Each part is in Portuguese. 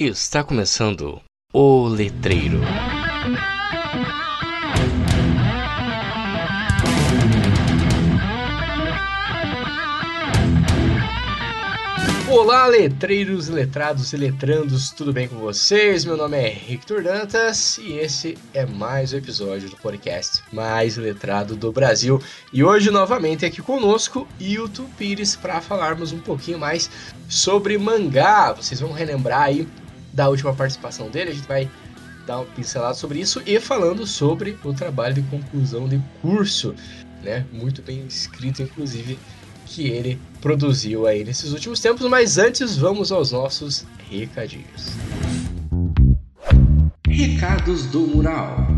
Está começando o Letreiro. Olá, letreiros, letrados e letrandos, tudo bem com vocês? Meu nome é Victor Dantas e esse é mais um episódio do podcast mais letrado do Brasil. E hoje, novamente, aqui conosco, Hilton Pires, para falarmos um pouquinho mais sobre mangá. Vocês vão relembrar aí da última participação dele, a gente vai dar uma pincelada sobre isso e falando sobre o trabalho de conclusão de curso, né? Muito bem escrito, inclusive que ele produziu aí nesses últimos tempos, mas antes vamos aos nossos recadinhos. Recados do Mural.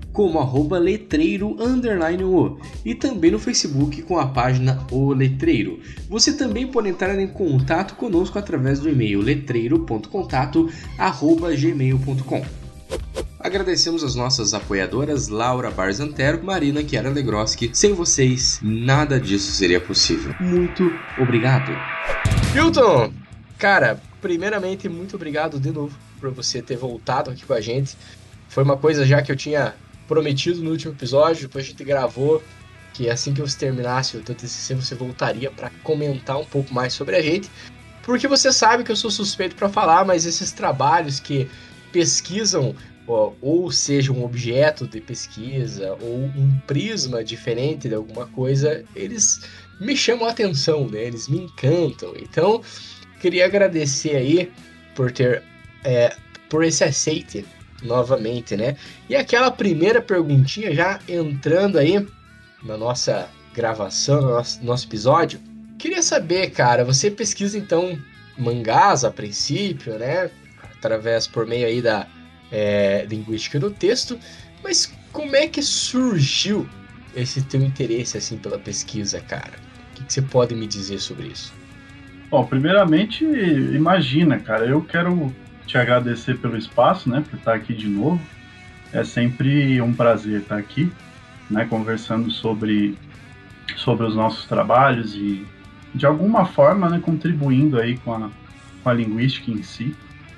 como arroba letreiro underline o e também no Facebook com a página O Letreiro. Você também pode entrar em contato conosco através do e-mail letreiro.contato arroba gmail.com. Agradecemos as nossas apoiadoras Laura Barzantero, Marina Chiara Legroski. Sem vocês, nada disso seria possível. Muito obrigado. Hilton, cara, primeiramente, muito obrigado de novo por você ter voltado aqui com a gente. Foi uma coisa já que eu tinha prometido no último episódio, depois a gente gravou que assim que você terminasse o teu TCC você voltaria para comentar um pouco mais sobre a gente, porque você sabe que eu sou suspeito para falar, mas esses trabalhos que pesquisam ou seja um objeto de pesquisa ou um prisma diferente de alguma coisa, eles me chamam a atenção, né? Eles me encantam. Então, queria agradecer aí por ter é, por esse aceite novamente, né? E aquela primeira perguntinha já entrando aí na nossa gravação, no nosso, nosso episódio. Queria saber, cara, você pesquisa então mangás a princípio, né? Através por meio aí da é, linguística do texto, mas como é que surgiu esse teu interesse assim pela pesquisa, cara? O que, que você pode me dizer sobre isso? Bom, primeiramente, imagina, cara, eu quero te agradecer pelo espaço, né, por estar aqui de novo. É sempre um prazer estar aqui, né, conversando sobre sobre os nossos trabalhos e de alguma forma, né, contribuindo aí com a, com a linguística em si.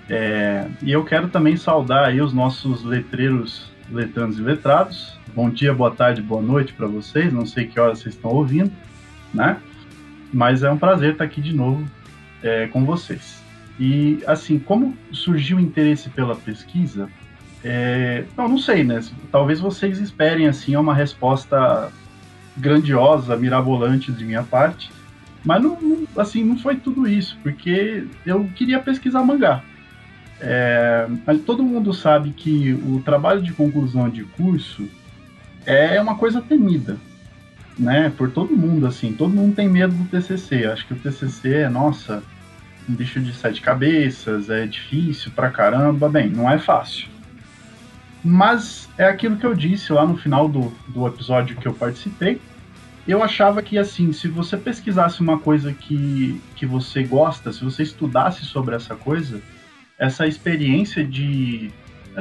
É, e eu quero também saudar aí os nossos letreiros, letrandos e letrados. Bom dia, boa tarde, boa noite para vocês. Não sei que horas vocês estão ouvindo, né? Mas é um prazer estar aqui de novo é, com vocês. E, assim, como surgiu o interesse pela pesquisa? É, não, não sei, né? Talvez vocês esperem, assim, uma resposta grandiosa, mirabolante de minha parte. Mas, não, não, assim, não foi tudo isso, porque eu queria pesquisar mangá. É, todo mundo sabe que o trabalho de conclusão de curso é uma coisa temida, né? Por todo mundo, assim. Todo mundo tem medo do TCC. Acho que o TCC é, nossa, um bicho de sete cabeças, é difícil pra caramba. Bem, não é fácil. Mas é aquilo que eu disse lá no final do, do episódio que eu participei. Eu achava que, assim, se você pesquisasse uma coisa que, que você gosta, se você estudasse sobre essa coisa, essa experiência de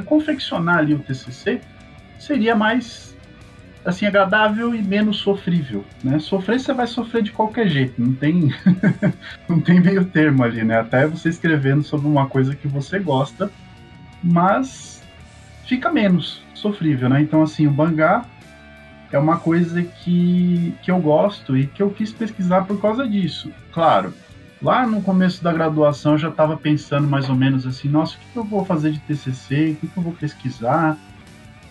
confeccionar ali o TCC seria mais assim agradável e menos sofrível, né? Sofrer você vai sofrer de qualquer jeito, não tem não tem meio termo ali, né? Até você escrevendo sobre uma coisa que você gosta, mas fica menos sofrível, né? Então assim, o mangá é uma coisa que, que eu gosto e que eu quis pesquisar por causa disso. Claro, lá no começo da graduação eu já estava pensando mais ou menos assim, nossa, o que eu vou fazer de TCC, o que eu vou pesquisar,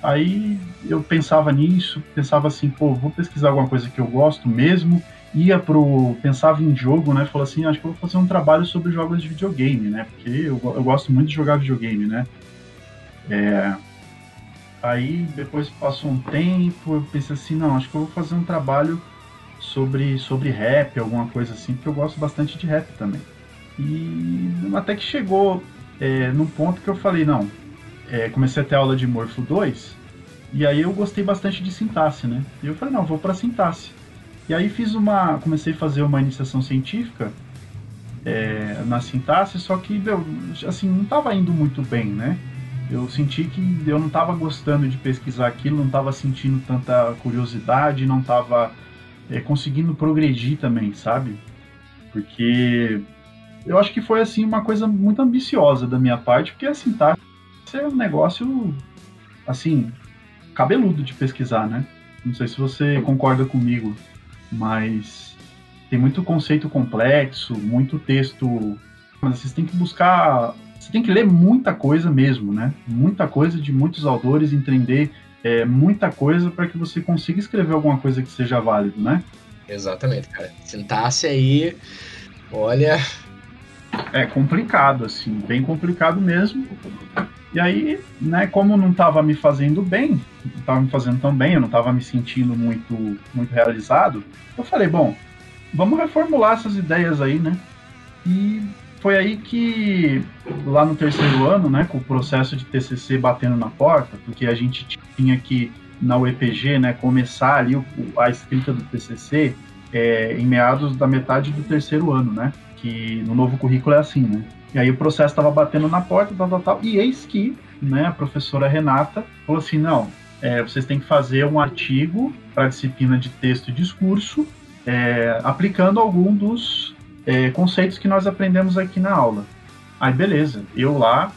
Aí eu pensava nisso, pensava assim, pô, vou pesquisar alguma coisa que eu gosto mesmo. Ia pro. pensava em jogo, né? Falava assim, acho que vou fazer um trabalho sobre jogos de videogame, né? Porque eu, eu gosto muito de jogar videogame, né? É, aí depois passou um tempo, eu pensei assim, não, acho que eu vou fazer um trabalho sobre, sobre rap, alguma coisa assim, porque eu gosto bastante de rap também. E até que chegou é, num ponto que eu falei, não, é, comecei a ter aula de Morpho 2 E aí eu gostei bastante de sintaxe, né? E eu falei, não, vou para sintaxe. E aí fiz uma, comecei a fazer uma iniciação científica é, na sintaxe, só que meu, assim não estava indo muito bem, né? Eu senti que eu não estava gostando de pesquisar aquilo, não estava sentindo tanta curiosidade, não estava é, conseguindo progredir também, sabe? Porque eu acho que foi assim uma coisa muito ambiciosa da minha parte, porque a sintaxe é um negócio assim cabeludo de pesquisar, né? Não sei se você concorda comigo, mas tem muito conceito complexo, muito texto, mas vocês têm que buscar, você tem que ler muita coisa mesmo, né? Muita coisa de muitos autores, entender é, muita coisa para que você consiga escrever alguma coisa que seja válido, né? Exatamente, cara. Sintaxe aí, olha. É complicado, assim, bem complicado mesmo. E aí, né, como não estava me fazendo bem, não estava me fazendo tão bem, eu não estava me sentindo muito, muito realizado, eu falei, bom, vamos reformular essas ideias aí, né? E foi aí que, lá no terceiro ano, né, com o processo de TCC batendo na porta, porque a gente tinha que, na UEPG, né, começar ali a escrita do TCC é, em meados da metade do terceiro ano, né? Que no novo currículo é assim, né? E aí o processo estava batendo na porta, tal, tal, tal. E eis que né, a professora Renata falou assim: não, é, vocês têm que fazer um artigo para a disciplina de texto e discurso, é, aplicando algum dos é, conceitos que nós aprendemos aqui na aula. Aí, beleza, eu lá,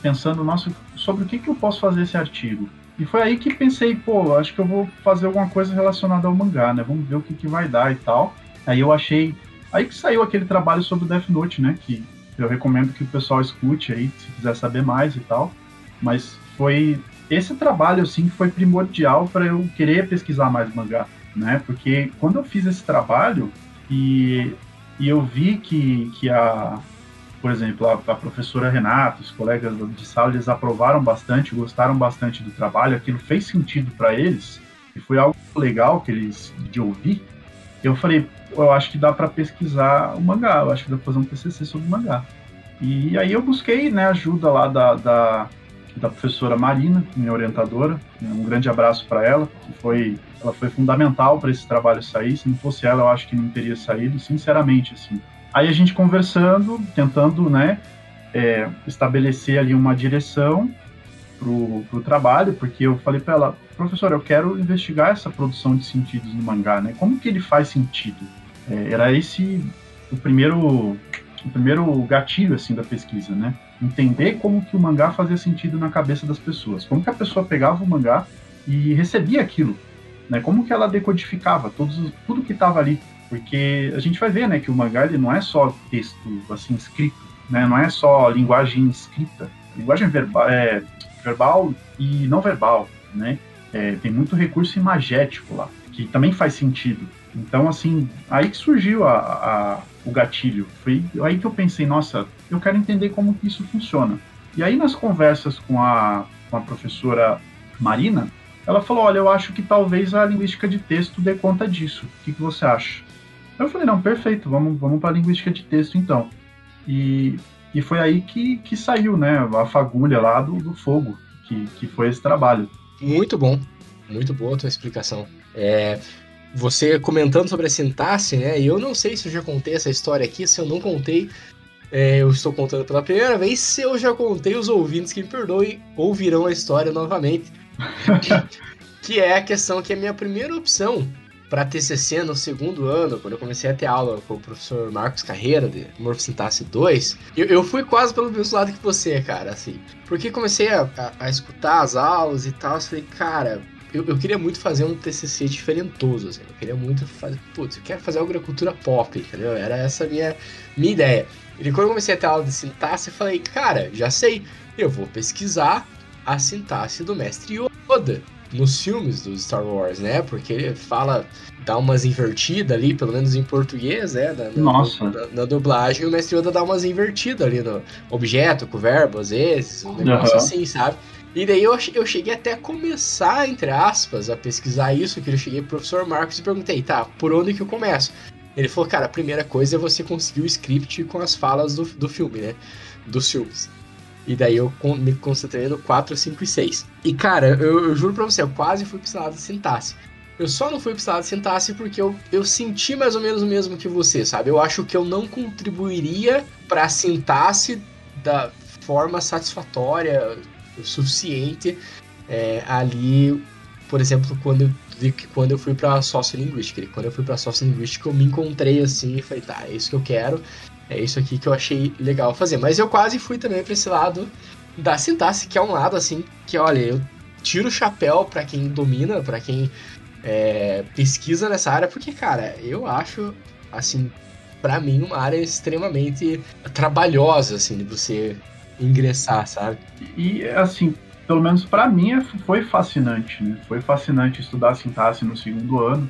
pensando, nossa, sobre o que, que eu posso fazer esse artigo? E foi aí que pensei, pô, acho que eu vou fazer alguma coisa relacionada ao mangá, né? Vamos ver o que, que vai dar e tal. Aí eu achei. Aí que saiu aquele trabalho sobre o Death Note, né? Que eu recomendo que o pessoal escute aí, se quiser saber mais e tal. Mas foi esse trabalho assim que foi primordial para eu querer pesquisar mais mangá, né? Porque quando eu fiz esse trabalho e, e eu vi que, que a por exemplo, a, a, professora Renata, os colegas de sala, eles aprovaram bastante, gostaram bastante do trabalho, aquilo fez sentido para eles, e foi algo legal que eles de ouvir. Eu falei, eu acho que dá para pesquisar o mangá, eu acho que dá para fazer um TCC sobre o mangá. E aí eu busquei né, ajuda lá da, da, da professora Marina, minha orientadora. Um grande abraço para ela, que foi, ela foi fundamental para esse trabalho sair. Se não fosse ela, eu acho que não teria saído, sinceramente, assim. Aí a gente conversando, tentando, né, é, estabelecer ali uma direção pro, pro trabalho, porque eu falei para ela, professor, eu quero investigar essa produção de sentidos no mangá, né? Como que ele faz sentido? É, era esse o primeiro o primeiro gatilho assim da pesquisa, né? Entender como que o mangá fazia sentido na cabeça das pessoas, como que a pessoa pegava o mangá e recebia aquilo, né? Como que ela decodificava todos, tudo que estava ali, porque a gente vai ver, né, que o mangá ele não é só texto assim escrito, né? Não é só linguagem escrita, linguagem verbal, é, verbal e não verbal, né? É, tem muito recurso imagético lá, que também faz sentido. Então, assim, aí que surgiu a, a, o gatilho. Foi aí que eu pensei, nossa, eu quero entender como que isso funciona. E aí, nas conversas com a, com a professora Marina, ela falou: Olha, eu acho que talvez a linguística de texto dê conta disso. O que, que você acha? Eu falei: Não, perfeito, vamos, vamos para a linguística de texto então. E, e foi aí que, que saiu né, a fagulha lá do, do fogo, que, que foi esse trabalho. Muito bom, muito boa a tua explicação. É, você comentando sobre a sintaxe, né? E eu não sei se eu já contei essa história aqui, se eu não contei, é, eu estou contando pela primeira vez. Se eu já contei, os ouvintes que me perdoem ouvirão a história novamente. que é a questão que é a minha primeira opção para TCC no segundo ano, quando eu comecei a ter aula com o professor Marcos Carreira, de Morfossintaxe 2, eu, eu fui quase pelo mesmo lado que você, cara, assim. Porque comecei a, a, a escutar as aulas e tal, eu falei, cara, eu, eu, queria muito fazer um TCC diferentoso, assim. Eu queria muito fazer. Putz, eu quero fazer agricultura pop, entendeu? Era essa a minha, minha ideia. E quando eu comecei a ter aula de sintaxe, eu falei, cara, já sei, eu vou pesquisar a sintaxe do mestre Yoda nos filmes do Star Wars, né? Porque ele fala, dá umas invertidas ali, pelo menos em português, né? Na, Nossa. Na, na, dublagem, o mestre Yoda dá umas invertidas ali no objeto, com verbo, às vezes, um negócio uhum. assim, sabe? E daí eu, eu cheguei até a começar, entre aspas, a pesquisar isso, que eu cheguei pro professor Marcos e perguntei, tá, por onde que eu começo? Ele falou, cara, a primeira coisa é você conseguir o script com as falas do, do filme, né? Dos filmes. E daí eu me concentrei no 4, 5 e 6. E cara, eu, eu juro pra você, eu quase fui pro lado de sintaxe. Eu só não fui pro lado de sintaxe porque eu, eu senti mais ou menos o mesmo que você, sabe? Eu acho que eu não contribuiria pra sintaxe da forma satisfatória o suficiente é, ali, por exemplo, quando eu, quando eu fui para sociolinguística. Quando eu fui para sociolinguística, eu me encontrei assim e falei, tá, é isso que eu quero, é isso aqui que eu achei legal fazer. Mas eu quase fui também para esse lado da sintaxe, que é um lado assim que, olha, eu tiro o chapéu para quem domina, para quem é, pesquisa nessa área, porque, cara, eu acho, assim, para mim, uma área extremamente trabalhosa, assim, de você ingressar, sabe? E, assim, pelo menos para mim, é, foi fascinante, né? Foi fascinante estudar sintaxe no segundo ano.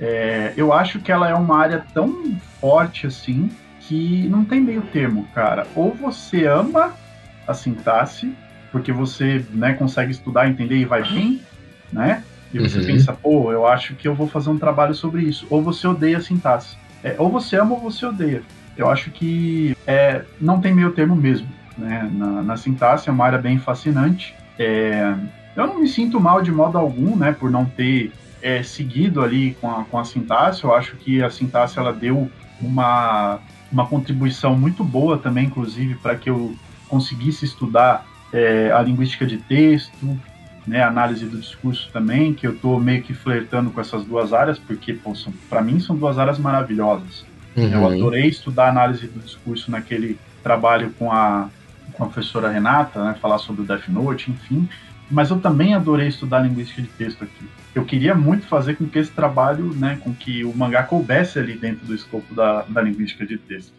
É, eu acho que ela é uma área tão forte assim que não tem meio termo, cara. Ou você ama a sintaxe, porque você né, consegue estudar, entender e vai bem, né? E você uhum. pensa, pô, eu acho que eu vou fazer um trabalho sobre isso. Ou você odeia a sintaxe. É, ou você ama ou você odeia. Eu acho que é, não tem meio termo mesmo. Né? Na, na sintaxe é uma área bem fascinante. É, eu não me sinto mal de modo algum, né, por não ter é, seguido ali com a, com a sintaxe. Eu acho que a sintaxe ela deu uma, uma contribuição muito boa também, inclusive, para que eu conseguisse estudar é, a linguística de texto, né, análise do discurso também, que eu estou meio que flertando com essas duas áreas, porque para mim são duas áreas maravilhosas. Uhum. Eu adorei estudar análise do discurso naquele trabalho com a com a professora Renata, né, falar sobre o Death Note, enfim. Mas eu também adorei estudar linguística de texto aqui. Eu queria muito fazer com que esse trabalho, né, com que o mangá coubesse ali dentro do escopo da, da linguística de texto.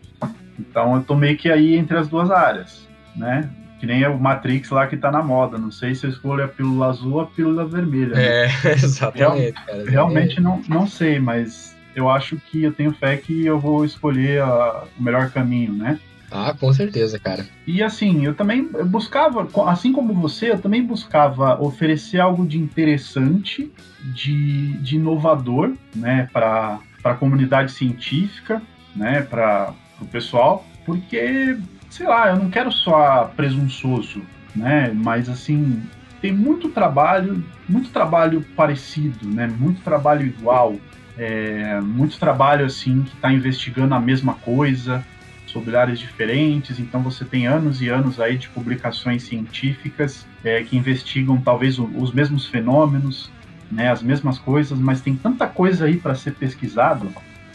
Então eu tô meio que aí entre as duas áreas, né? Que nem o Matrix lá que tá na moda. Não sei se eu escolho a pílula azul ou a pílula vermelha. Né? É, exatamente. Real, realmente não, não sei, mas eu acho que eu tenho fé que eu vou escolher a, o melhor caminho, né? Ah, com certeza, cara. E assim, eu também buscava, assim como você, eu também buscava oferecer algo de interessante, de, de inovador, né, para a comunidade científica, né, para o pessoal, porque, sei lá, eu não quero só presunçoso, né, mas assim, tem muito trabalho, muito trabalho parecido, né, muito trabalho igual, é, muito trabalho assim que está investigando a mesma coisa, sobre áreas diferentes, então você tem anos e anos aí de publicações científicas é, que investigam talvez o, os mesmos fenômenos, né, as mesmas coisas, mas tem tanta coisa aí para ser pesquisado,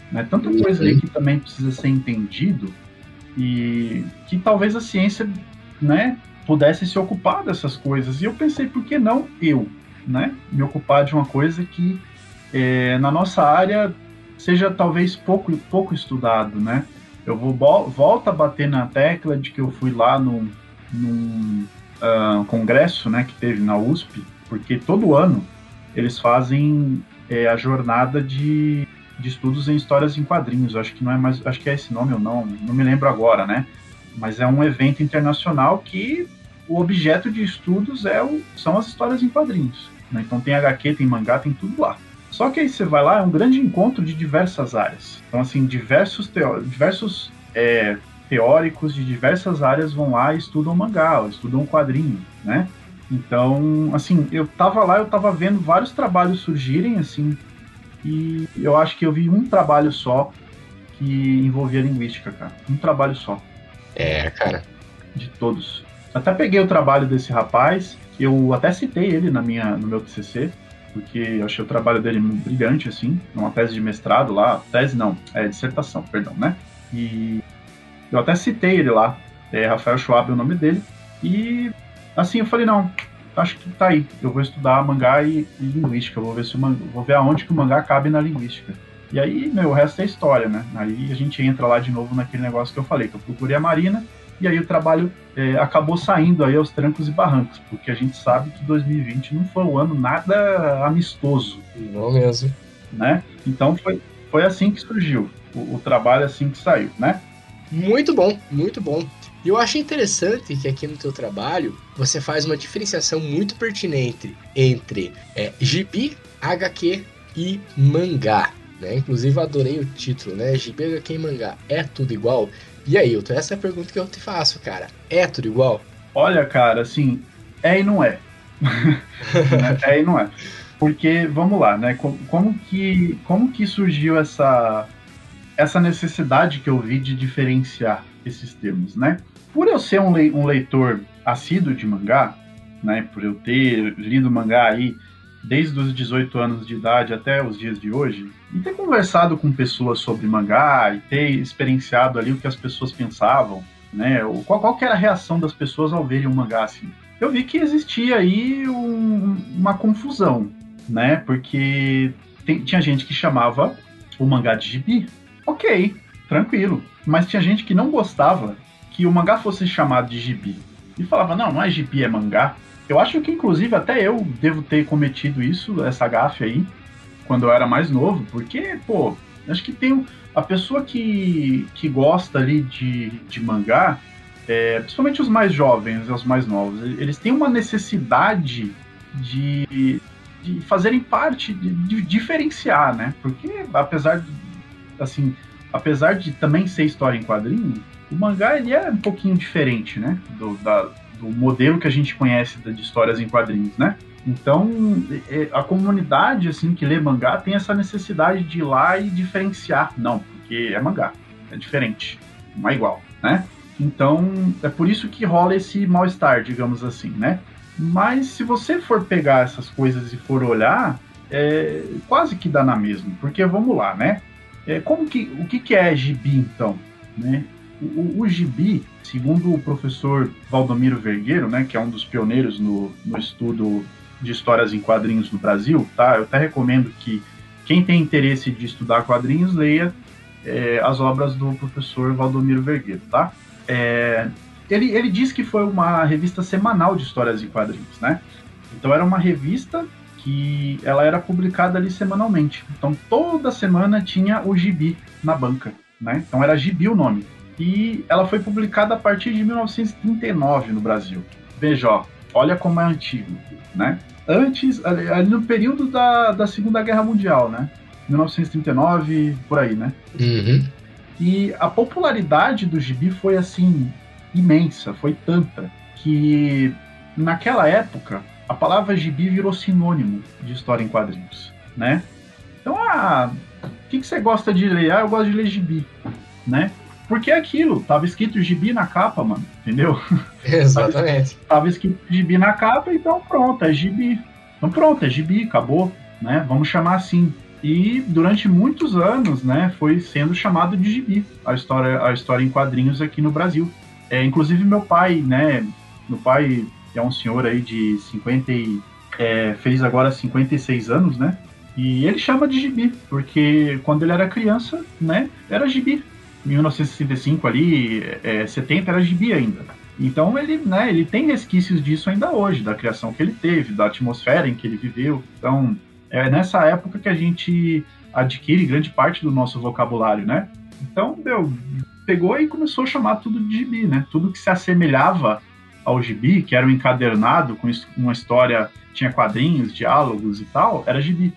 né, tanta coisa aí que também precisa ser entendido e que talvez a ciência, né, pudesse se ocupar dessas coisas. E eu pensei, por que não eu, né, me ocupar de uma coisa que é, na nossa área seja talvez pouco pouco estudado, né? Eu vou volto a bater na tecla de que eu fui lá num, num uh, congresso né, que teve na USP, porque todo ano eles fazem é, a jornada de, de estudos em histórias em quadrinhos. acho que não é mais, acho que é esse nome ou não, não me lembro agora, né? Mas é um evento internacional que o objeto de estudos é o, são as histórias em quadrinhos. Né? Então tem HQ, tem mangá, tem tudo lá. Só que aí você vai lá, é um grande encontro de diversas áreas. Então, assim, diversos, teó diversos é, teóricos de diversas áreas vão lá e estudam mangá, estudam quadrinho, né? Então, assim, eu tava lá, eu tava vendo vários trabalhos surgirem, assim, e eu acho que eu vi um trabalho só que envolvia linguística, cara. Um trabalho só. É, cara. De todos. Até peguei o trabalho desse rapaz, eu até citei ele na minha, no meu TCC, porque eu achei o trabalho dele brilhante, assim, uma tese de mestrado lá, tese não, é dissertação, perdão, né? E eu até citei ele lá, é Rafael Schwab é o nome dele, e assim eu falei, não, acho que tá aí, eu vou estudar mangá e, e linguística, vou ver se o vou ver aonde que o mangá cabe na linguística. E aí, meu, o resto é história, né? Aí a gente entra lá de novo naquele negócio que eu falei, que eu procurei a Marina, e aí o trabalho é, acabou saindo aí aos trancos e barrancos, porque a gente sabe que 2020 não foi um ano nada amistoso. Não mesmo. Né? Então foi, foi assim que surgiu, o, o trabalho assim que saiu, né? Muito bom, muito bom. E eu acho interessante que aqui no teu trabalho você faz uma diferenciação muito pertinente entre é, gibi, HQ e mangá. Né? Inclusive adorei o título, né? Gibi, HQ e mangá. É tudo igual? E aí, Hilton, essa é a pergunta que eu te faço, cara. É tudo igual? Olha, cara, assim, é e não é. é e não é. Porque, vamos lá, né? Como, como, que, como que surgiu essa, essa necessidade que eu vi de diferenciar esses termos, né? Por eu ser um, le, um leitor assíduo de mangá, né? Por eu ter lido mangá aí desde os 18 anos de idade até os dias de hoje, e ter conversado com pessoas sobre mangá e ter experienciado ali o que as pessoas pensavam, né? Qual, qual era a reação das pessoas ao verem um mangá assim? Eu vi que existia aí um, uma confusão, né? Porque tem, tinha gente que chamava o mangá de gibi. Ok, tranquilo. Mas tinha gente que não gostava que o mangá fosse chamado de gibi. E falava, não, não é gibi, é mangá. Eu acho que, inclusive, até eu devo ter cometido isso, essa gafe aí, quando eu era mais novo, porque, pô, acho que tem a pessoa que, que gosta ali de, de mangá, é, principalmente os mais jovens, os mais novos, eles têm uma necessidade de, de fazerem parte, de, de diferenciar, né? Porque apesar de, assim, apesar de também ser história em quadrinho, o mangá ele é um pouquinho diferente, né? Do, da, do modelo que a gente conhece de histórias em quadrinhos, né? Então, é, a comunidade assim que lê mangá tem essa necessidade de ir lá e diferenciar. Não, porque é mangá, é diferente, não é igual, né? Então, é por isso que rola esse mal-estar, digamos assim, né? Mas se você for pegar essas coisas e for olhar, é, quase que dá na mesma, porque vamos lá, né? É, como que, o que, que é gibi, então? Né? O, o, gibi, segundo o professor Valdomiro Vergueiro, né, que é um dos pioneiros no, no estudo de histórias em quadrinhos no Brasil, tá? Eu até recomendo que quem tem interesse de estudar quadrinhos leia é, as obras do professor Valdomiro Vergueiro, tá? É, ele, ele diz que foi uma revista semanal de histórias em quadrinhos, né? Então era uma revista que ela era publicada ali semanalmente. Então toda semana tinha o gibi na banca, né? Então era gibi o nome e ela foi publicada a partir de 1939 no Brasil. Veja, ó, olha como é antigo, né? Antes, ali, ali no período da, da Segunda Guerra Mundial, né? 1939, por aí, né? Uhum. E a popularidade do gibi foi assim imensa, foi tanta que naquela época a palavra gibi virou sinônimo de história em quadrinhos, né? Então, ah, o que, que você gosta de ler? Ah, eu gosto de ler gibi, né? Porque é aquilo, tava escrito gibi na capa, mano, entendeu? Exatamente. tava escrito gibi na capa, então pronto, é gibi. Então pronto, é gibi, acabou, né? Vamos chamar assim. E durante muitos anos, né, foi sendo chamado de gibi a história, a história em quadrinhos aqui no Brasil. É, inclusive meu pai, né, meu pai é um senhor aí de 50 e, é, fez agora 56 anos, né? E ele chama de gibi, porque quando ele era criança, né, era gibi. 1965 ali, é, 70 era gibi ainda. Então ele, né, ele tem resquícios disso ainda hoje, da criação que ele teve, da atmosfera em que ele viveu. Então é nessa época que a gente adquire grande parte do nosso vocabulário, né? Então, meu, pegou e começou a chamar tudo de gibi, né? Tudo que se assemelhava ao gibi, que era um encadernado com uma história, tinha quadrinhos, diálogos e tal, era gibi.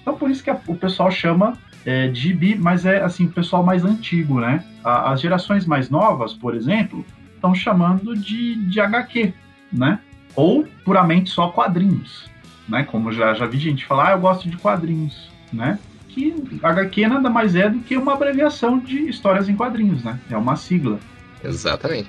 Então por isso que a, o pessoal chama é, de gibi, mas é assim, o pessoal mais antigo, né? A, as gerações mais novas, por exemplo, estão chamando de, de HQ, né? Ou puramente só quadrinhos, né? Como já, já vi gente falar, ah, eu gosto de quadrinhos, né? Que HQ nada mais é do que uma abreviação de histórias em quadrinhos, né? É uma sigla. Exatamente.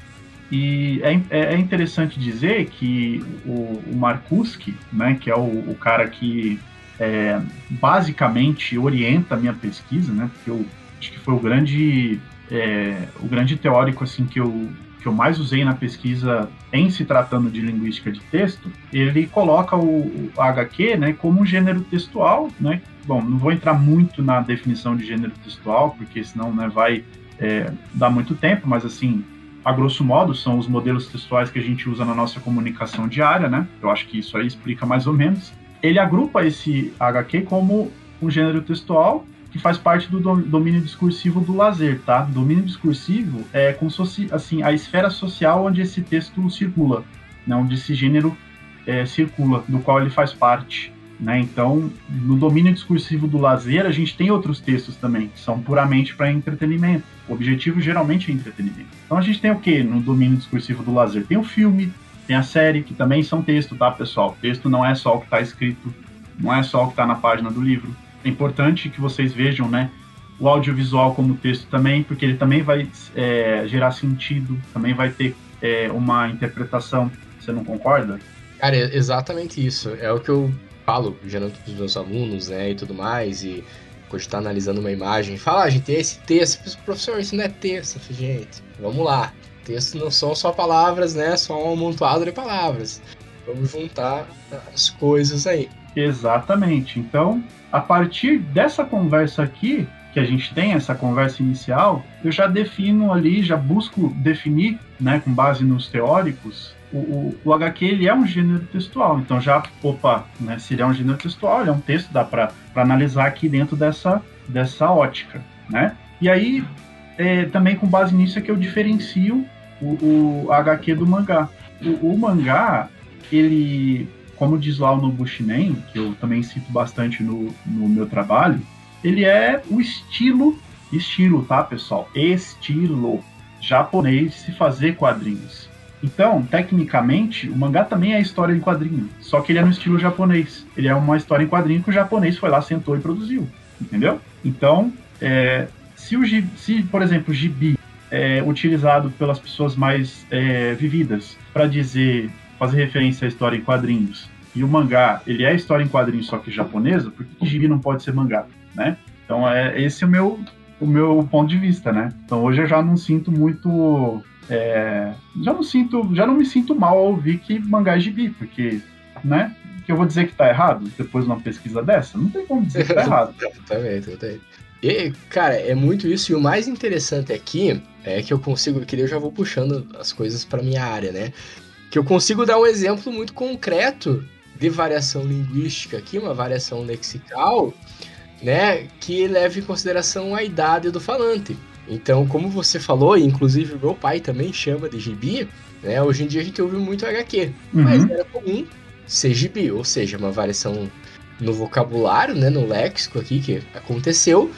E é, é, é interessante dizer que o, o Markuski, né, que é o, o cara que é, basicamente orienta a minha pesquisa, né? Porque eu acho que foi o grande, é, o grande teórico assim que eu, que eu mais usei na pesquisa em se tratando de linguística de texto. Ele coloca o, o HQ, né, como um gênero textual, né? Bom, não vou entrar muito na definição de gênero textual, porque senão né, vai é, dar muito tempo, mas assim, a grosso modo, são os modelos textuais que a gente usa na nossa comunicação diária, né? Eu acho que isso aí explica mais ou menos ele agrupa esse HQ como um gênero textual que faz parte do domínio discursivo do lazer, tá? Domínio discursivo é como se fosse assim, a esfera social onde esse texto circula, né? onde esse gênero é, circula, do qual ele faz parte. Né? Então, no domínio discursivo do lazer, a gente tem outros textos também, que são puramente para entretenimento. O objetivo geralmente é entretenimento. Então, a gente tem o que no domínio discursivo do lazer? Tem o filme, tem a série, que também são texto, tá, pessoal? Texto não é só o que está escrito, não é só o que está na página do livro. É importante que vocês vejam, né, o audiovisual como texto também, porque ele também vai é, gerar sentido, também vai ter é, uma interpretação. Você não concorda? Cara, é exatamente isso. É o que eu falo gerando para os meus alunos, né, e tudo mais, e quando está analisando uma imagem, fala, ah, gente, esse texto, professor, isso não é texto, gente, vamos lá, texto não são só palavras, né, só um amontoado de palavras, vamos juntar as coisas aí. Exatamente, então, a partir dessa conversa aqui, que a gente tem, essa conversa inicial, eu já defino ali, já busco definir, né, com base nos teóricos, o, o, o, HQ ele é um gênero textual, então já, opa, né, se ele é um gênero textual, ele é um texto, dá para analisar aqui dentro dessa, dessa ótica, né? E aí, é, também com base nisso é que eu diferencio o, o HQ do mangá. O, o, mangá, ele, como diz lá no Bushinen, que eu também cito bastante no, no meu trabalho, ele é o estilo, estilo, tá, pessoal? Estilo japonês de se fazer quadrinhos. Então, tecnicamente, o mangá também é história em quadrinho, só que ele é no estilo japonês. Ele é uma história em quadrinho que o japonês foi lá, sentou e produziu, entendeu? Então, é, se, o, se, por exemplo, o gibi é utilizado pelas pessoas mais é, vividas para dizer, fazer referência à história em quadrinhos, e o mangá, ele é história em quadrinhos só que japonesa, por que gibi não pode ser mangá? né? Então é esse é o meu o meu ponto de vista, né? Então hoje eu já não sinto muito é, já não sinto já não me sinto mal ao ouvir que mangá é gibi, porque né? Que eu vou dizer que tá errado depois de uma pesquisa dessa? Não tem como dizer que tá errado. também, também. E, cara, é muito isso. E o mais interessante aqui é que eu consigo, que eu já vou puxando as coisas para minha área, né? Que eu consigo dar um exemplo muito concreto de variação linguística aqui, uma variação lexical, né, que leve em consideração a idade do falante. Então, como você falou, e inclusive meu pai também chama de gibi, né, hoje em dia a gente ouve muito HQ, uhum. mas era comum ser gibi, ou seja, uma variação no vocabulário, né, no léxico aqui que aconteceu,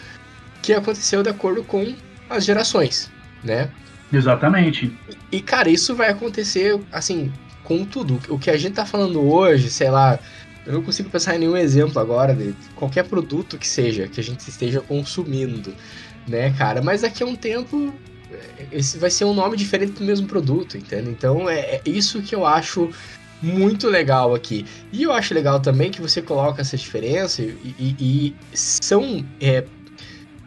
que aconteceu de acordo com as gerações, né? Exatamente. E, cara, isso vai acontecer, assim, com tudo. O que a gente tá falando hoje, sei lá, eu não consigo pensar em nenhum exemplo agora de qualquer produto que seja, que a gente esteja consumindo, né, cara? Mas daqui a um tempo, esse vai ser um nome diferente do mesmo produto, entende? Então é, é isso que eu acho muito legal aqui. E eu acho legal também que você coloca essa diferença e, e, e são. É,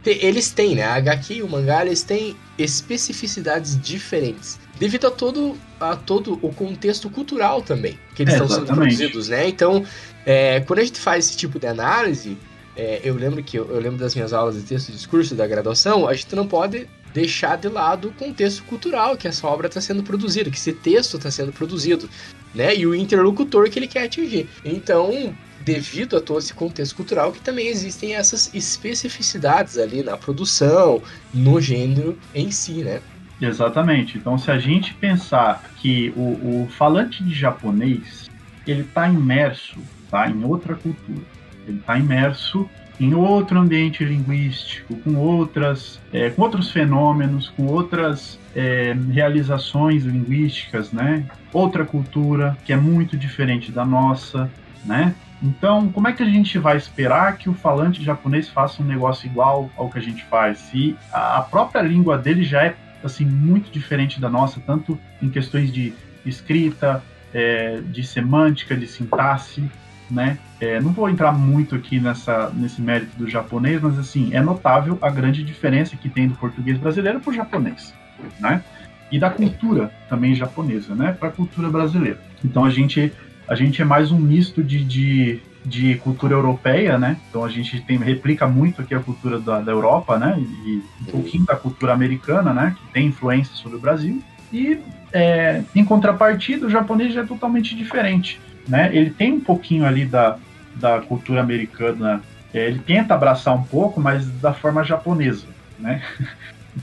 eles têm, né? A HQ e o mangá, eles têm especificidades diferentes devido a todo, a todo o contexto cultural também que eles é, estão sendo produzidos, né? Então, é, quando a gente faz esse tipo de análise, é, eu lembro que eu, eu, lembro das minhas aulas de texto e discurso da graduação, a gente não pode deixar de lado o contexto cultural que essa obra está sendo produzida, que esse texto está sendo produzido, né? E o interlocutor que ele quer atingir. Então, devido a todo esse contexto cultural, que também existem essas especificidades ali na produção, no gênero em si, né? Exatamente. Então, se a gente pensar que o, o falante de japonês ele está imerso tá, em outra cultura, ele está imerso em outro ambiente linguístico, com outras, é, com outros fenômenos, com outras é, realizações linguísticas, né? Outra cultura que é muito diferente da nossa, né? Então, como é que a gente vai esperar que o falante japonês faça um negócio igual ao que a gente faz? Se a própria língua dele já é assim muito diferente da nossa, tanto em questões de escrita, é, de semântica, de sintaxe, né? É, não vou entrar muito aqui nessa, nesse mérito do japonês, mas assim é notável a grande diferença que tem do português brasileiro para o japonês, né? E da cultura também japonesa, né? Para a cultura brasileira. Então a gente a gente é mais um misto de, de de cultura europeia, né? Então a gente tem, replica muito aqui a cultura da, da Europa, né? E um pouquinho da cultura americana, né? Que tem influência sobre o Brasil. E é, em contrapartida, o japonês já é totalmente diferente, né? Ele tem um pouquinho ali da, da cultura americana, é, ele tenta abraçar um pouco, mas da forma japonesa, né?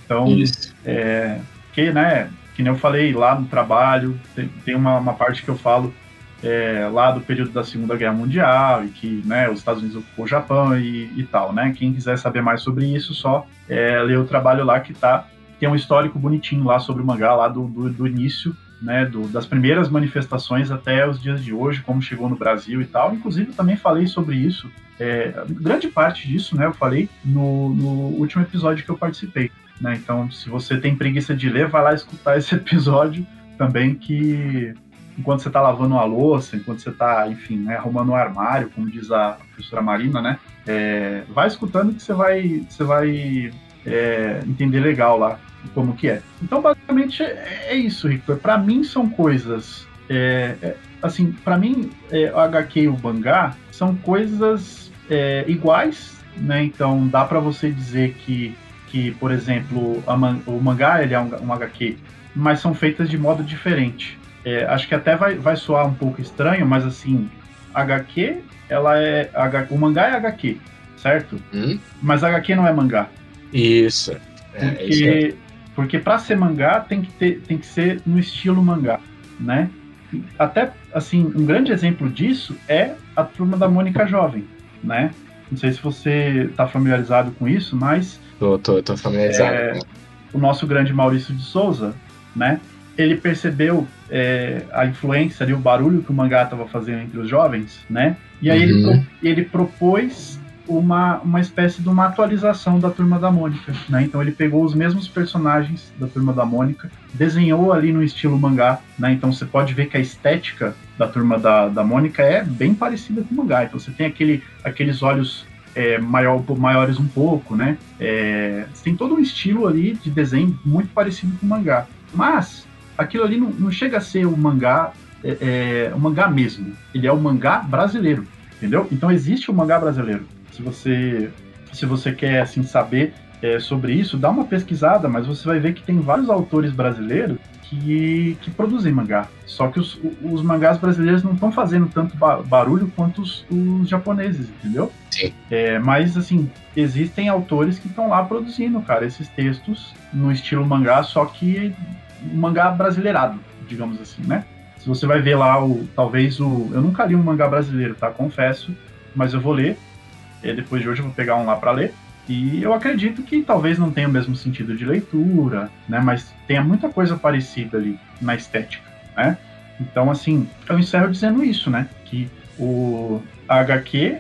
Então, é, que, né? Que nem eu falei lá no trabalho, tem, tem uma, uma parte que eu falo é, lá do período da Segunda Guerra Mundial e que né, os Estados Unidos ocupou o Japão e, e, tal, né? Quem quiser saber mais sobre isso, só é, ler o trabalho lá que tá tem um histórico bonitinho lá sobre o mangá lá do, do, do início né, do, das primeiras manifestações até os dias de hoje, como chegou no Brasil e tal. Inclusive, também falei sobre isso. É, grande parte disso, né, eu falei no, no último episódio que eu participei. Né? Então, se você tem preguiça de ler, vai lá escutar esse episódio também que enquanto você está lavando a louça, enquanto você está, enfim, né, arrumando o um armário, como diz a professora Marina, né, é, vai escutando que você vai, você vai é, entender legal lá como que é. Então, basicamente, é, é isso, Victor. Para mim, são coisas... É, é, assim, para mim, o HQ e o mangá são coisas iguais, né? Então, dá para você dizer que, que por exemplo, man o mangá ele é um, um HQ, mas são feitas de modo diferente. É, acho que até vai, vai soar um pouco estranho, mas assim, HQ, ela é. O mangá é HQ, certo? Hum? Mas HQ não é mangá. Isso. É, porque, isso é. Porque para ser mangá tem que, ter, tem que ser no estilo mangá, né? Até, assim, um grande exemplo disso é a Turma da Mônica Jovem, né? Não sei se você está familiarizado com isso, mas... Tô, tô, tô familiarizado. É, o nosso grande Maurício de Souza, né? ele percebeu é, a influência ali, o barulho que o mangá estava fazendo entre os jovens, né? E aí uhum. ele, ele propôs uma, uma espécie de uma atualização da Turma da Mônica, né? Então ele pegou os mesmos personagens da Turma da Mônica, desenhou ali no estilo mangá, né? Então você pode ver que a estética da Turma da, da Mônica é bem parecida com o mangá. Então você tem aquele, aqueles olhos é, maior, maiores um pouco, né? É, tem todo um estilo ali de desenho muito parecido com o mangá. Mas aquilo ali não, não chega a ser o mangá, é, é, um mangá mesmo. Ele é o mangá brasileiro, entendeu? Então existe o mangá brasileiro. Se você, se você quer assim saber é, sobre isso, dá uma pesquisada, mas você vai ver que tem vários autores brasileiros que, que produzem mangá. Só que os, os mangás brasileiros não estão fazendo tanto barulho quanto os, os japoneses, entendeu? Sim. É, mas, assim, existem autores que estão lá produzindo, cara, esses textos no estilo mangá, só que mangá brasileirado, digamos assim, né? Se você vai ver lá o talvez o eu nunca li um mangá brasileiro, tá? Confesso, mas eu vou ler. E depois de hoje eu vou pegar um lá para ler. E eu acredito que talvez não tenha o mesmo sentido de leitura, né? Mas tenha muita coisa parecida ali na estética, né? Então, assim, eu encerro dizendo isso, né? Que o HQ,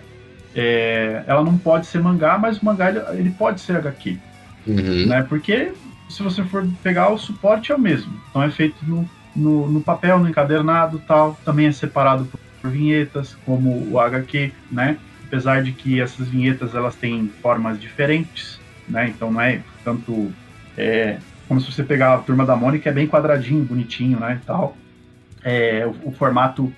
é, ela não pode ser mangá, mas o mangá ele, ele pode ser HQ, uhum. né? Porque se você for pegar, o suporte é o mesmo. Então é feito no, no, no papel, no encadernado tal. Também é separado por, por, vinhetas, como o HQ, né? Apesar de que essas vinhetas elas têm formas diferentes, né? Então não é tanto é, como se você pegar a turma da Mônica, é bem quadradinho, bonitinho, né? E tal. É, o, o, formato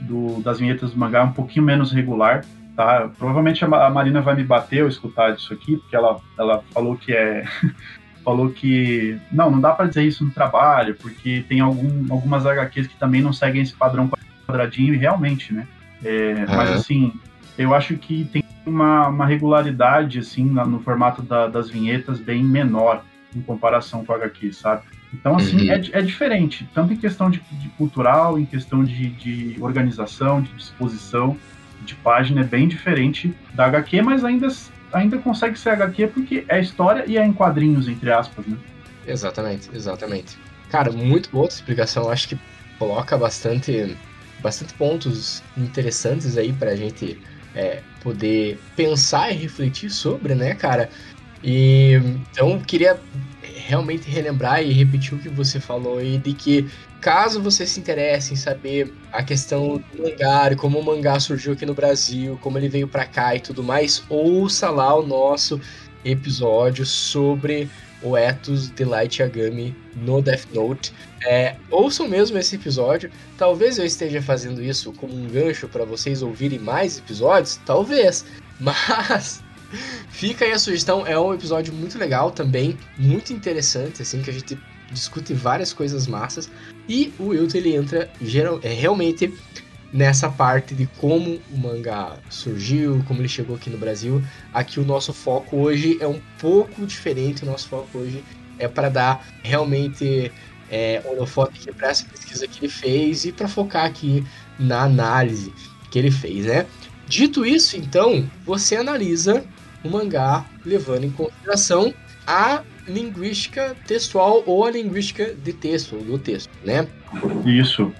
do, das vinhetas do mangá é um pouquinho menos regular, tá? Provavelmente a Marina vai me bater ao escutar disso aqui, porque ela, ela falou que é falou que não, não dá para dizer isso no trabalho, porque tem algum, algumas HQs que também não seguem esse padrão quadradinho, e realmente, né? É. Mas assim, eu acho que tem uma, uma regularidade assim na, no formato da, das vinhetas bem menor em comparação com o HQ, sabe? Então, assim, uhum. é, é diferente, tanto em questão de, de cultural, em questão de, de organização, de disposição de página, é bem diferente da HQ, mas ainda ainda consegue ser HQ porque é história e é em quadrinhos, entre aspas, né? Exatamente, exatamente. Cara, muito boa explicação. Acho que coloca bastante, bastante pontos interessantes aí pra gente é, poder pensar e refletir sobre, né, cara? E então queria realmente relembrar e repetir o que você falou aí de que caso você se interesse em saber a questão do mangá, como o mangá surgiu aqui no Brasil, como ele veio para cá e tudo mais, ouça lá o nosso episódio sobre o Ethos de Light Yagami no Death Note. É, ouçam mesmo esse episódio. Talvez eu esteja fazendo isso como um gancho para vocês ouvirem mais episódios, talvez. Mas fica aí a sugestão. É um episódio muito legal também, muito interessante, assim que a gente discute várias coisas massas. E o Wilton ele entra geral, é, realmente nessa parte de como o mangá surgiu, como ele chegou aqui no Brasil. Aqui o nosso foco hoje é um pouco diferente. O nosso foco hoje é para dar realmente é, holofote para essa pesquisa que ele fez e para focar aqui na análise que ele fez, né? Dito isso, então, você analisa o mangá levando em consideração a linguística textual ou a linguística de texto, do texto, né? Isso.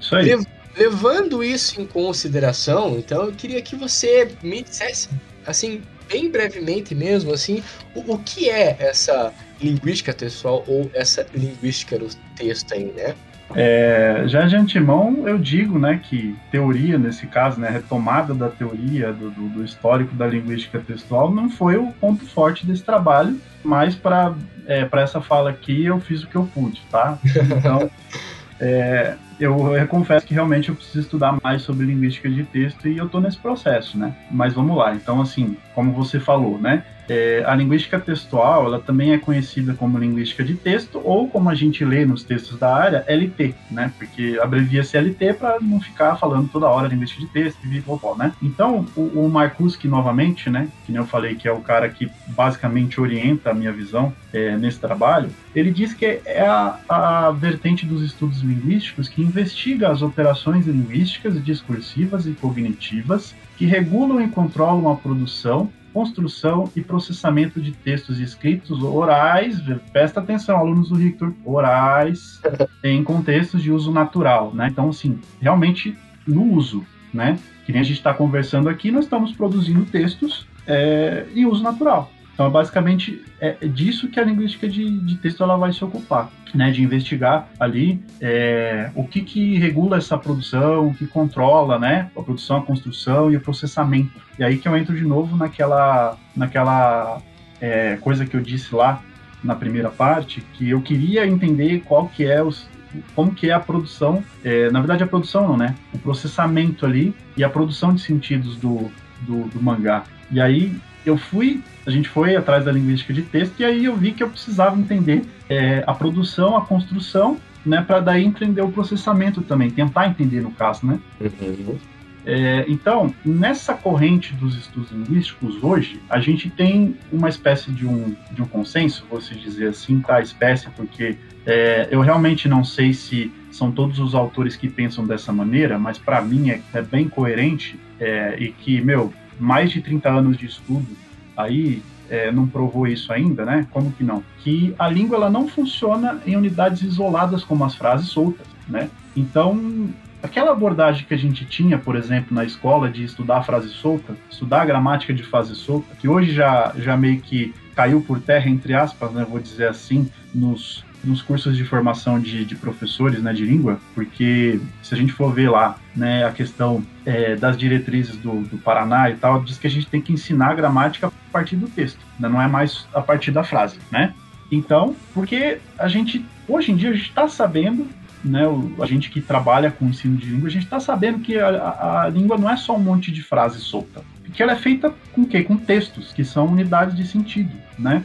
Isso aí. levando isso em consideração, então eu queria que você me dissesse, assim, bem brevemente mesmo, assim, o, o que é essa linguística textual ou essa linguística do texto aí, né? É, já de antemão eu digo né, que teoria, nesse caso, né, retomada da teoria, do, do, do histórico da linguística textual, não foi o ponto forte desse trabalho, mas para é, essa fala aqui eu fiz o que eu pude, tá? Então, é, eu, eu, confesso que realmente eu preciso estudar mais sobre linguística de texto e eu estou nesse processo, né? Mas vamos lá. Então, assim, como você falou, né? É, a linguística textual, ela também é conhecida como linguística de texto ou como a gente lê nos textos da área, LT, né? Porque abrevia-se LT para não ficar falando toda hora linguística de texto e vivopó, né? Então, o, o Markuski, novamente, né? Que nem eu falei que é o cara que basicamente orienta a minha visão é, nesse trabalho, ele diz que é a, a vertente dos estudos linguísticos que investiga as operações linguísticas, discursivas e cognitivas que regulam e controlam a produção construção e processamento de textos escritos orais, presta atenção, alunos do Victor, orais, em contextos de uso natural, né? Então, assim, realmente no uso, né? Que nem a gente está conversando aqui, nós estamos produzindo textos é, em uso natural. Então, basicamente, é disso que a linguística de, de texto ela vai se ocupar, né? De investigar ali é, o que, que regula essa produção, o que controla, né? A produção, a construção e o processamento. E aí que eu entro de novo naquela, naquela é, coisa que eu disse lá na primeira parte, que eu queria entender qual que é os, como que é a produção, é, na verdade a produção não, né? O processamento ali e a produção de sentidos do, do, do mangá. E aí eu fui, a gente foi atrás da linguística de texto e aí eu vi que eu precisava entender é, a produção, a construção, né, para daí entender o processamento também, tentar entender no caso, né? Uhum. É, então, nessa corrente dos estudos linguísticos hoje, a gente tem uma espécie de um, de um consenso, vou se dizer assim, tá? Espécie, porque é, eu realmente não sei se são todos os autores que pensam dessa maneira, mas para mim é, é, bem coerente é, e que, meu, mais de 30 anos de estudo aí é, não provou isso ainda, né? Como que não? Que a língua ela não funciona em unidades isoladas como as frases soltas, né? Então, aquela abordagem que a gente tinha, por exemplo, na escola de estudar frase solta, estudar a gramática de frase solta, que hoje já, já meio que caiu por terra, entre aspas, né? Vou dizer assim, nos nos cursos de formação de, de professores né, de língua, porque se a gente for ver lá né, a questão é, das diretrizes do, do, Paraná e tal, diz que a gente tem que ensinar a gramática a partir do texto, né, não é mais a partir da frase, né? Então, porque a gente, hoje em dia, a gente está sabendo né, o, a gente que trabalha com ensino de língua, a gente está sabendo que a, a, a, língua não é só um monte de frase solta. Que ela é feita com o quê? Com textos, que são unidades de sentido, né?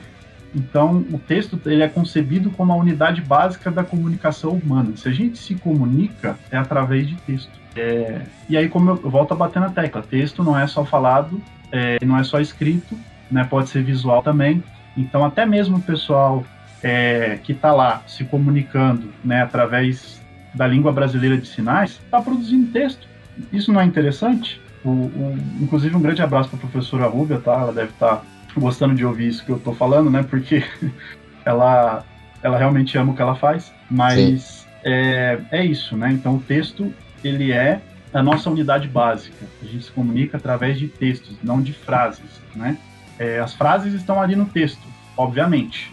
Então, o texto ele é concebido como a unidade básica da comunicação humana. Se a gente se comunica, é através de texto. É, e aí, como eu, eu, volto a bater na tecla, texto não é só falado, é, não é só escrito, né, pode ser visual também. Então, até mesmo o pessoal é, que está lá se comunicando né, através da língua brasileira de sinais, está produzindo texto. Isso não é interessante? O, o, inclusive, um grande abraço para a professora Rúbia, tá? Ela deve estar tá gostando de ouvir isso que eu tô falando, né? Porque ela, ela realmente ama o que ela faz, mas é, é isso, né? Então o texto, ele é a nossa unidade básica. A gente se comunica através de textos, não de frases, né? É, as frases estão ali no texto, obviamente,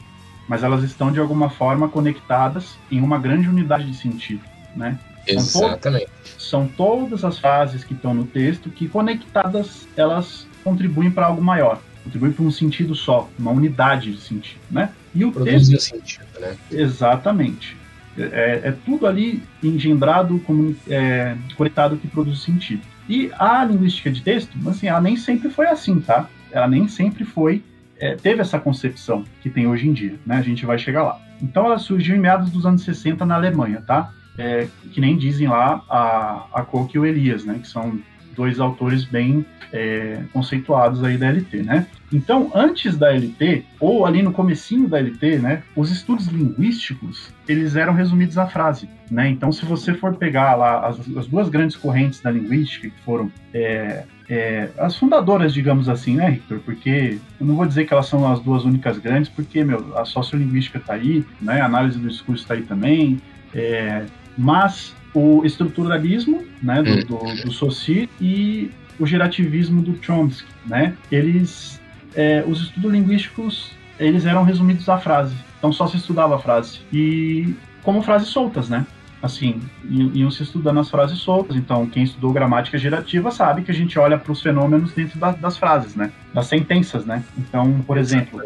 mas elas estão de alguma forma conectadas em uma grande unidade de sentido, né? Exatamente. São, to são todas as frases que estão no texto que conectadas elas contribuem para algo maior contribui para um sentido só, uma unidade de sentido, né? E o Produzir texto, sentido, né? Exatamente. É, é tudo ali engendrado, como, é, conectado que produz sentido. E a linguística de texto, assim, ela nem sempre foi assim, tá? Ela nem sempre foi, é, teve essa concepção que tem hoje em dia, né? A gente vai chegar lá. Então ela surgiu em meados dos anos 60 na Alemanha, tá? É, que nem dizem lá a, a Koch e o Elias, né? Que são dois autores bem é, conceituados aí da LT, né? Então, antes da LT, ou ali no comecinho da LT, né, os estudos linguísticos, eles eram resumidos à frase, né? Então, se você for pegar lá as, as duas grandes correntes da linguística, que foram é, é, as fundadoras, digamos assim, né, Victor? Porque eu não vou dizer que elas são as duas únicas grandes, porque, meu, a sociolinguística está aí, né, a análise do discurso está aí também, é, mas o estruturalismo, né, do, hum. do, do Saussure e o gerativismo do Chomsky, né, eles, é, os estudos linguísticos, eles eram resumidos à frase, então só se estudava a frase, e como frases soltas, né, assim, iam se estudando as frases soltas. Então, quem estudou gramática gerativa sabe que a gente olha para os fenômenos dentro da, das frases, né? Das sentenças, né? Então, por exemplo,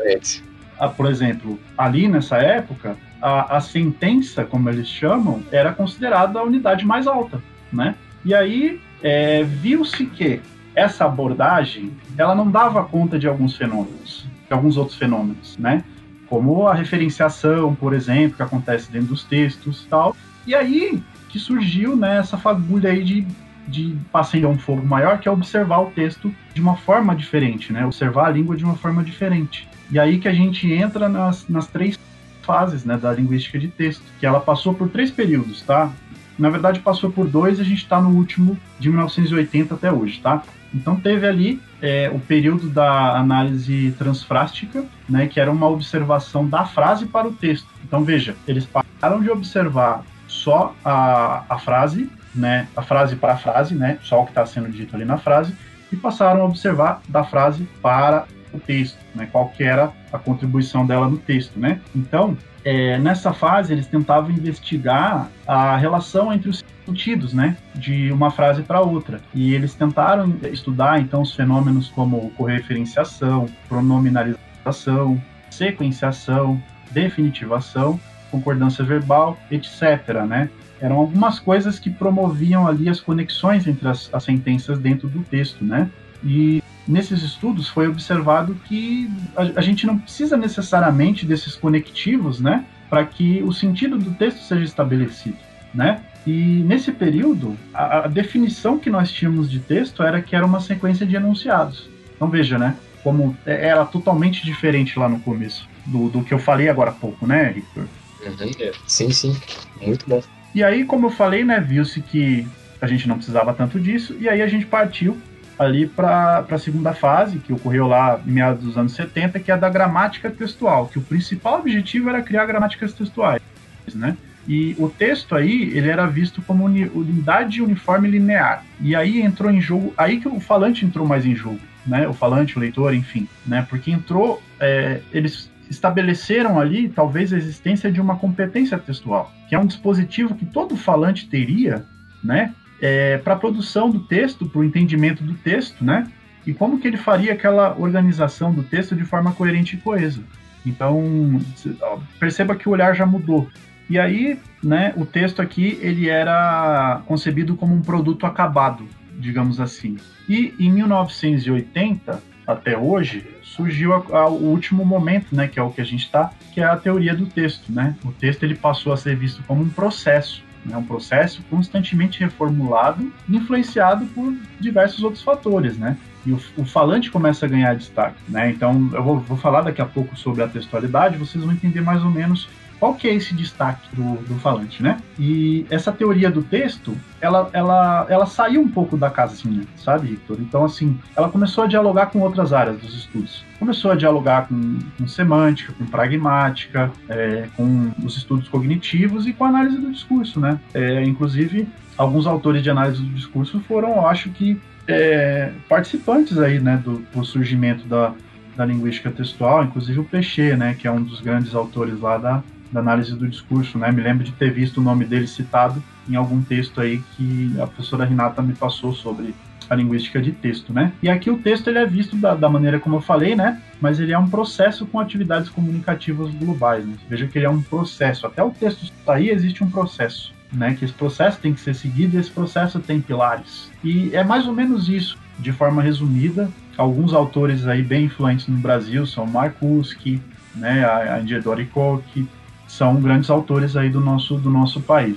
a, por exemplo, ali nessa época, a, a sentença, como eles chamam, era considerada a unidade mais alta, né? E aí é, viu-se que essa abordagem ela não dava conta de alguns fenômenos, de alguns outros fenômenos, né? Como a referenciação, por exemplo, que acontece dentro dos textos, tal, e aí que surgiu né, essa fagulha aí de, de passando a um fogo maior, que é observar o texto de uma forma diferente, né? Observar a língua de uma forma diferente. E aí que a gente entra nas, nas três fases né, da linguística de texto, que ela passou por três períodos, tá? Na verdade, passou por dois e a gente está no último, de 1980 até hoje, tá? Então teve ali é, o período da análise transfrástica, né, que era uma observação da frase para o texto. Então veja, eles pararam de observar só a, a frase, né, a frase para a frase, né, só o que está sendo dito ali na frase, e passaram a observar da frase para o texto, né, qual que era a contribuição dela no texto, né. Então, é, nessa fase eles tentavam investigar a relação entre os sentidos, né, de uma frase para outra. E eles tentaram estudar então os fenômenos como correferenciação, pronominalização, sequenciação, definitivação concordância verbal, etc. Né? Eram algumas coisas que promoviam ali as conexões entre as, as sentenças dentro do texto, né? E nesses estudos foi observado que a, a gente não precisa necessariamente desses conectivos, né? Para que o sentido do texto seja estabelecido, né? E nesse período, a, a, definição que nós tínhamos de texto era que era uma sequência de enunciados. Então veja, né? Como é, era totalmente diferente lá no começo do, do que eu falei agora há pouco, né, Victor? Uhum. Sim, sim. Muito bom. E aí, como eu falei, né, viu-se que a gente não precisava tanto disso, e aí a gente partiu ali para a segunda fase, que ocorreu lá em meados dos anos 70, que é a da gramática textual, que o principal objetivo era criar gramáticas textuais, né? E o texto aí, ele era visto como unidade uniforme linear. E aí entrou em jogo, aí que o falante entrou mais em jogo, né? O falante, o leitor, enfim, né? Porque entrou, é, eles estabeleceram ali talvez a existência de uma competência textual, que é um dispositivo que todo falante teria, né, é, para a produção do texto, para o entendimento do texto, né, e como que ele faria aquela organização do texto de forma coerente e coesa. Então, perceba que o olhar já mudou. E aí, né, o texto aqui, ele era concebido como um produto acabado, digamos assim. E em 1980, até hoje, surgiu a, a, o último momento, né, que é o que a gente está, que é a teoria do texto, né? O texto ele passou a ser visto como um processo, né, um processo constantemente reformulado, influenciado por diversos outros fatores, né? E o, o falante começa a ganhar destaque, né? Então eu vou, vou falar daqui a pouco sobre a textualidade, vocês vão entender mais ou menos qual que é esse destaque do, do falante, né? E essa teoria do texto, ela, ela, ela saiu um pouco da casinha, sabe, Victor? Então, assim, ela começou a dialogar com outras áreas dos estudos. Começou a dialogar com, com semântica, com pragmática, é, com os estudos cognitivos e com a análise do discurso, né? É, inclusive, alguns autores de análise do discurso foram, eu acho que, é, participantes aí, né, do, do surgimento da, da linguística textual, inclusive o Peixe, né, que é um dos grandes autores lá da, da análise do discurso, né? Me lembro de ter visto o nome dele citado em algum texto aí que a professora Renata me passou sobre a linguística de texto, né? E aqui o texto ele é visto da, da maneira como eu falei, né? Mas ele é um processo com atividades comunicativas globais. Né? Veja que ele é um processo. Até o texto sair existe um processo, né? Que esse processo tem que ser seguido. E esse processo tem pilares. E é mais ou menos isso, de forma resumida. Alguns autores aí bem influentes no Brasil são Markuski, né? A Angie Doricoke, são grandes autores aí do nosso, do nosso país.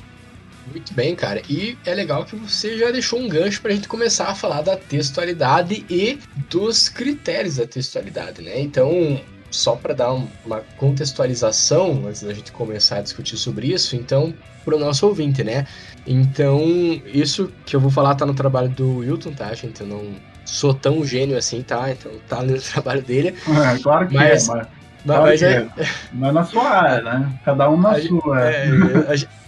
Muito bem, cara. E é legal que você já deixou um gancho para a gente começar a falar da textualidade e dos critérios da textualidade, né? Então, só para dar uma contextualização antes da gente começar a discutir sobre isso, então, para o nosso ouvinte, né? Então, isso que eu vou falar tá no trabalho do Wilton, tá, gente? Eu não sou tão gênio assim, tá? Então, tá no trabalho dele. É, claro que mas, é, mas... Mas, é, mas na sua área, né? Cada um na a sua. É,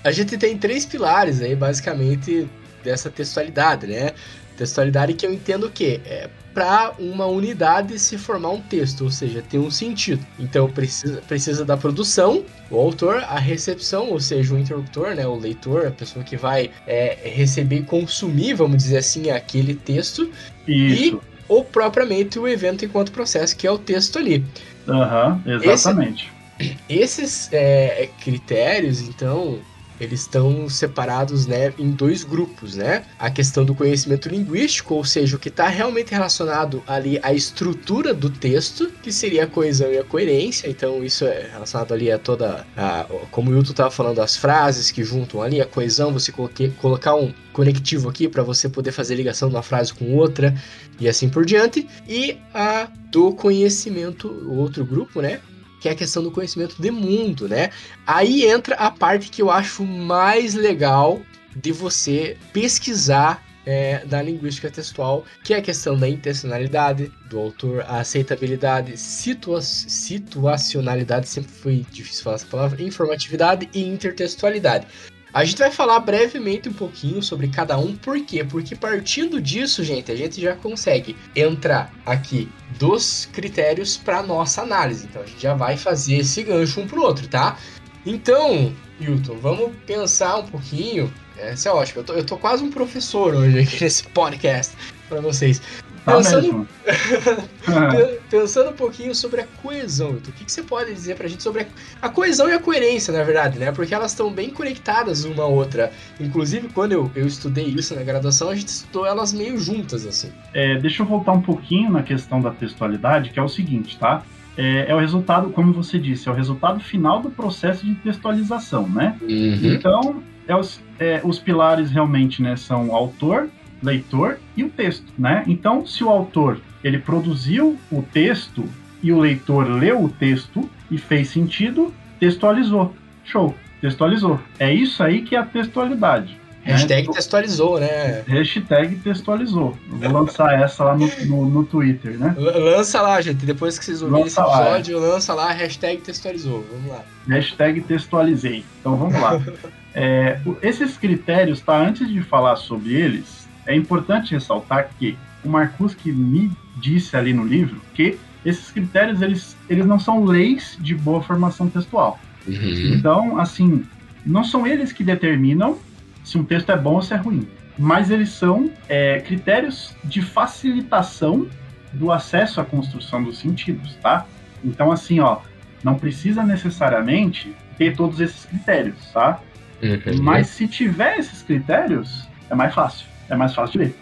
a, gente tem três pilares aí, basicamente, dessa textualidade, né? Textualidade que eu entendo o quê? É para uma unidade se formar um texto, ou seja, ter um sentido. Então precisa, precisa da produção, o autor, a recepção, ou seja, o interlocutor, né, o leitor, a pessoa que vai é, receber e consumir, vamos dizer assim, aquele texto. Isso. E ou propriamente o evento enquanto processo, que é o texto ali. Aham, uhum, exatamente. Esse, esses é, critérios, então, eles estão separados né, em dois grupos, né? A questão do conhecimento linguístico, ou seja, o que está realmente relacionado ali à estrutura do texto, que seria a coesão e a coerência. Então, isso é relacionado ali a toda, a, como o Hilton estava falando, as frases que juntam ali, a coesão, você coloque, colocar um conectivo aqui para você poder fazer ligação de uma frase com outra e assim por diante. E a do conhecimento, o outro grupo, né? Que é a questão do conhecimento de mundo, né? Aí entra a parte que eu acho mais legal de você pesquisar é, da linguística textual, que é a questão da intencionalidade do autor, a aceitabilidade, situa situacionalidade, sempre foi difícil falar essa palavra, informatividade e intertextualidade. A gente vai falar brevemente um pouquinho sobre cada um, por quê? Porque partindo disso, gente, a gente já consegue entrar aqui dos critérios para nossa análise. Então a gente já vai fazer esse gancho um pro outro, tá? Então, Hilton, vamos pensar um pouquinho. Essa é ótimo. Eu tô, eu tô quase um professor hoje aqui nesse podcast para vocês. Tá pensando, pensando um pouquinho sobre a coesão, o que, que você pode dizer pra gente sobre a, a coesão e a coerência, na verdade, né? Porque elas estão bem conectadas uma à outra. Inclusive, quando eu, eu estudei isso na graduação, a gente estudou elas meio juntas, assim. É, deixa eu voltar um pouquinho na questão da textualidade, que é o seguinte, tá? É, é, o resultado, como você disse, é o resultado final do processo de textualização, né? Uhum. Então, é os, é, os pilares realmente né, são autor, leitor e o texto, né? Então, se o autor ele produziu o texto e o leitor leu o texto e fez sentido, textualizou. Show, textualizou. É isso aí que é a textualidade. Né? Hashtag né? textualizou, né? Hashtag textualizou. vou lançar essa lá no, no, no, Twitter, né? Lança lá, gente. Depois que vocês ouvirem esse episódio, lá, é. lança lá, hashtag textualizou. Vamos lá. Hashtag textualizei. Então vamos lá. é, esses critérios, tá? Antes de falar sobre eles, é importante ressaltar que o Marcuski me disse ali no livro que esses critérios eles, eles não são leis de boa formação textual. Uhum. Então, assim, não são eles que determinam se um texto é bom ou se é ruim, mas eles são é, critérios de facilitação do acesso à construção dos sentidos, tá? Então, assim, ó, não precisa necessariamente ter todos esses critérios, tá? Uhum. Mas se tiver esses critérios, é mais fácil é mais fácil de ler,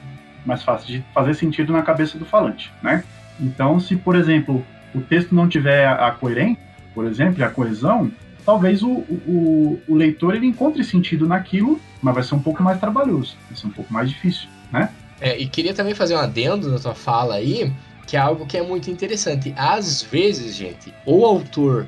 mais fácil de fazer sentido na cabeça do falante, né? Então, se, por exemplo, o texto não tiver a, coerência, por exemplo, a coesão, talvez o, o, o, leitor ele encontre sentido naquilo, mas vai ser um pouco mais trabalhoso, vai ser um pouco mais difícil, né? É, e queria também fazer um adendo na tua fala aí, que é algo que é muito interessante. Às vezes, gente, o autor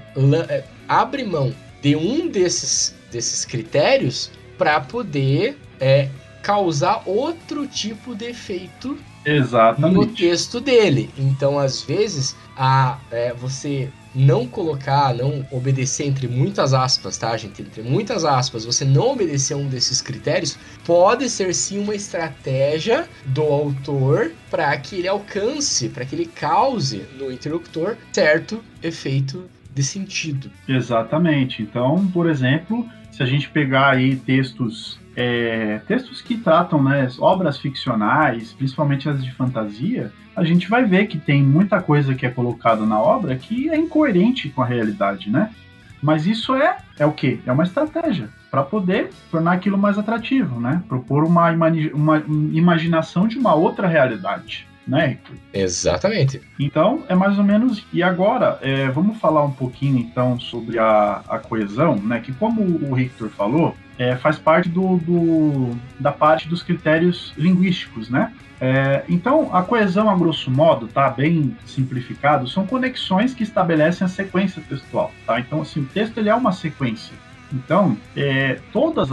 é, abre mão de um desses, desses critérios para poder é, causar outro tipo de efeito Exatamente. no texto dele. Então, às vezes, a, é, você não colocar, não obedecer entre muitas aspas, tá, gente? Entre muitas aspas, você não obedecer um desses critérios, pode ser sim uma estratégia do autor para que ele alcance, para que ele cause no interlocutor certo efeito de sentido. Exatamente. Então, por exemplo, se a gente pegar aí textos é, textos que tratam né, obras ficcionais, principalmente as de fantasia, a gente vai ver que tem muita coisa que é colocada na obra que é incoerente com a realidade, né? Mas isso é, é o quê? É uma estratégia para poder tornar aquilo mais atrativo, né? Propor uma, uma imaginação de uma outra realidade, né, Exatamente. Então, é mais ou menos. E agora, é, vamos falar um pouquinho então sobre a, a coesão, né? Que como o Victor falou, é, faz parte do, do, da parte dos critérios linguísticos, né? É, então, a coesão, a grosso modo, tá bem simplificado, são conexões que estabelecem a sequência textual, tá? Então, assim, o texto ele é uma sequência. Então, é, todos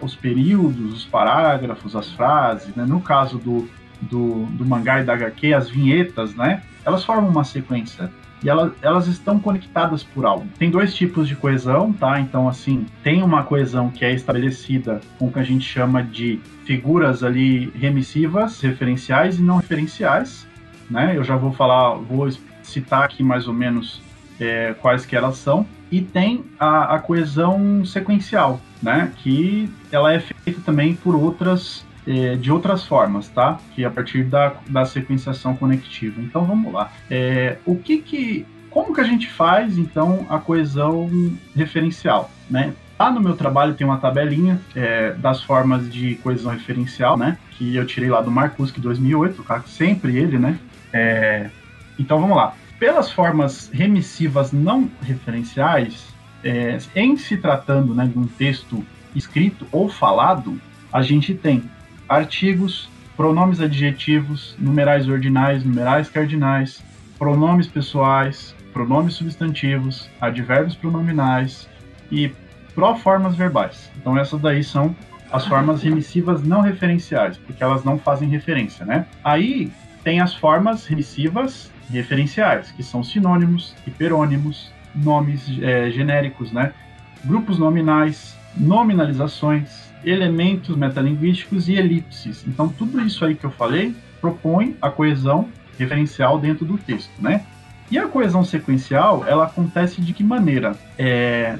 os períodos, os parágrafos, as frases, né? no caso do, do, do mangá e da HQ, as vinhetas, né? Elas formam uma sequência e elas, elas estão conectadas por algo. Tem dois tipos de coesão, tá? Então, assim, tem uma coesão que é estabelecida com o que a gente chama de figuras ali remissivas, referenciais e não referenciais, né? Eu já vou falar, vou citar aqui mais ou menos é, quais que elas são. E tem a, a coesão sequencial, né? Que ela é feita também por outras é, de outras formas, tá? Que é a partir da, da sequenciação conectiva. Então vamos lá. É, o que que. Como que a gente faz, então, a coesão referencial, né? Lá no meu trabalho tem uma tabelinha é, das formas de coesão referencial, né? Que eu tirei lá do Marcus, 2008, sempre ele, né? Então vamos lá. Pelas formas remissivas não referenciais, em se tratando né, de um texto escrito ou falado, a gente tem artigos, pronomes adjetivos, numerais ordinais, numerais cardinais, pronomes pessoais, pronomes substantivos, advérbios pronominais e proformas verbais. Então essas daí são as formas remissivas não referenciais, porque elas não fazem referência, né? Aí tem as formas remissivas referenciais, que são sinônimos, hiperônimos, nomes é, genéricos, né? Grupos nominais, nominalizações, elementos metalinguísticos e elipses. Então, tudo isso aí que eu falei propõe a coesão referencial dentro do texto, né? E a coesão sequencial, ela acontece de que maneira? É...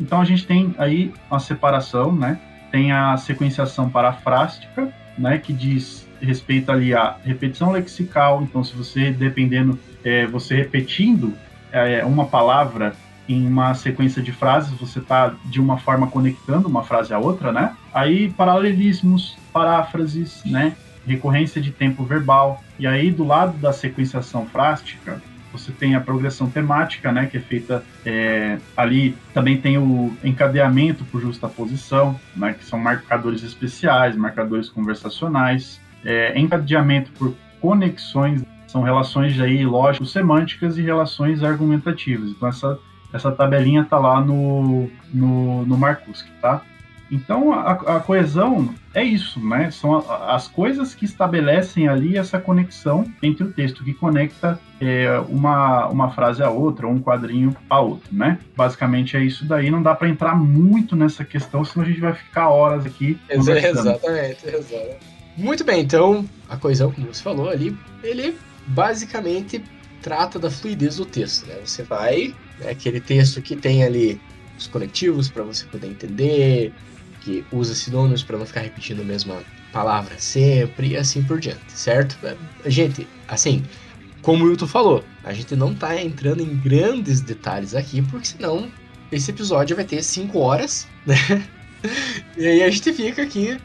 Então, a gente tem aí uma separação, né? Tem a sequenciação parafrástica, né? Que diz respeito ali à repetição lexical. Então, se você, dependendo, é, você repetindo é, uma palavra em uma sequência de frases, você está de uma forma conectando uma frase à outra, né? Aí paralelismos, paráfrases, né? Recorrência de tempo verbal. E aí do lado da sequenciação frástica, você tem a progressão temática, né, que é feita é, ali. Também tem o encadeamento por justaposição, né, que são marcadores especiais, marcadores conversacionais. É, encadeamento por conexões são relações aí lógico-semânticas e relações argumentativas. Então essa essa tabelinha tá lá no, no, no tá? Então, a, a, coesão é isso, né? São a, as coisas que estabelecem ali essa conexão entre o texto, que conecta é, uma, uma frase a outra, um quadrinho a outro, né? Basicamente é isso daí. Não dá para entrar muito nessa questão, senão a gente vai ficar horas aqui. Exatamente, exatamente. Muito bem, então, a coesão, como você falou ali, ele basicamente trata da fluidez do texto, né? Você vai, né, aquele texto que tem ali os conectivos para você poder entender, que usa sinônimos para não ficar repetindo a mesma palavra sempre e assim por diante, certo? É, gente, assim, como o Wilton falou, a gente não tá entrando em grandes detalhes aqui, porque senão esse episódio vai ter 5 horas, né? E aí a gente fica aqui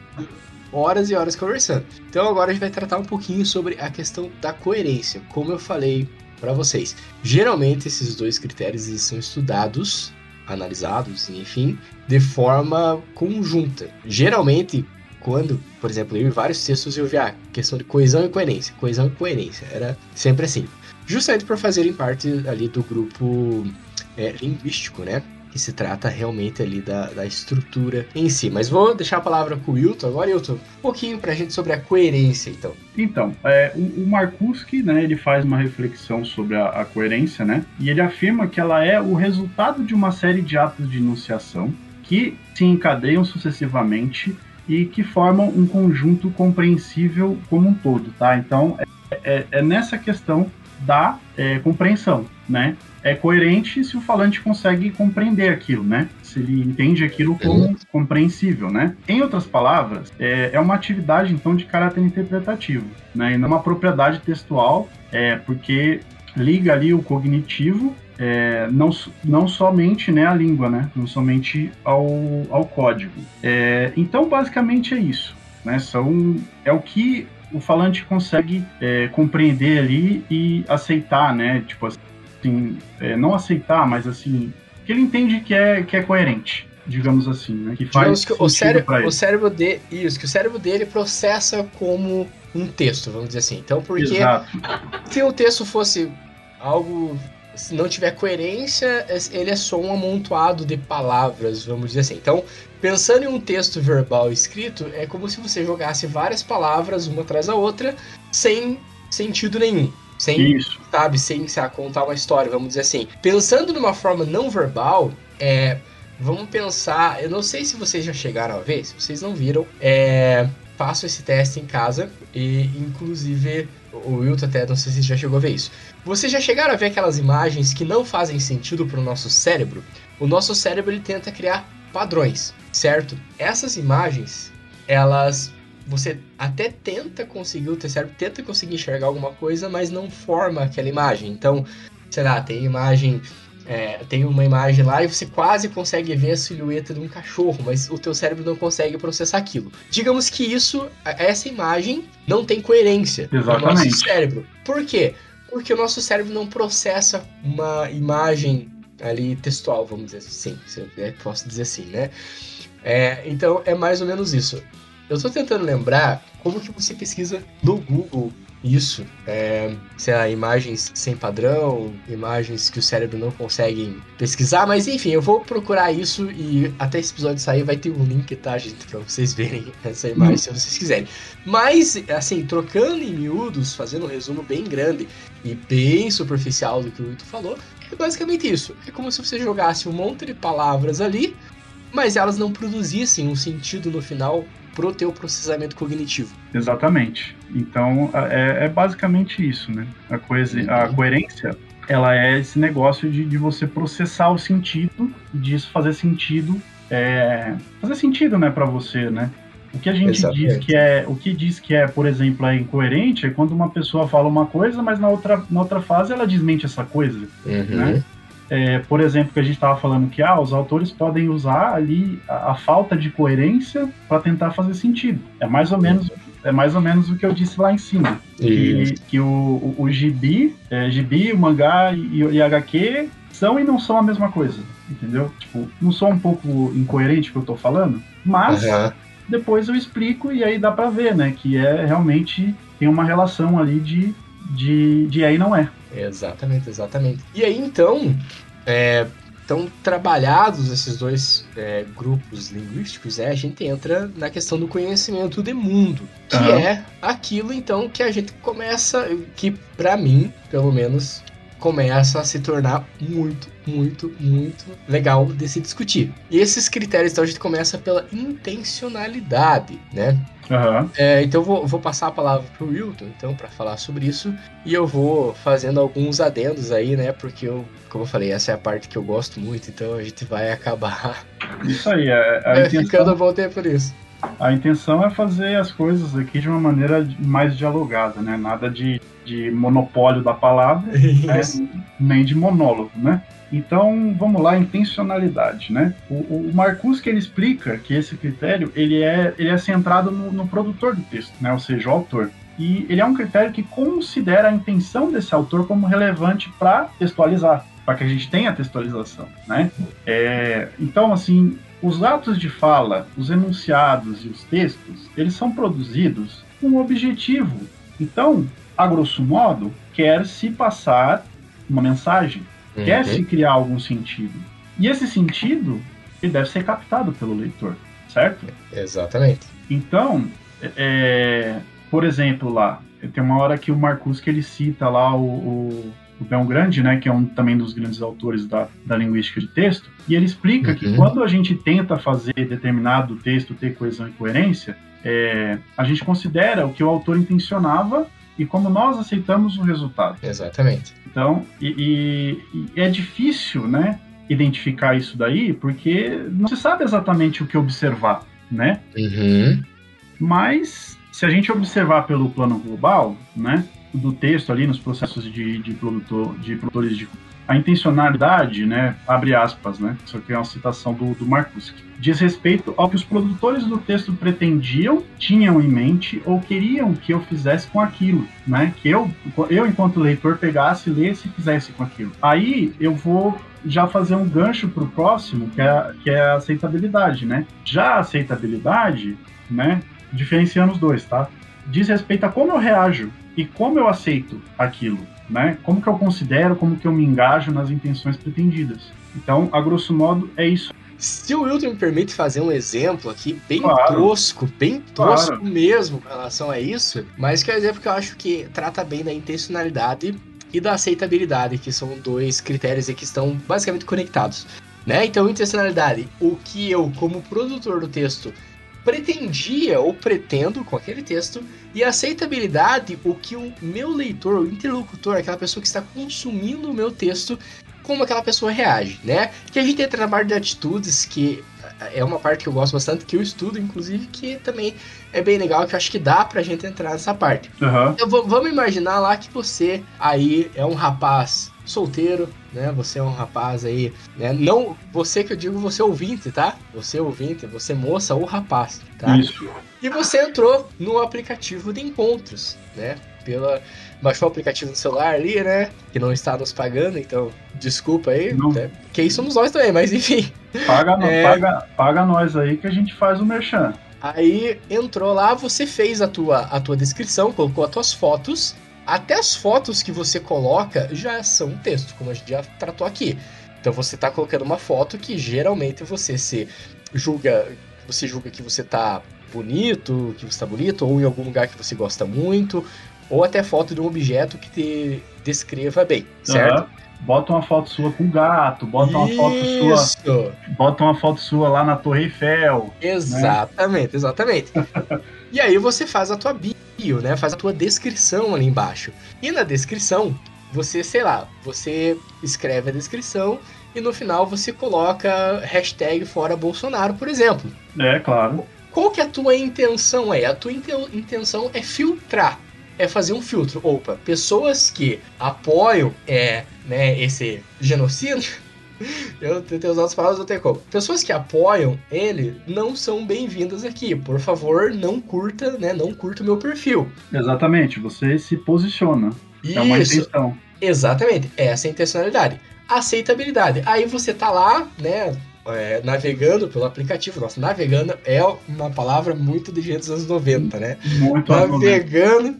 horas e horas conversando. Então agora a gente vai tratar um pouquinho sobre a questão da coerência. Como eu falei para vocês. Geralmente esses dois critérios são estudados, analisados, enfim, de forma conjunta. Geralmente, quando, por exemplo, eu em vários textos eu vi a questão de coesão e coerência, coesão e coerência, era sempre assim. Justamente por fazerem parte ali do grupo é, linguístico, né? Que se trata realmente ali da, da estrutura em si. Mas vou deixar a palavra com o Wilton agora, Wilton, um pouquinho para a gente sobre a coerência, então. Então, é, o, o Markuski, né, ele faz uma reflexão sobre a, a coerência, né, e ele afirma que ela é o resultado de uma série de atos de enunciação que se encadeiam sucessivamente e que formam um conjunto compreensível como um todo, tá? Então, é, é, é nessa questão da é, compreensão, né? É coerente se o falante consegue compreender aquilo, né? Se ele entende aquilo como compreensível, né? Em outras palavras, é, é uma atividade então de caráter interpretativo, né? E não uma propriedade textual, é porque liga ali o cognitivo é, não, não somente né, a língua, né, não somente ao, ao código. É, então, basicamente é isso. Né, são, é o que o falante consegue é, compreender ali e aceitar, né? Tipo assim, é, não aceitar, mas assim, que ele entende que é, que é coerente. digamos assim, né? Que faz que o cérebro, o cérebro de isso, que o cérebro dele processa como um texto, vamos dizer assim. Então, porque Exato. se o texto fosse algo se não tiver coerência, ele é só um amontoado de palavras, vamos dizer assim. Então, pensando em um texto verbal escrito, é como se você jogasse várias palavras uma atrás da outra, sem sentido nenhum. Sem, Isso. sabe, sem sabe, contar uma história, vamos dizer assim. Pensando numa forma não verbal, é, vamos pensar, eu não sei se vocês já chegaram a ver, se vocês não viram, é, faço esse teste em casa e inclusive o Wilton até não sei se já chegou a ver isso. Vocês já chegaram a ver aquelas imagens que não fazem sentido para o nosso cérebro? O nosso cérebro ele tenta criar padrões, certo? Essas imagens, elas você até tenta conseguir, o teu cérebro tenta conseguir enxergar alguma coisa, mas não forma aquela imagem. Então, sei lá, tem imagem é, tem uma imagem lá e você quase consegue ver a silhueta de um cachorro, mas o teu cérebro não consegue processar aquilo. Digamos que isso, essa imagem não tem coerência Exatamente. no nosso cérebro. Por quê? Porque o nosso cérebro não processa uma imagem ali textual, vamos dizer assim, se eu posso dizer assim, né? É, então é mais ou menos isso. Eu estou tentando lembrar como que você pesquisa no Google isso, é, sei lá, imagens sem padrão, imagens que o cérebro não consegue pesquisar, mas enfim, eu vou procurar isso e até esse episódio sair vai ter um link, tá, gente, pra vocês verem essa imagem se vocês quiserem. Mas, assim, trocando em miúdos, fazendo um resumo bem grande e bem superficial do que o Ito falou, é basicamente isso. É como se você jogasse um monte de palavras ali, mas elas não produzissem um sentido no final pro teu processamento cognitivo. Exatamente. Então, é, é basicamente isso, né? A, uhum. a coerência, ela é esse negócio de, de você processar o sentido, disso fazer sentido, é, fazer sentido, né, para você, né? O que a gente Exatamente. diz que é, o que diz que é, por exemplo, é incoerente é quando uma pessoa fala uma coisa, mas na outra, na outra fase ela desmente essa coisa, uhum. né? É, por exemplo, que a gente estava falando que ah, os autores podem usar ali a, a falta de coerência para tentar fazer sentido. É mais ou menos é mais ou menos o que eu disse lá em cima. Que, que, o, o, o gibi, é, gibi, o mangá e, e HQ são e não são a mesma coisa. Entendeu? Tipo, não sou um pouco incoerente que eu estou falando, mas uhum. depois eu explico e aí dá para ver, né? Que é realmente tem uma relação ali de, de, de aí não é. Exatamente, exatamente. E aí então, é, tão trabalhados esses dois é, grupos linguísticos, é, a gente entra na questão do conhecimento de mundo, que uhum. é aquilo então que a gente começa, que para mim, pelo menos, começa a se tornar muito, muito, muito legal de se discutir. E esses critérios, então, a gente começa pela intencionalidade, né? Uhum. É, então eu vou, vou, passar a palavra pro Wilton, então, para falar sobre isso. E eu vou fazendo alguns adendos aí, né? Porque eu, como eu falei, essa é a parte que eu gosto muito, então a gente vai acabar. Isso aí, é, a é, intenção... ficando bom tempo por isso. A intenção é fazer as coisas aqui de uma maneira mais dialogada, né? Nada de, de monopólio da palavra, né? nem de monólogo, né? Então, vamos lá, intencionalidade, né? O, o Marcus que ele explica que esse critério ele é, ele é centrado no, no produtor do texto, né? Ou seja, o autor. E ele é um critério que considera a intenção desse autor como relevante para textualizar, para que a gente tenha a textualização, né? É, então, assim, os atos de fala, os enunciados e os textos, eles são produzidos com um objetivo. Então, a grosso modo, quer se passar uma mensagem, uhum. quer se criar algum sentido. E esse sentido, ele deve ser captado pelo leitor, certo? Exatamente. Então, é, por exemplo, lá, tem uma hora que o Marcus que ele cita lá o, o o Bel Grande, né, que é um também dos grandes autores da, da linguística de texto, e ele explica uhum. que quando a gente tenta fazer determinado texto ter coesão e coerência, é, a gente considera o que o autor intencionava e como nós aceitamos o resultado. Exatamente. Então, e, e, e é difícil, né, identificar isso daí, porque não se sabe exatamente o que observar, né? Uhum. Mas se a gente observar pelo plano global, né, do texto ali nos processos de, de, produtor, de produtores de, a intencionalidade, né, abre aspas, né, isso aqui é uma citação do, do Marcus, diz respeito ao que os produtores do texto pretendiam, tinham em mente ou queriam que eu fizesse com aquilo, né, que eu, eu enquanto leitor pegasse, lesse e fizesse com aquilo. Aí eu vou já fazer um gancho para o próximo, que é, que é a aceitabilidade, né? Já a aceitabilidade, né, diferenciando os dois, tá? Diz respeito a como eu reajo e como eu aceito aquilo né? Como que eu considero, como que eu me engajo nas intenções pretendidas. Então, a grosso modo, é isso. Se o Wilton me permite fazer um exemplo aqui, bem claro. tosco, bem tosco claro. mesmo com relação a isso, mas que é um exemplo que eu acho que trata bem da intencionalidade e da aceitabilidade, que são dois critérios que estão basicamente conectados. Né? Então, intencionalidade, o que eu, como produtor do texto, pretendia ou pretendo com aquele texto, e aceitabilidade, o que o meu leitor, o interlocutor, aquela pessoa que está consumindo o meu texto, como aquela pessoa reage, né? Que a gente entra na parte de atitudes, que é uma parte que eu gosto bastante, que eu estudo, inclusive, que também é bem legal, que eu acho que dá pra gente entrar nessa parte. Uhum. Então, vamos imaginar lá que você aí é um rapaz solteiro, né? Você é um rapaz aí, né? Não você que eu digo, você ouvinte, tá? Você ouvinte, você moça ou rapaz, tá? Isso. E você entrou no aplicativo de encontros, né? Pela baixou o aplicativo no celular ali, né? Que não está nos pagando, então desculpa aí. Não. Né? Que somos nós também, mas enfim. Paga, é... paga, paga nós aí que a gente faz o merchan. Aí entrou lá, você fez a tua, a tua descrição, colocou as tuas fotos até as fotos que você coloca já são texto, como a gente já tratou aqui. Então você está colocando uma foto que geralmente você se julga, você julga que você está bonito, que você está bonito, ou em algum lugar que você gosta muito, ou até foto de um objeto que te descreva bem, certo? Uhum. Bota uma foto sua com gato, bota Isso. uma foto sua. Bota uma foto sua lá na Torre Eiffel. Exatamente, né? exatamente. e aí você faz a tua bio né? Faz a tua descrição ali embaixo. E na descrição, você, sei lá, você escreve a descrição e no final você coloca hashtag fora Bolsonaro, por exemplo. É, claro. Qual que é a tua intenção é? A tua intenção é filtrar, é fazer um filtro. Opa, pessoas que apoiam é, né, esse genocídio eu tentei usar as palavras do Teco. Pessoas que apoiam ele não são bem-vindas aqui. Por favor, não curta, né? Não curta o meu perfil. Exatamente, você se posiciona. Isso. É uma intenção. Exatamente, essa é a intencionalidade. Aceitabilidade. Aí você tá lá, né? É, navegando pelo aplicativo. Nossa, navegando é uma palavra muito de gente dos anos 90, né? Muito Navegando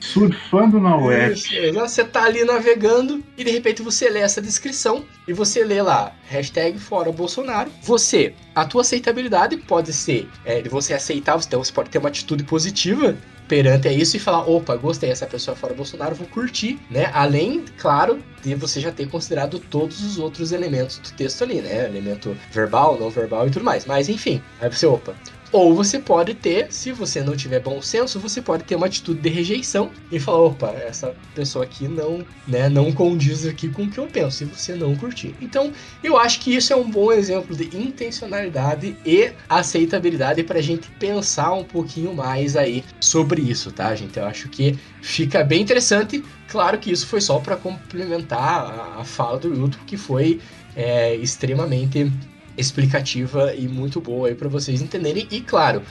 surfando na web. Isso, você tá ali navegando e de repente você lê essa descrição e você lê lá, hashtag fora Bolsonaro. Você, a tua aceitabilidade pode ser é, de você aceitar, então você pode ter uma atitude positiva perante a isso e falar, opa, gostei dessa pessoa fora Bolsonaro, vou curtir, né? Além, claro, de você já ter considerado todos os outros elementos do texto ali, né? Elemento verbal, não verbal e tudo mais. Mas enfim, aí você, opa, ou você pode ter, se você não tiver bom senso, você pode ter uma atitude de rejeição e falar, opa, essa pessoa aqui não, né, não condiz aqui com o que eu penso, se você não curtir. Então, eu acho que isso é um bom exemplo de intencionalidade e aceitabilidade para a gente pensar um pouquinho mais aí sobre isso, tá, gente? Eu acho que fica bem interessante. Claro que isso foi só para complementar a, fala do Wilton, que foi é, extremamente explicativa e muito boa aí para vocês entenderem. E claro,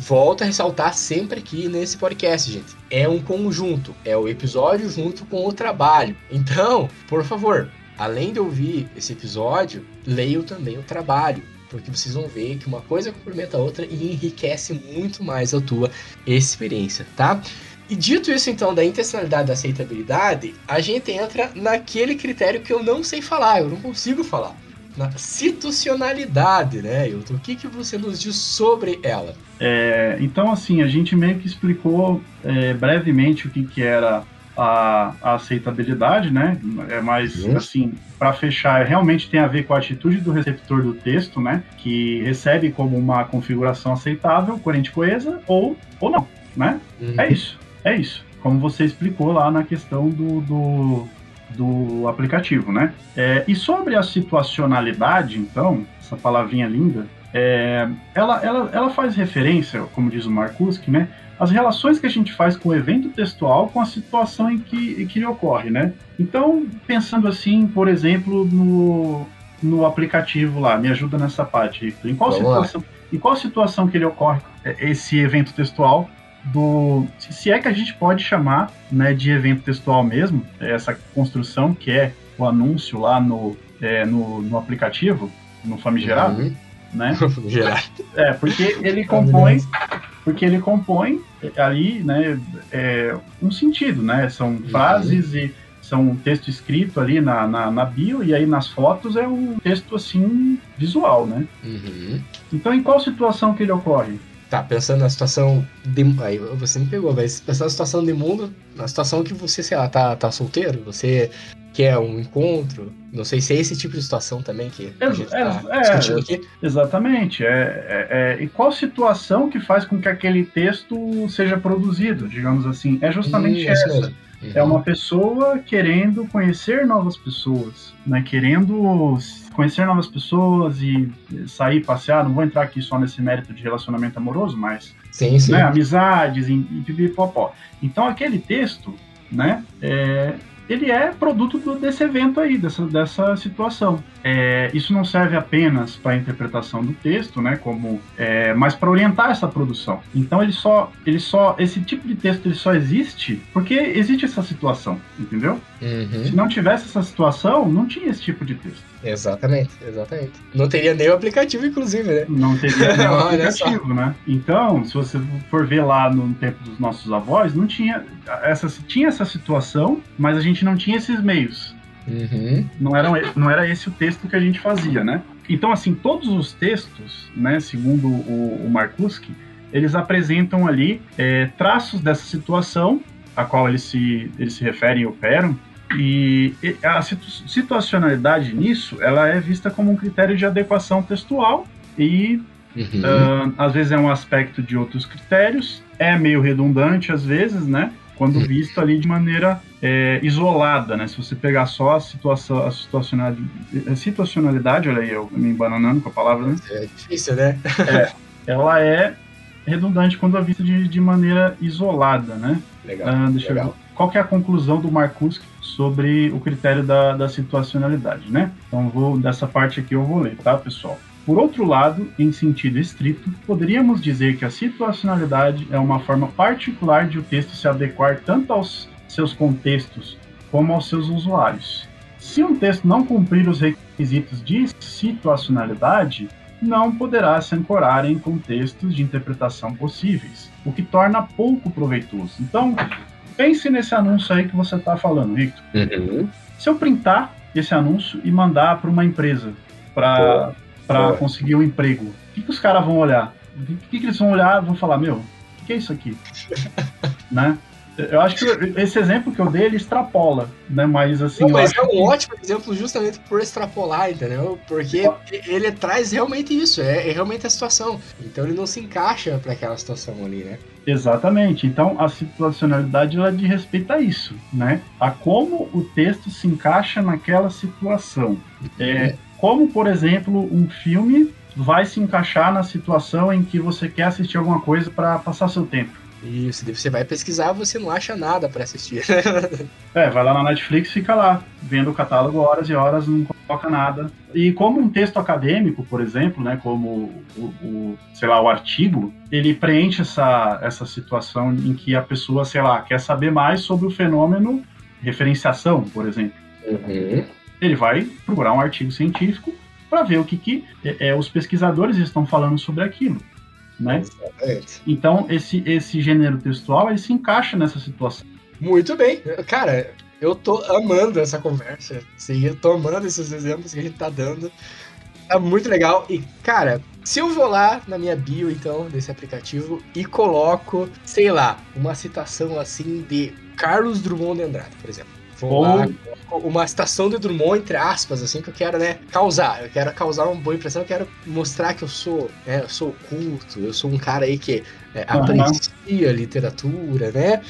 volta a ressaltar sempre aqui nesse podcast, gente. É um conjunto, é o episódio junto com o trabalho. Então, por favor, além de ouvir esse episódio, leiam também o trabalho. Porque vocês vão ver que uma coisa complementa a outra e enriquece muito mais a tua experiência, tá? E dito isso, então, da intencionalidade da aceitabilidade, a gente entra naquele critério que eu não sei falar, eu não consigo falar na situacionalidade, né, Hilton? O que, que você nos diz sobre ela? É, então, assim, a gente meio que explicou é, brevemente o que, que era a, a, aceitabilidade, né? É mais uhum. assim, para fechar, realmente tem a ver com a atitude do receptor do texto, né? Que recebe como uma configuração aceitável, coerente coesa ou, ou não, né? Uhum. É isso, é isso. Como você explicou lá na questão do, do do aplicativo, né? É, e sobre a situacionalidade, então, essa palavrinha linda, é, ela, ela, ela faz referência, como diz o Markuski, né, as relações que a gente faz com o evento textual com a situação em que, em que ele ocorre, né? Então, pensando assim, por exemplo, no, no aplicativo lá, me ajuda nessa parte. Em qual, situação, em qual situação que ele ocorre, é, esse evento textual, do se é que a gente pode chamar né, de evento textual mesmo, essa construção que é o anúncio lá no, é, no, no aplicativo, no famigerado, uhum. né? é, porque ele compõe porque ele compõe ali, né, é, um sentido, né? São uhum. frases e são um texto escrito ali na, na, na, bio, e aí nas fotos é um texto assim visual, né? Uhum. Então, em qual situação que ele ocorre? Tá, pensando na situação de. Aí você me pegou, mas pensando na situação de mundo, na situação que você, sei lá, tá, tá solteiro, você quer um encontro. Não sei se é esse tipo de situação também que a gente tá é, discutindo aqui. Exatamente. É, é, é, e qual situação que faz com que aquele texto seja produzido, digamos assim? É justamente hum, essa. Uhum. É uma pessoa querendo conhecer novas pessoas, né? Querendo conhecer novas pessoas e sair, passear. Não vou entrar aqui só nesse mérito de relacionamento amoroso, mas sim, sim. Né? amizades e, e pipipopó. Então aquele texto, né? É, ele é produto do, desse evento aí, dessa, dessa situação. É, isso não serve apenas para a interpretação do texto, né, como, é, mas para orientar essa produção. Então ele só, ele só, esse tipo de texto ele só existe porque existe essa situação, entendeu? Uhum. Se não tivesse essa situação, não tinha esse tipo de texto. Exatamente, exatamente. Não teria nem o aplicativo, inclusive, né? Não teria nem o aplicativo, né? Então, se você for ver lá no tempo dos nossos avós, não tinha essa, tinha essa situação, mas a gente não tinha esses meios. Uhum. Não, era, não era esse o texto que a gente fazia, né? Então, assim, todos os textos, né, segundo o, o Markuski, eles apresentam ali é, traços dessa situação a qual eles se, eles se referem e operam, e a situacionalidade nisso, ela é vista como um critério de adequação textual e uhum. uh, às vezes é um aspecto de outros critérios, é meio redundante às vezes, né? Quando uhum. visto ali de maneira é, isolada, né? Se você pegar só a situação, a situacionalidade, a situacionalidade, olha aí, eu me embananando com a palavra, né? É difícil, né? é, ela é redundante quando é vista de, de maneira isolada, né? Legal. Uh, deixa legal. Eu ver. Qual que é a conclusão do Marcus sobre o critério da, da situacionalidade, né? Então, vou, dessa parte aqui eu vou ler, tá, pessoal? Por outro lado, em sentido estrito, poderíamos dizer que a situacionalidade é uma forma particular de o texto se adequar tanto aos seus contextos como aos seus usuários. Se um texto não cumprir os requisitos de situacionalidade, não poderá se ancorar em contextos de interpretação possíveis, o que torna pouco proveitoso. Então, pense nesse anúncio aí que você está falando, Victor. Uhum. Se eu printar esse anúncio e mandar para uma empresa para conseguir um emprego, o que, que os caras vão olhar? O que, que, eles vão olhar? Vão falar, meu, o que é isso aqui? né? Eu acho que esse exemplo que eu dei, ele extrapola, né? Mas assim. Não, mas é um que... ótimo exemplo justamente por extrapolar, entendeu? Porque ele traz realmente isso, é, é, realmente a situação. Então ele não se encaixa para aquela situação ali, né? Exatamente. Então a situacionalidade ela de respeito a isso, né? A como o texto se encaixa naquela situação. É, como, por exemplo, um filme vai se encaixar na situação em que você quer assistir alguma coisa para passar seu tempo. Isso, você vai pesquisar, você não acha nada para assistir. é, vai lá na Netflix, fica lá, vendo o catálogo horas e horas, não coloca nada. E como um texto acadêmico, por exemplo, né, como o, o, sei lá, o artigo, ele preenche essa, essa situação em que a pessoa, sei lá, quer saber mais sobre o fenômeno referenciação, por exemplo. Uhum. Ele vai procurar um artigo científico para ver o que, que é, é, os pesquisadores estão falando sobre aquilo né? Exatamente. Então, esse, esse gênero textual, ele se encaixa nessa situação. Muito bem. Cara, eu tô amando essa conversa. Sim, eu tô amando esses exemplos que a gente tá dando. Tá muito legal. E, cara, se eu vou lá na minha bio, então, desse aplicativo, e coloco, sei lá, uma citação assim de Carlos Drummond de Andrade, por exemplo. Vou Ou... lá, uma citação de Drummond, entre aspas, assim, que eu quero, né, causar. Eu quero causar uma boa impressão, eu quero mostrar que eu sou, né, eu sou culto, eu sou um cara aí que é, uhum. aprecia literatura, né?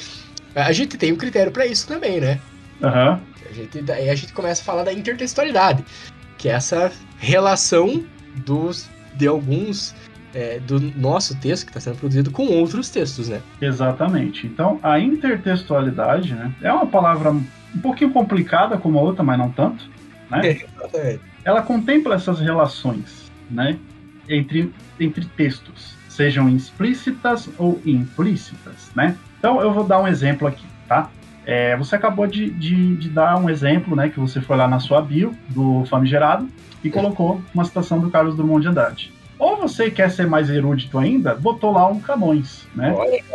A gente tem um critério para isso também, né? Uhum. A gente, aí a gente começa a falar da intertextualidade, que é essa relação dos de alguns é, do nosso texto que está sendo produzido com outros textos, né? Exatamente. Então, a intertextualidade né, é uma palavra um pouquinho complicada como a outra, mas não tanto. Né? É. Ela contempla essas relações né, entre, entre textos, sejam explícitas ou implícitas. Né? Então, eu vou dar um exemplo aqui. Tá? É, você acabou de, de, de, dar um exemplo, né, que você foi lá na sua bio do Famigerado e colocou uma citação do Carlos Drummond de Andrade. Ou você quer ser mais erudito ainda, botou lá um Camões, né?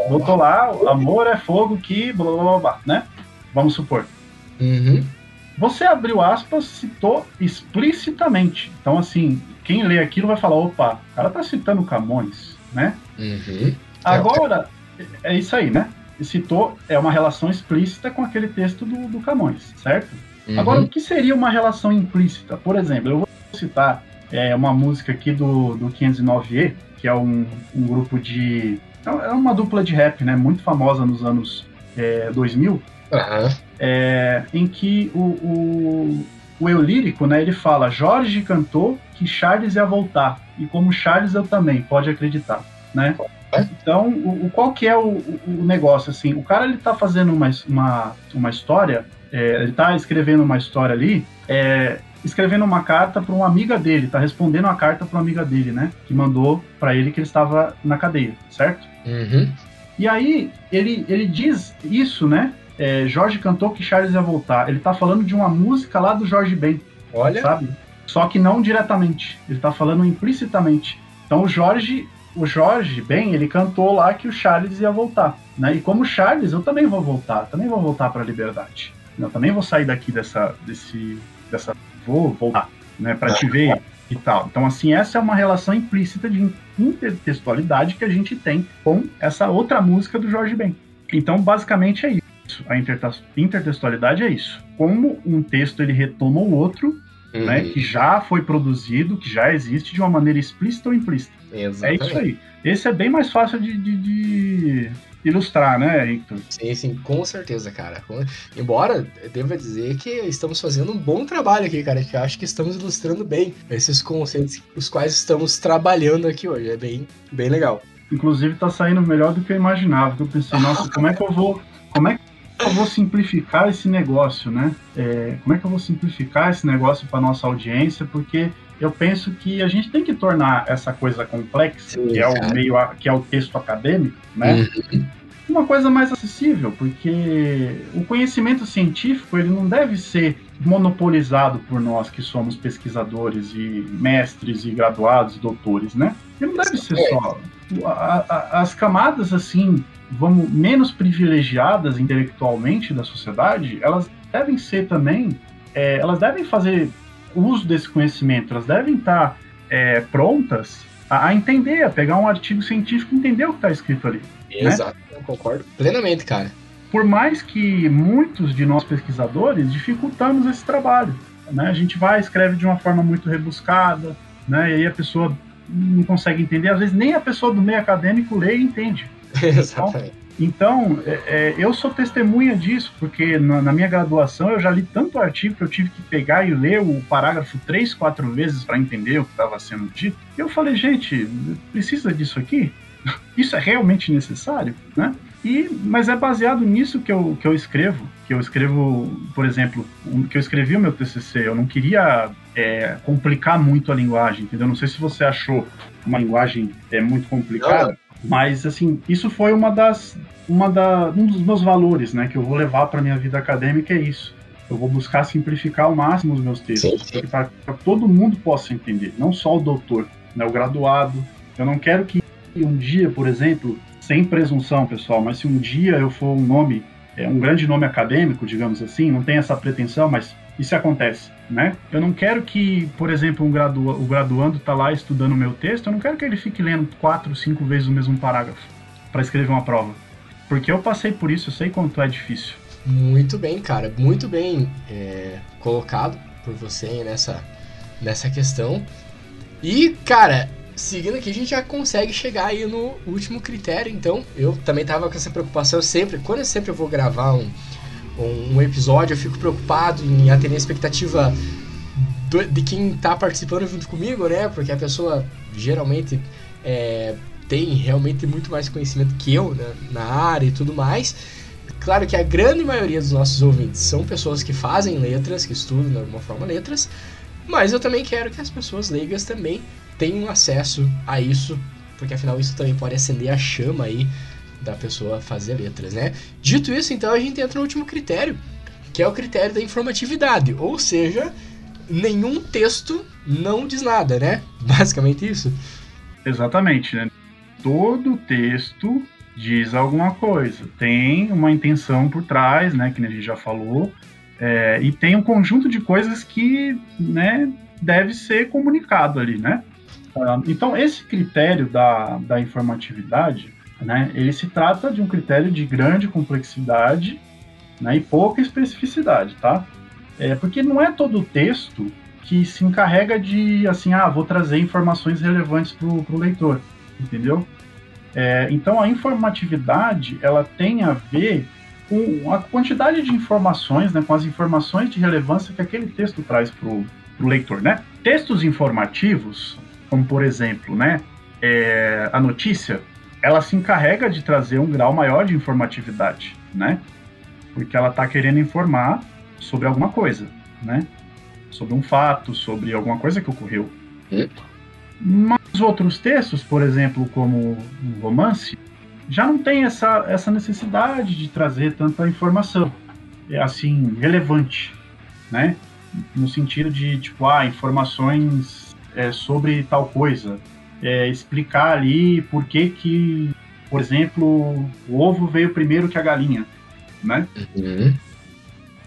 Botou lá, amor é fogo que blá blá blá, blá né? Vamos supor. Uhum. Você abriu aspas, citou explicitamente. Então, assim, quem lê aquilo vai falar: opa, o cara tá citando Camões, né? Uhum. Agora, é isso aí, né? Citou, é uma relação explícita com aquele texto do, do Camões, certo? Uhum. Agora, o que seria uma relação implícita? Por exemplo, eu vou citar é uma música aqui do, do 509E, que é um, um grupo de. É uma dupla de rap, né? Muito famosa nos anos é, 2000. Uhum. É, em que o, o, o eu lírico, né? Ele fala: Jorge cantou que Charles ia voltar. E como Charles eu também, pode acreditar, né? Então, o, o, qual que é o, o, negócio, assim? O cara, ele tá fazendo uma, uma, uma história, é, ele tá escrevendo uma história ali, é, escrevendo uma carta para uma amiga dele, tá respondendo uma carta para uma amiga dele, né? Que mandou para ele que ele estava na cadeia, certo? Uhum. E aí ele, ele diz isso, né? É, Jorge cantou que Charles ia voltar. Ele tá falando de uma música lá do Jorge Ben. Olha. Sabe? Só que não diretamente. Ele tá falando implicitamente. Então o Jorge, o Jorge Ben, ele cantou lá que o Charles ia voltar, né? E como Charles, eu também vou voltar, também vou voltar para a liberdade. Eu também vou sair daqui dessa desse dessa vou voltar, né, para te ver e tal. Então, assim, essa é uma relação implícita de intertextualidade que a gente tem com essa outra música do Jorge Ben. Então, basicamente é isso. A intertextualidade é isso. Como um texto ele retoma o outro, uhum. né, que já foi produzido, que já existe de uma maneira explícita ou implícita. Exatamente. É isso aí. Esse é bem mais fácil de, de, de ilustrar, né, Victor? Sim, sim, com certeza, cara. Embora deva dizer que estamos fazendo um bom trabalho aqui, cara, que acho que estamos ilustrando bem esses conceitos os quais estamos trabalhando aqui hoje. É bem, bem legal. Inclusive tá saindo melhor do que eu imaginava. Eu pensei, nossa, como é que eu vou. Como é que eu vou simplificar esse negócio, né? É, como é que eu vou simplificar esse negócio para nossa audiência? Porque eu penso que a gente tem que tornar essa coisa complexa, Sim, que é o meio que é o texto acadêmico, né? Uhum. Uma coisa mais acessível, porque o conhecimento científico ele não deve ser monopolizado por nós que somos pesquisadores e mestres e graduados, doutores, né? Ele não deve ser só as camadas assim, vamos menos privilegiadas intelectualmente da sociedade, elas devem ser também, é, elas devem fazer uso desse conhecimento, elas devem estar é, prontas a, a, entender, a pegar um artigo científico e entender o que está escrito ali. Né? Exato, né? eu concordo plenamente, cara. Por mais que muitos de nós pesquisadores dificultamos esse trabalho, né? A gente vai escreve de uma forma muito rebuscada, né? E aí a pessoa não consegue entender, às vezes nem a pessoa do meio acadêmico lê e entende. Exatamente. Então, então, é, é, eu sou testemunha disso, porque na, na, minha graduação eu já li tanto artigo que eu tive que pegar e ler o parágrafo três, quatro vezes para entender o que estava sendo dito. E eu falei, gente, precisa disso aqui? Isso é realmente necessário, né? E, mas é baseado nisso que eu, que eu escrevo, que eu escrevo, por exemplo, que eu escrevi o meu TCC. Eu não queria é, complicar muito a linguagem, entendeu? Não sei se você achou uma linguagem é, muito complicada. Mas, assim, isso foi uma das, uma da, um dos meus valores, né, que eu vou levar para minha vida acadêmica é isso. Eu vou buscar simplificar ao máximo os meus textos, para que todo mundo possa entender, não só o doutor, né, o graduado. Eu não quero que um dia, por exemplo, sem presunção, pessoal, mas se um dia eu for um nome, é, um grande nome acadêmico, digamos assim, não tem essa pretensão, mas isso acontece, né? Eu não quero que, por exemplo, um gradua, o graduando está lá estudando o meu texto, eu não quero que ele fique lendo quatro, cinco vezes o mesmo parágrafo para escrever uma prova. Porque eu passei por isso, eu sei quanto é difícil. Muito bem, cara, muito bem é, colocado por você nessa, nessa questão. E, cara, seguindo aqui, a gente já consegue chegar aí no último critério. Então, eu também tava com essa preocupação sempre. Quando eu sempre vou gravar um, um, episódio, eu fico preocupado em atender a expectativa do, de quem tá participando junto comigo, né? Porque a pessoa geralmente é, tem realmente muito mais conhecimento que eu né, na área e tudo mais. Claro que a grande maioria dos nossos ouvintes são pessoas que fazem letras, que estudam de alguma forma letras, mas eu também quero que as pessoas leigas também tenham acesso a isso, porque afinal isso também pode acender a chama aí da pessoa fazer letras, né? Dito isso, então a gente entra no último critério, que é o critério da informatividade, ou seja, nenhum texto não diz nada, né? Basicamente isso. Exatamente, né? Todo texto diz alguma coisa, tem uma intenção por trás, né, que a gente já falou, é, e tem um conjunto de coisas que, né, deve ser comunicado ali, né? Ah, então, esse critério da, da informatividade, né, ele se trata de um critério de grande complexidade né, e pouca especificidade, tá? É, porque não é todo texto que se encarrega de, assim, ah, vou trazer informações relevantes para o leitor, entendeu? É, então a informatividade ela tem a ver com a quantidade de informações, né, com as informações de relevância que aquele texto traz para o leitor, né? Textos informativos, como por exemplo, né, é, a notícia, ela se encarrega de trazer um grau maior de informatividade, né? Porque ela está querendo informar sobre alguma coisa, né? Sobre um fato, sobre alguma coisa que ocorreu. Hum. Mas outros textos, por exemplo, como o romance, já não tem essa, essa necessidade de trazer tanta informação, é assim, relevante, né? No sentido de, tipo, ah, informações é, sobre tal coisa, é, explicar ali por que que, por exemplo, o ovo veio primeiro que a galinha, né? Uhum.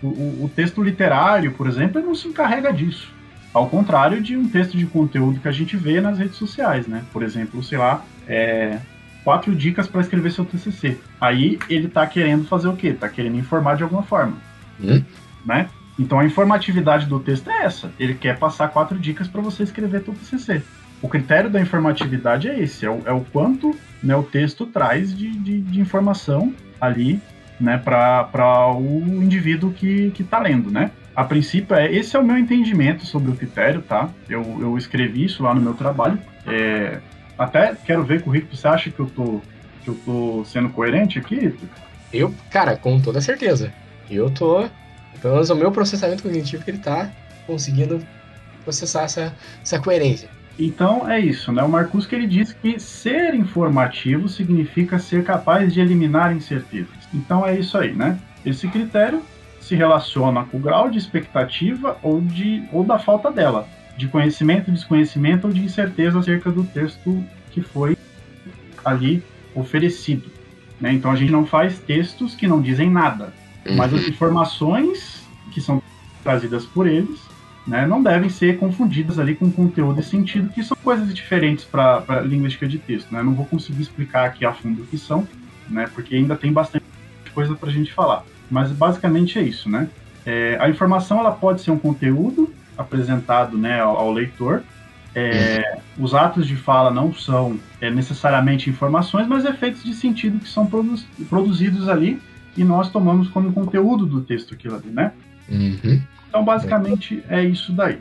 O, o, texto literário, por exemplo, não se encarrega disso. Ao contrário de um texto de conteúdo que a gente vê nas redes sociais, né? Por exemplo, sei lá, é, quatro dicas para escrever seu TCC. Aí ele está querendo fazer o quê? Está querendo informar de alguma forma, hum? né? Então a informatividade do texto é essa. Ele quer passar quatro dicas para você escrever seu TCC. O critério da informatividade é esse, é o, é o quanto né, o texto traz de, de, de informação ali né, para o indivíduo que está lendo, né? A princípio, é, esse é o meu entendimento sobre o critério, tá? Eu, eu escrevi isso lá no meu trabalho. É, até quero ver com o Rico, você acha que eu tô, que eu tô sendo coerente aqui? Eu, cara, com toda certeza. Eu tô, pelo menos o meu processamento cognitivo ele tá conseguindo processar essa, essa coerência. Então é isso, né? O Marcus que ele diz que ser informativo significa ser capaz de eliminar incertezas. Então é isso aí, né? Esse critério se relaciona com o grau de expectativa ou, de, ou da falta dela, de conhecimento, desconhecimento ou de incerteza acerca do texto que foi ali oferecido. Né? Então a gente não faz textos que não dizem nada, mas as uhum. informações que são trazidas por eles né, não devem ser confundidas ali com conteúdo e sentido, que são coisas diferentes para a linguística de texto. Né? Não vou conseguir explicar aqui a fundo o que são, né, porque ainda tem bastante coisa para a gente falar. Mas basicamente é isso, né? É, a informação ela pode ser um conteúdo apresentado né, ao, ao leitor. É, uhum. Os atos de fala não são é, necessariamente informações, mas efeitos de sentido que são produz, produzidos ali e nós tomamos como conteúdo do texto aquilo ali, né? Uhum. Então, basicamente, é isso daí,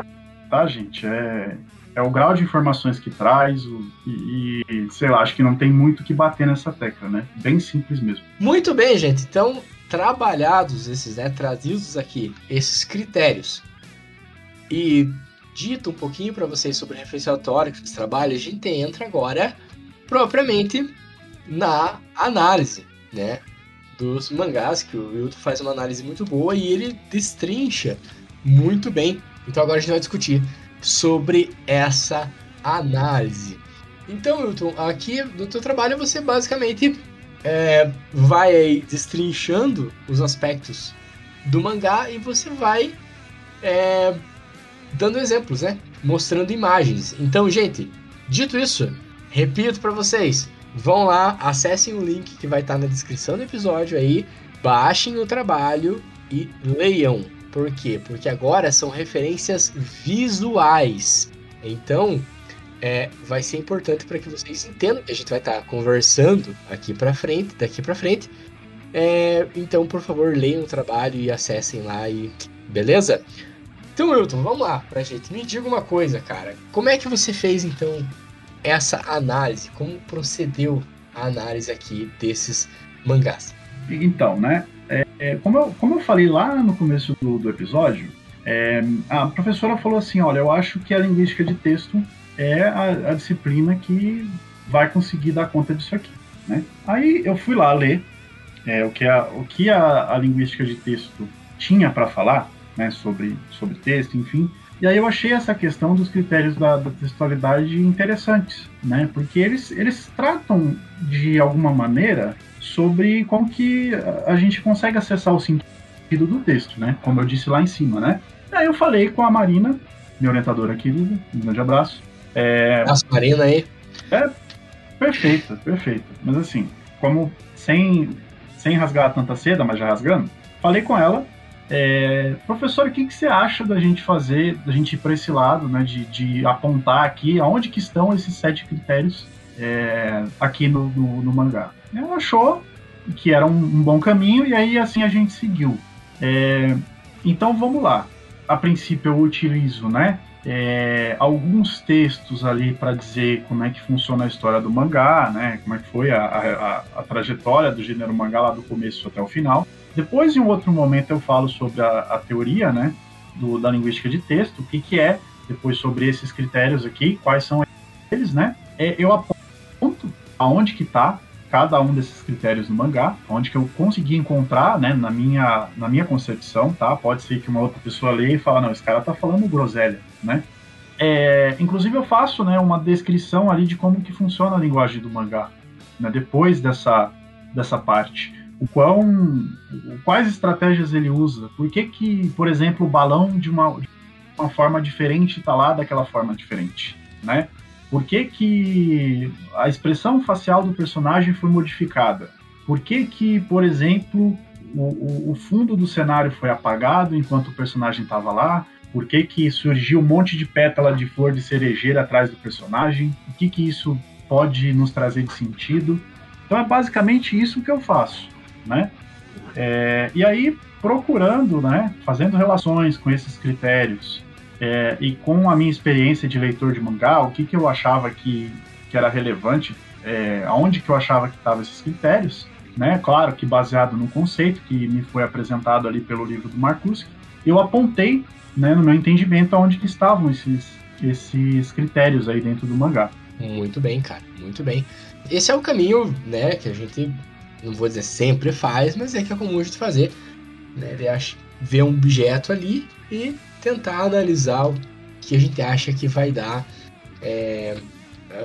tá, gente? É, é o grau de informações que traz o, e, e, sei lá, acho que não tem muito que bater nessa tecla, né? Bem simples mesmo. Muito bem, gente. Então, trabalhados esses, né, trazidos aqui, esses critérios e dito um pouquinho para vocês sobre o referencial teórico desse trabalho, a gente entra agora propriamente na análise, né, dos mangás, que o Wilton faz uma análise muito boa e ele destrincha muito bem. Então agora a gente vai discutir sobre essa análise. Então, Wilton, aqui no teu trabalho você basicamente é, vai aí destrinchando os aspectos do mangá e você vai é, dando exemplos, né? Mostrando imagens. Então, gente, dito isso, repito para vocês, vão lá, acessem o link que vai estar tá na descrição do episódio aí, baixem o trabalho e leiam. Por quê? Porque agora são referências visuais. Então, é, vai ser importante para que vocês entendam que a gente vai estar tá conversando aqui para frente, daqui para frente. É, então, por favor, leiam o trabalho e acessem lá e beleza? Então, Wilton, vamos lá pra gente. Me diga uma coisa, cara. Como é que você fez então essa análise? Como procedeu a análise aqui desses mangás? Então, né? É, é, como, eu, como eu falei lá no começo do, do episódio, é, a professora falou assim: olha, eu acho que a linguística de texto é a, a disciplina que vai conseguir dar conta disso aqui. Né? Aí eu fui lá ler é, o que, a, o que a, a linguística de texto tinha para falar né, sobre, sobre texto, enfim. E aí eu achei essa questão dos critérios da, da textualidade interessantes, né? Porque eles, eles tratam de alguma maneira sobre como que a gente consegue acessar o sentido do texto, né? Como eu disse lá em cima, né? Aí eu falei com a Marina, minha orientadora querida, um grande abraço. É... Abraço, Marina aí. É, perfeita, perfeita. Mas assim, como sem, sem rasgar tanta seda, mas já rasgando, falei com ela é, professor, o que, que você acha da gente fazer, da gente ir para esse lado, né, de, de, apontar aqui aonde que estão esses sete critérios é, aqui no, no, no, mangá? Ela achou que era um, um, bom caminho e aí assim a gente seguiu. É, então vamos lá. A princípio eu utilizo, né, é, alguns textos ali para dizer como é que funciona a história do mangá, né, como é que foi a, a, a trajetória do gênero mangá lá do começo até o final. Depois, em um outro momento, eu falo sobre a, a teoria, né, do, da linguística de texto, o que, que é, depois sobre esses critérios aqui, quais são eles, né? É, eu aponto aonde que está cada um desses critérios no mangá, onde que eu consegui encontrar, né, na minha, na minha concepção, tá? Pode ser que uma outra pessoa leia e fale, não, esse cara tá falando groselha, né? É, inclusive eu faço, né, uma descrição ali de como que funciona a linguagem do mangá, né, depois dessa, dessa parte o quão, quais estratégias ele usa, por que que, por exemplo, o balão de uma, de uma forma diferente está lá daquela forma diferente, né? Por que que a expressão facial do personagem foi modificada? Por que que, por exemplo, o, o fundo do cenário foi apagado enquanto o personagem estava lá? Por que que surgiu um monte de pétala de flor de cerejeira atrás do personagem? O que que isso pode nos trazer de sentido? Então é basicamente isso que eu faço né? É, e aí, procurando, né, fazendo relações com esses critérios é, e com a minha experiência de leitor de mangá, o que, que eu achava que, que era relevante, é, aonde que eu achava que estavam esses critérios, né? Claro que baseado no conceito que me foi apresentado ali pelo livro do Marcus, eu apontei, né, no meu entendimento, aonde que estavam esses, esses critérios aí dentro do mangá. Muito bem, cara, muito bem. Esse é o caminho, né, que a gente não vou dizer sempre faz, mas é que é comum a gente fazer. Né? Ver um objeto ali e tentar analisar o que a gente acha que vai dar. É,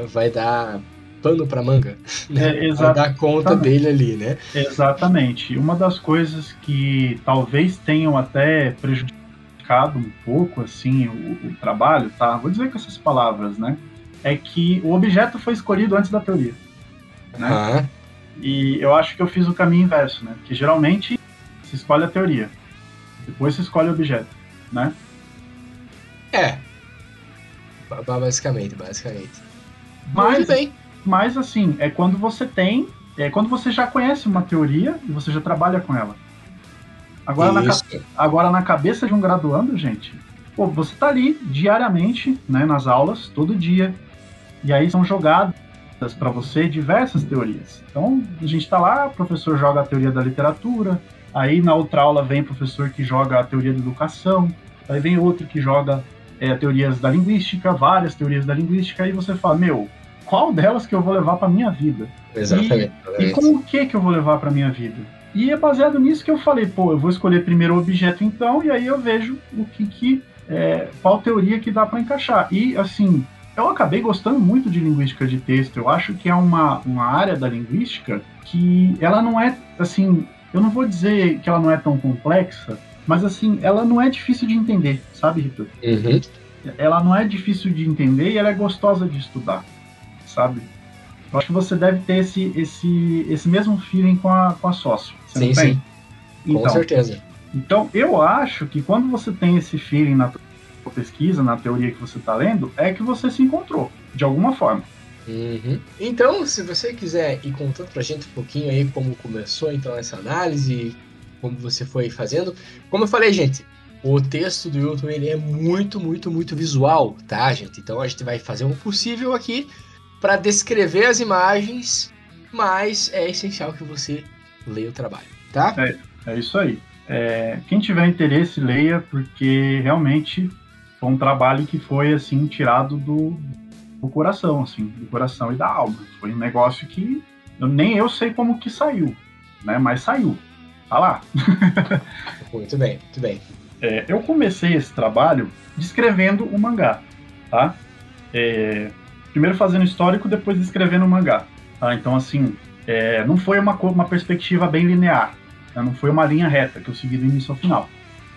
vai dar pano para manga, né? É, vai dar conta dele ali, né? Exatamente. Uma das coisas que talvez tenham até prejudicado um pouco assim o, o, trabalho, tá? Vou dizer com essas palavras, né? É que o objeto foi escolhido antes da teoria. Né? Ah. E eu acho que eu fiz o caminho inverso, né? Porque geralmente se escolhe a teoria, depois se escolhe o objeto, né? É. Basicamente, basicamente. Mas, bem. mas assim, é quando você tem. É quando você já conhece uma teoria e você já trabalha com ela. Agora, na, agora na cabeça de um graduando, gente, pô, você tá ali diariamente, né, nas aulas, todo dia. E aí são jogados para você diversas teorias. Então, a gente está lá, o professor joga a teoria da literatura, aí na outra aula vem o professor que joga a teoria da educação, aí vem outro que joga é, teorias da linguística, várias teorias da linguística, aí você fala, meu, qual delas que eu vou levar para minha vida? Exatamente. E, e com o que que eu vou levar para minha vida? E é baseado nisso que eu falei, pô, eu vou escolher primeiro o objeto então, e aí eu vejo o que que é, qual teoria que dá para encaixar. E assim, eu acabei gostando muito de linguística de texto. Eu acho que é uma, uma área da linguística que ela não é, assim, eu não vou dizer que ela não é tão complexa, mas assim, ela não é difícil de entender, sabe, Rita? Uhum. Ela não é difícil de entender e ela é gostosa de estudar, sabe? Eu acho que você deve ter esse, esse, esse mesmo feeling com a, com a sócio. Sim, sim. Então, com certeza. Então, eu acho que quando você tem esse feeling na pesquisa, na teoria que você está lendo, é que você se encontrou, de alguma forma. Uhum. Então, se você quiser ir contando pra gente um pouquinho aí como começou então essa análise, como você foi fazendo. Como eu falei, gente, o texto do Hilton ele é muito, muito, muito visual, tá, gente? Então a gente vai fazer o possível aqui para descrever as imagens, mas é essencial que você leia o trabalho, tá? É, é isso aí. É, quem tiver interesse, leia, porque realmente foi um trabalho que foi assim tirado do, do coração, assim, do coração e da alma. Foi um negócio que eu, nem eu sei como que saiu, né? Mas saiu. Tá lá. muito bem, muito bem. É, eu comecei esse trabalho descrevendo o mangá, tá? É, primeiro fazendo histórico, depois descrevendo o mangá. Tá? Então, assim, é, não foi uma, uma perspectiva bem linear. Tá? Não foi uma linha reta que eu segui do início ao final,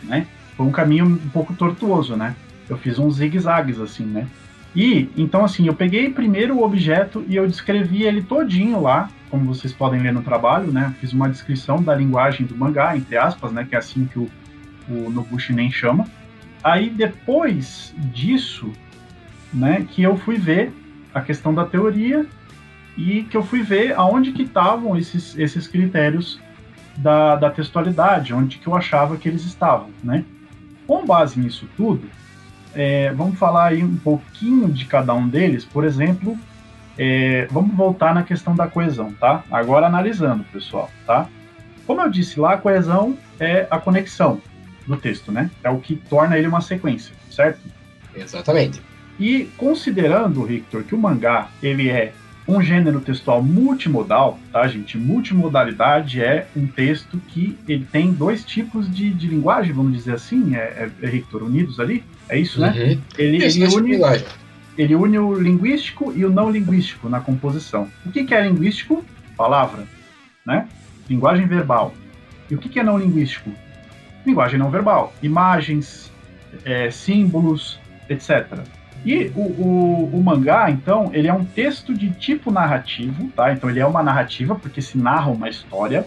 né? Foi um caminho um pouco tortuoso, né? Eu fiz uns zigue-zagues, assim, né? E, então, assim, eu peguei primeiro o objeto e eu descrevi ele todinho lá, como vocês podem ler no trabalho, né? Fiz uma descrição da linguagem do mangá, entre aspas, né? Que é assim que o, o Nobushi nem chama. Aí, depois disso, né? Que eu fui ver a questão da teoria e que eu fui ver aonde que estavam esses, esses critérios da, da textualidade, onde que eu achava que eles estavam, né? Com base nisso tudo, é, vamos falar aí um pouquinho de cada um deles. Por exemplo, é, vamos voltar na questão da coesão, tá? Agora analisando, pessoal, tá? Como eu disse lá, a coesão é a conexão do texto, né? É o que torna ele uma sequência, certo? Exatamente. E considerando, Victor, que o mangá ele é um gênero textual multimodal, tá, gente? Multimodalidade é um texto que ele tem dois tipos de, de linguagem, vamos dizer assim, é, é, é unidos ali, é isso, né? Uhum. Ele, ele, une, ele une o linguístico e o não linguístico na composição. O que, que é linguístico? Palavra, né? Linguagem verbal. E o que, que é não linguístico? Linguagem não verbal. Imagens, é, símbolos, etc. E o, o, o, mangá, então, ele é um texto de tipo narrativo, tá? Então ele é uma narrativa, porque se narra uma história,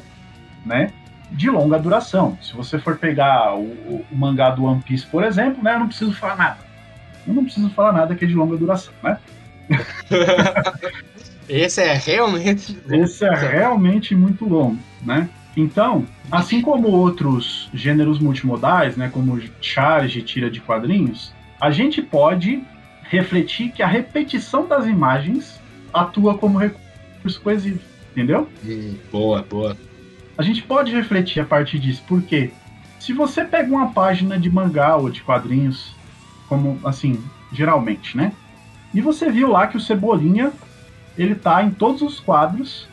né? De longa duração. Se você for pegar o, o mangá do One Piece, por exemplo, né? Eu não preciso falar nada. Eu não preciso falar nada que é de longa duração, né? Esse é realmente. Esse é realmente muito longo, né? Então, assim como outros gêneros multimodais, né, como charge, tira de quadrinhos, a gente pode refletir que a repetição das imagens atua como recurso coesivo, entendeu? Hum, boa, boa. A gente pode refletir a partir disso, porque se você pega uma página de mangá ou de quadrinhos, como assim, geralmente, né? E você viu lá que o Cebolinha ele tá em todos os quadros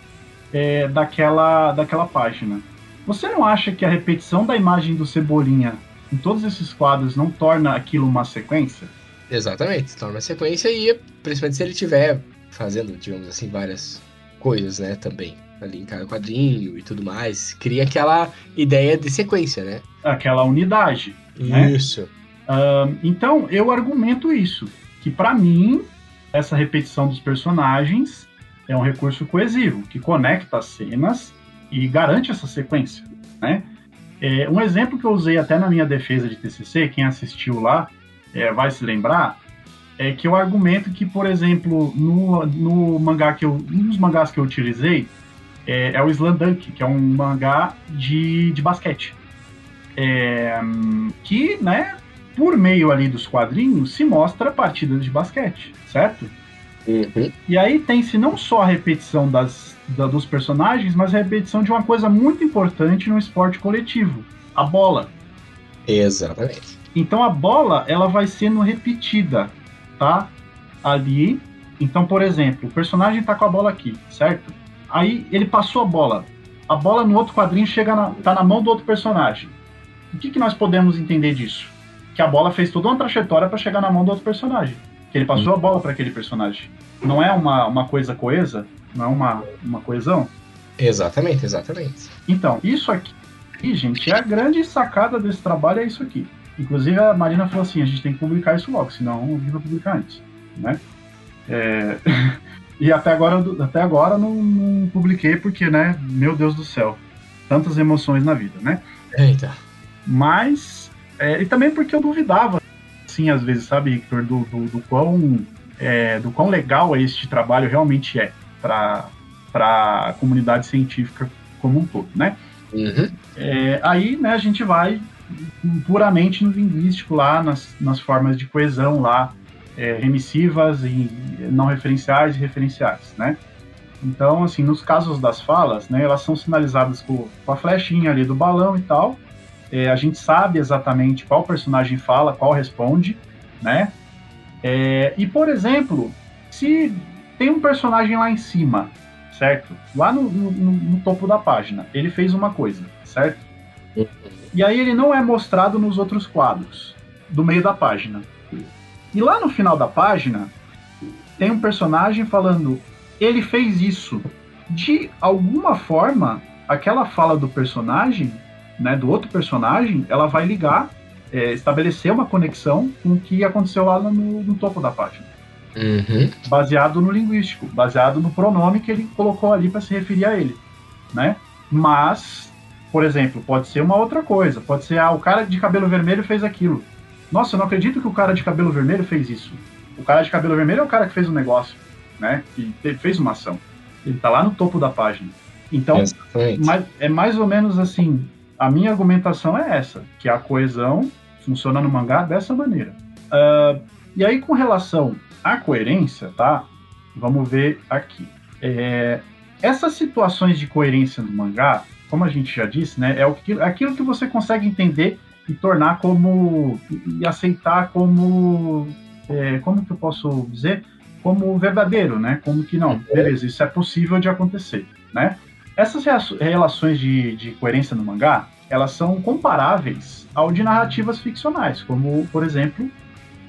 é, daquela, daquela página. Você não acha que a repetição da imagem do Cebolinha em todos esses quadros não torna aquilo uma sequência? Exatamente, torna uma sequência e, principalmente se ele estiver fazendo, digamos assim, várias coisas, né, também, ali em cada quadrinho e tudo mais, cria aquela ideia de sequência, né? Aquela unidade. Né? Isso. Né? então, eu argumento isso, que para mim, essa repetição dos personagens é um recurso coesivo, que conecta as cenas e garante essa sequência, né? É, um exemplo que eu usei até na minha defesa de TCC, quem assistiu lá, é, vai se lembrar, é que eu argumento que, por exemplo, no, no mangá que eu. Um dos mangás que eu utilizei é, é o Slam Dunk, que é um mangá de, de basquete. É, que, né, por meio ali dos quadrinhos, se mostra partidas de basquete, certo? Uhum. E aí tem-se não só a repetição das, da, dos personagens, mas a repetição de uma coisa muito importante no esporte coletivo: a bola. Exatamente. Então a bola ela vai sendo repetida, tá? Ali. Então, por exemplo, o personagem tá com a bola aqui, certo? Aí ele passou a bola. A bola no outro quadrinho chega na, tá na mão do outro personagem. O que, que nós podemos entender disso? Que a bola fez toda uma trajetória para chegar na mão do outro personagem. Que ele passou a bola para aquele personagem. Não é uma, uma coisa coesa? Não é uma, uma coesão? Exatamente, exatamente. Então, isso aqui, gente, é a grande sacada desse trabalho, é isso aqui. Inclusive a Marina falou assim, a gente tem que publicar isso logo, senão o livro vai publicar antes, né? É... e até agora, até agora não, não, publiquei porque, né, meu Deus do céu, tantas emoções na vida, né? Eita. Mas, é, e também porque eu duvidava, assim, às vezes, sabe, Victor, do, do, do quão, é, do quão legal este trabalho realmente é para a comunidade científica como um todo, né? Uhum. É, aí, né, a gente vai puramente no linguístico lá, nas, nas formas de coesão lá, é, remissivas e não referenciais e referenciais, né? Então, assim, nos casos das falas, né, elas são sinalizadas com, com a flechinha ali do balão e tal. É, a gente sabe exatamente qual personagem fala, qual responde, né? É, e, por exemplo, se tem um personagem lá em cima, certo? Lá no, no, no topo da página, ele fez uma coisa, certo? E aí ele não é mostrado nos outros quadros do meio da página. E lá no final da página, tem um personagem falando: ele fez isso. De alguma forma, aquela fala do personagem, né, do outro personagem, ela vai ligar, é, estabelecer uma conexão com o que aconteceu lá no, no topo da página. Uhum. Baseado no linguístico, baseado no pronome que ele colocou ali para se referir a ele, né? Mas, por exemplo, pode ser uma outra coisa. Pode ser, ah, o cara de cabelo vermelho fez aquilo. Nossa, eu não acredito que o cara de cabelo vermelho fez isso. O cara de cabelo vermelho é o cara que fez o um negócio, né? Que fez uma ação. Ele tá lá no topo da página. Então, mas, é mais ou menos assim. A minha argumentação é essa, que a coesão funciona no mangá dessa maneira. Uh, e aí, com relação à coerência, tá? Vamos ver aqui. É, essas situações de coerência no mangá, como a gente já disse, né, é que, aquilo que você consegue entender e tornar como e aceitar como é, como que eu posso dizer como verdadeiro, né? Como que não, beleza, isso é possível de acontecer, né? Essas relações de, de coerência no mangá, elas são comparáveis ao de narrativas ficcionais, como, por exemplo,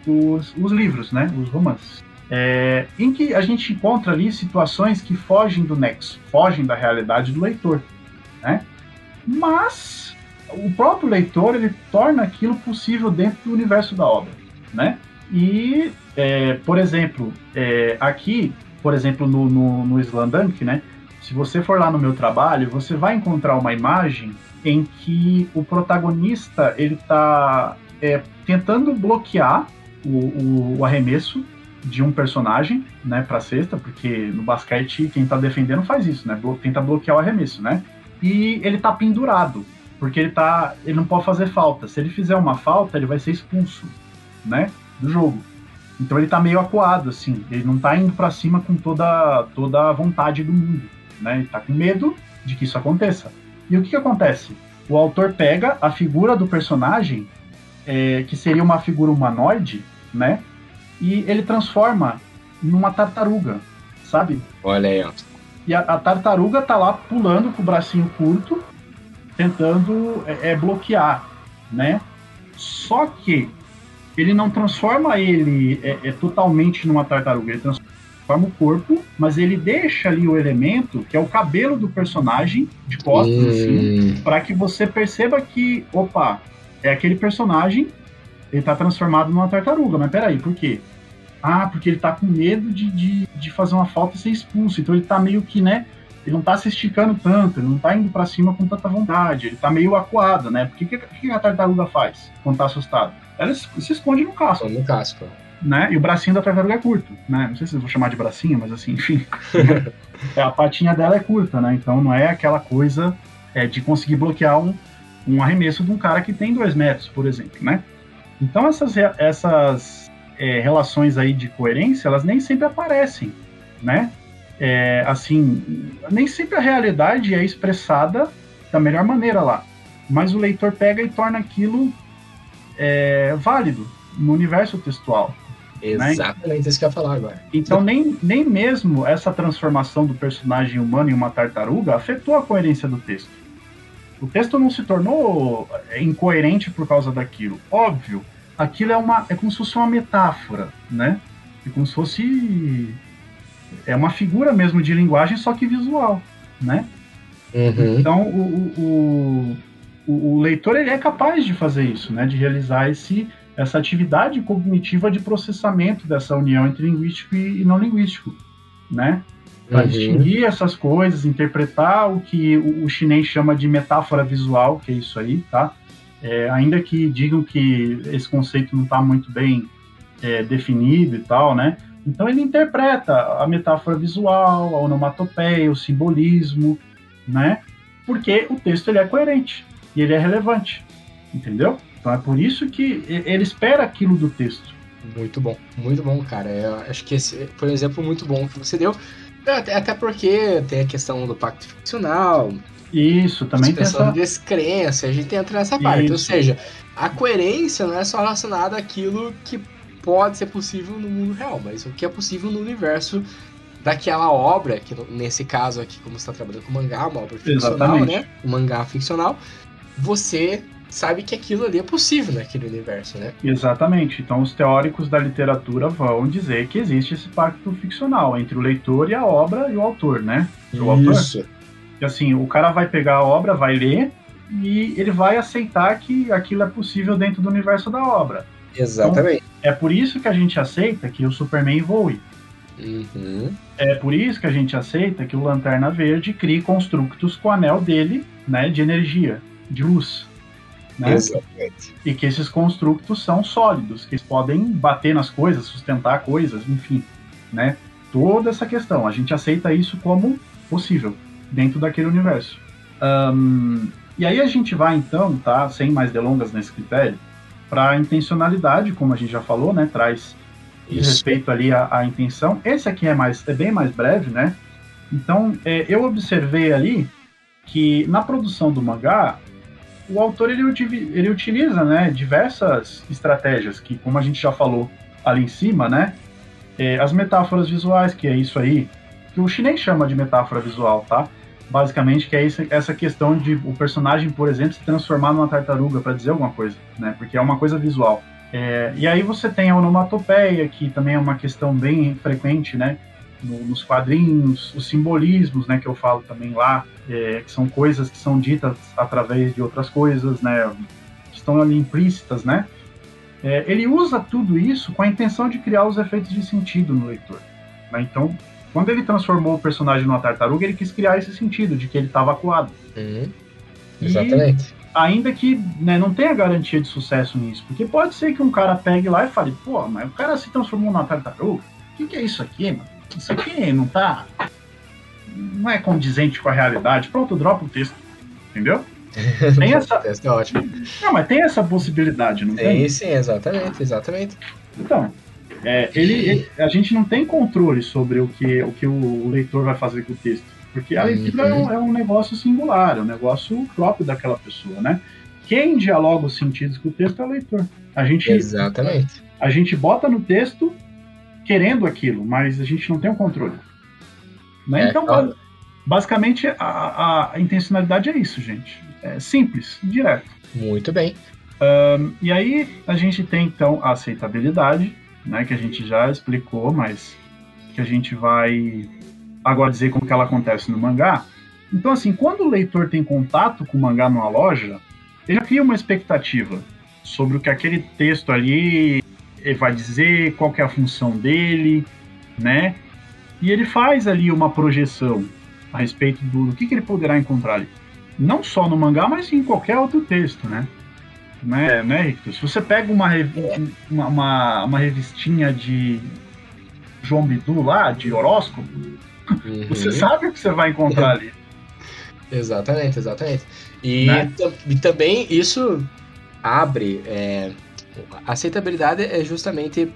os, os livros, né? Os romances. É, em que a gente encontra ali situações que fogem do nexo, fogem da realidade do leitor, né? Mas o próprio leitor ele torna aquilo possível dentro do universo da obra, né? E, é, por exemplo, é, aqui, por exemplo, no, no, no né? Se você for lá no meu trabalho, você vai encontrar uma imagem em que o protagonista ele está é, tentando bloquear o, o, o, arremesso de um personagem, né, para cesta, porque no basquete quem está defendendo faz isso, né, tenta bloquear o arremesso, né, e ele está pendurado porque ele tá. Ele não pode fazer falta. Se ele fizer uma falta, ele vai ser expulso, né? Do jogo. Então ele tá meio acuado, assim. Ele não tá indo para cima com toda, toda a vontade do mundo. Né? Ele tá com medo de que isso aconteça. E o que, que acontece? O autor pega a figura do personagem, é, que seria uma figura humanoide, né? E ele transforma numa tartaruga, sabe? Olha aí, ó. E a, a tartaruga tá lá pulando com o bracinho curto, tentando é, é, bloquear, né? Só que ele não transforma ele é, é, totalmente numa tartaruga, ele transforma o corpo, mas ele deixa ali o elemento que é o cabelo do personagem de costas, hum. assim, para que você perceba que, opa, é aquele personagem, ele tá transformado numa tartaruga, mas peraí, por quê? Ah, porque ele tá com medo de, de, de fazer uma falta e ser expulso, então ele tá meio que, né, ele não tá se esticando tanto, ele não tá indo para cima com tanta vontade, ele tá meio acuado, né? Porque o que, que, a tartaruga faz quando tá assustado? Ela se esconde no casco. No casco. Né? E o bracinho da tartaruga é curto, né? Não sei se eu vou chamar de bracinho, mas assim, enfim. é, a patinha dela é curta, né? Então não é aquela coisa é, de conseguir bloquear um, um arremesso de um cara que tem dois metros, por exemplo, né? Então essas, essas é, relações aí de coerência, elas nem sempre aparecem, né? é, assim, nem sempre a realidade é expressada da melhor maneira lá, mas o leitor pega e torna aquilo é, válido no universo textual. Né? Exatamente né? isso que eu ia falar agora. Então, nem, nem mesmo essa transformação do personagem humano em uma tartaruga afetou a coerência do texto. O texto não se tornou é, incoerente por causa daquilo. Óbvio, aquilo é, uma, é como se fosse uma metáfora, né? É como se fosse é uma figura mesmo de linguagem, só que visual, né? Uhum. Então, o, o, o, o, leitor ele é capaz de fazer isso, né? De realizar esse, essa atividade cognitiva de processamento dessa união entre linguístico e, e não linguístico, né? Para uhum. distinguir essas coisas, interpretar o que o, o, chinês chama de metáfora visual, que é isso aí, tá? É, ainda que digam que esse conceito não está muito bem é, definido e tal, né? Então ele interpreta a metáfora visual, a onomatopeia, o simbolismo, né? Porque o texto ele é coerente e ele é relevante, entendeu? Então é por isso que ele espera aquilo do texto, Muito bom, muito bom, cara. Eu acho que esse foi um exemplo muito bom que você deu. Até porque tem a questão do pacto ficcional. Isso, também tem essa... descrença, a gente entra nessa parte. Isso. Ou seja, a coerência não é só relacionada àquilo que pode ser possível no mundo real, mas o que é possível no universo daquela obra, que nesse caso aqui, como você está trabalhando com mangá, uma obra ficcional, Exatamente. né? Um mangá ficcional, você sabe que aquilo ali é possível naquele universo, né? Exatamente. Então os teóricos da literatura vão dizer que existe esse pacto ficcional entre o leitor e a obra e o autor, né? O Isso. Autor. Assim, o cara vai pegar a obra, vai ler e ele vai aceitar que aquilo é possível dentro do universo da obra. Exatamente. Então, é por isso que a gente aceita que o Superman voe. Uhum. É por isso que a gente aceita que o Lanterna Verde crie construtos com o anel dele, né, de energia, de luz. Né? Exatamente. E que esses construtos são sólidos, que eles podem bater nas coisas, sustentar coisas, enfim, né? Toda essa questão, a gente aceita isso como possível dentro daquele universo. Um, e aí a gente vai então, tá, sem mais delongas nesse critério, para a intencionalidade, como a gente já falou, né? Traz Isso. respeito ali à, à, intenção. Esse aqui é mais, é bem mais breve, né? Então, é, eu observei ali que na produção do mangá o autor ele, ele utiliza né, diversas estratégias que, como a gente já falou ali em cima, né, é, as metáforas visuais, que é isso aí, que o chinês chama de metáfora visual, tá? Basicamente, que é isso, essa questão de o personagem, por exemplo, se transformar numa tartaruga para dizer alguma coisa, né? Porque é uma coisa visual. É, e aí você tem a onomatopeia, que também é uma questão bem frequente, né? no, nos quadrinhos, os simbolismos, né, que eu falo também lá, é, que são coisas que são ditas através de outras coisas, né, que estão ali implícitas, né. É, ele usa tudo isso com a intenção de criar os efeitos de sentido no leitor. Né? Então, quando ele transformou o personagem numa tartaruga, ele quis criar esse sentido de que ele estava acuado. Uhum. Exatamente. Ainda que né, não tenha garantia de sucesso nisso, porque pode ser que um cara pegue lá e fale, pô, mas o cara se transformou numa tartaruga? O que, que é isso aqui, mano? isso aqui não tá. não é condizente com a realidade. Pronto, dropa o texto. Entendeu? Tem essa. é ótimo. Não, mas tem essa possibilidade, não tem? Tem sim, exatamente, exatamente. Então, é, ele, ele, a gente não tem controle sobre o que, o que o leitor vai fazer com o texto. Porque a leitura uhum. é, um, é um negócio singular, é um negócio próprio daquela pessoa, né? Quem dialoga os sentidos com o texto é o leitor. A gente, Exatamente. A gente bota no texto querendo aquilo, mas a gente não tem o controle. Né? É, então, claro. basicamente, a, a, intencionalidade é isso, gente. É simples, direto. Muito bem. Um, e aí a gente tem então a aceitabilidade, né, que a gente já explicou, mas que a gente vai agora dizer como que ela acontece no mangá. Então, assim, quando o leitor tem contato com o mangá numa loja, ele já cria uma expectativa sobre o que aquele texto ali vai dizer qual é a função dele, né? E ele faz ali uma projeção a respeito do, do que, que ele poderá encontrar ali. Não só no mangá, mas em qualquer outro texto, né? Né, né Ricto? Se você pega uma, uma, uma, uma revistinha de João Bidu lá, de horóscopo, uhum. você sabe o que você vai encontrar ali. exatamente, exatamente. E, né? e também isso abre é, aceitabilidade é justamente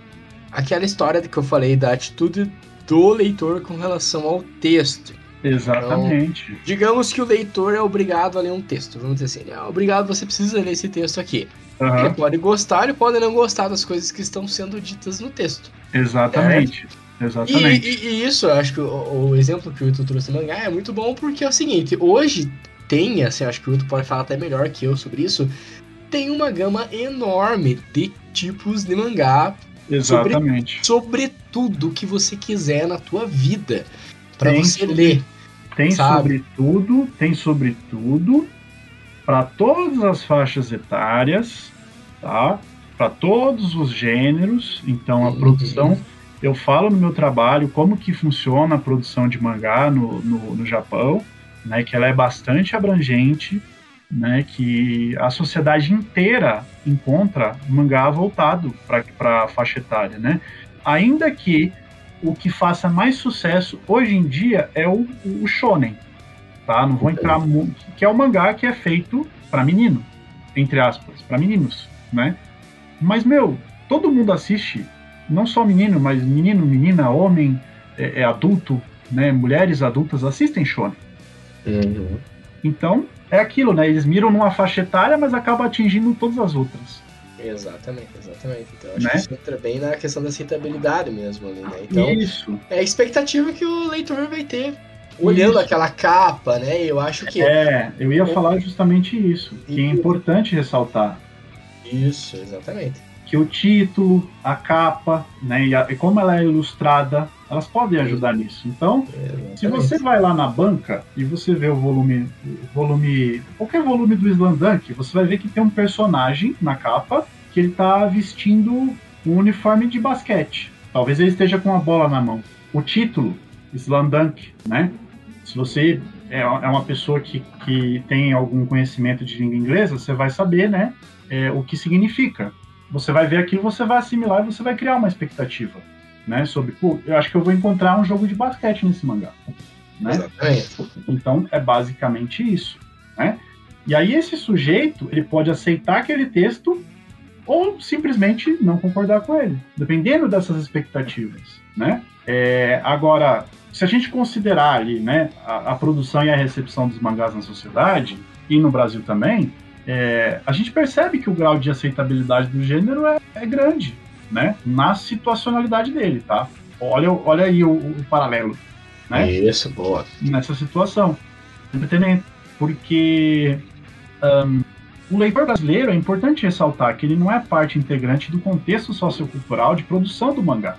aquela história que eu falei da atitude do leitor com relação ao texto. Exatamente. Então, digamos que o leitor é obrigado a ler um texto. Vamos dizer assim, é obrigado, você precisa ler esse texto aqui. Uhum. Ele pode gostar, ele pode não gostar das coisas que estão sendo ditas no texto. Exatamente. É. Exatamente. E, e, e, isso, eu acho que o, o, exemplo que o Ito trouxe no mangá é muito bom porque é o seguinte: hoje tem, assim, acho que o Ito pode falar até melhor que eu sobre isso, tem uma gama enorme de tipos de mangá. Exatamente. Sobre, sobre tudo que você quiser na tua vida. Para você ler. Tem sabe? sobre tudo, tem sobre tudo. Para todas as faixas etárias, tá? Para todos os gêneros. Então a uhum. produção. Eu falo no meu trabalho como que funciona a produção de mangá no, no, no Japão, né? Que ela é bastante abrangente né, que a sociedade inteira encontra mangá voltado para a faixa etária, né? Ainda que o que faça mais sucesso hoje em dia é o, o shonen, tá? Não vou entrar muito, que é o mangá que é feito para menino, entre aspas, para meninos, né? Mas meu, todo mundo assiste não só menino, mas menino, menina, homem, é, é adulto, né, mulheres adultas assistem shonen. Uhum. Então, é aquilo, né? Eles miram numa faixa etária, mas acabam atingindo todas as outras. Exatamente, exatamente. Então acho Né? que isso entra bem na questão da aceitabilidade mesmo ali, né? Então, Isso. é a expectativa que o leitor vai ter. Olhando Isso. aquela capa, né? Eu acho que. É, eu ia falar justamente isso, que é importante ressaltar Isso, exatamente. Que o título, a capa, né, e, a- e como ela é ilustrada, elas podem ajudar nisso. Então, se Exatamente. você vai lá na banca e você vê o volume, o volume, qualquer volume do Slandunk, você vai ver que tem um personagem na capa que ele tá vestindo um uniforme de basquete. Talvez ele esteja com a bola na mão. O título, Slandunk, né? Se você é é uma pessoa que, que tem algum conhecimento de língua inglesa, você vai saber, né, é, o que significa. Você vai ver aquilo, você vai assimilar e você vai criar uma expectativa, né, sobre, pô, eu acho que eu vou encontrar um jogo de basquete nesse mangá, né? Exatamente. Então é basicamente isso, né? E aí esse sujeito ele pode aceitar aquele texto ou simplesmente não concordar com ele, dependendo dessas expectativas, né? É, agora, se a gente considerar ali, né, a, a produção e a recepção dos mangás na sociedade e no Brasil também, é, a gente percebe que o grau de aceitabilidade do gênero é, é grande, né? Na situacionalidade dele, tá? Olha, olha aí o, o paralelo, né? Isso, boa. nessa situação. Entretenimento. Porque ahn, o leitor brasileiro é importante ressaltar que ele não é parte integrante do contexto sociocultural de produção do mangá.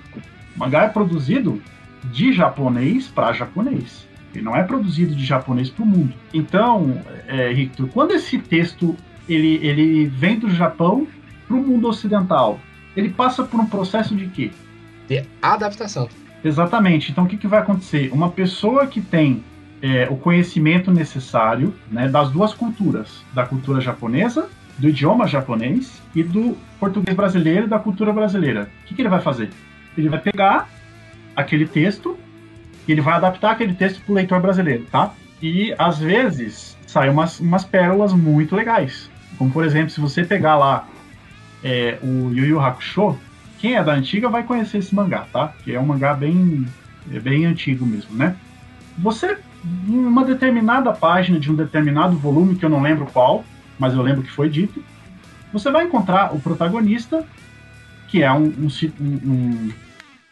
O mangá é produzido de japonês para japonês. Ele não é produzido de japonês para o mundo. Então, é, Victor, quando esse texto ele, ele vem do Japão para o mundo ocidental, ele passa por um processo de quê? De adaptação. Exatamente. Então, o que, que vai acontecer? Uma pessoa que tem é, o conhecimento necessário né, das duas culturas, da cultura japonesa, do idioma japonês e do português brasileiro e da cultura brasileira. O que, que ele vai fazer? Ele vai pegar aquele texto e ele vai adaptar aquele texto para o leitor brasileiro, tá? E às vezes saem umas, umas pérolas muito legais. Como por exemplo, se você pegar lá é, o Yu Yu Hakusho, quem é da antiga vai conhecer esse mangá, tá? Que é um mangá bem, é bem antigo mesmo, né? Você, em uma determinada página de um determinado volume, que eu não lembro qual, mas eu lembro que foi dito, você vai encontrar o protagonista, que é um, um- um-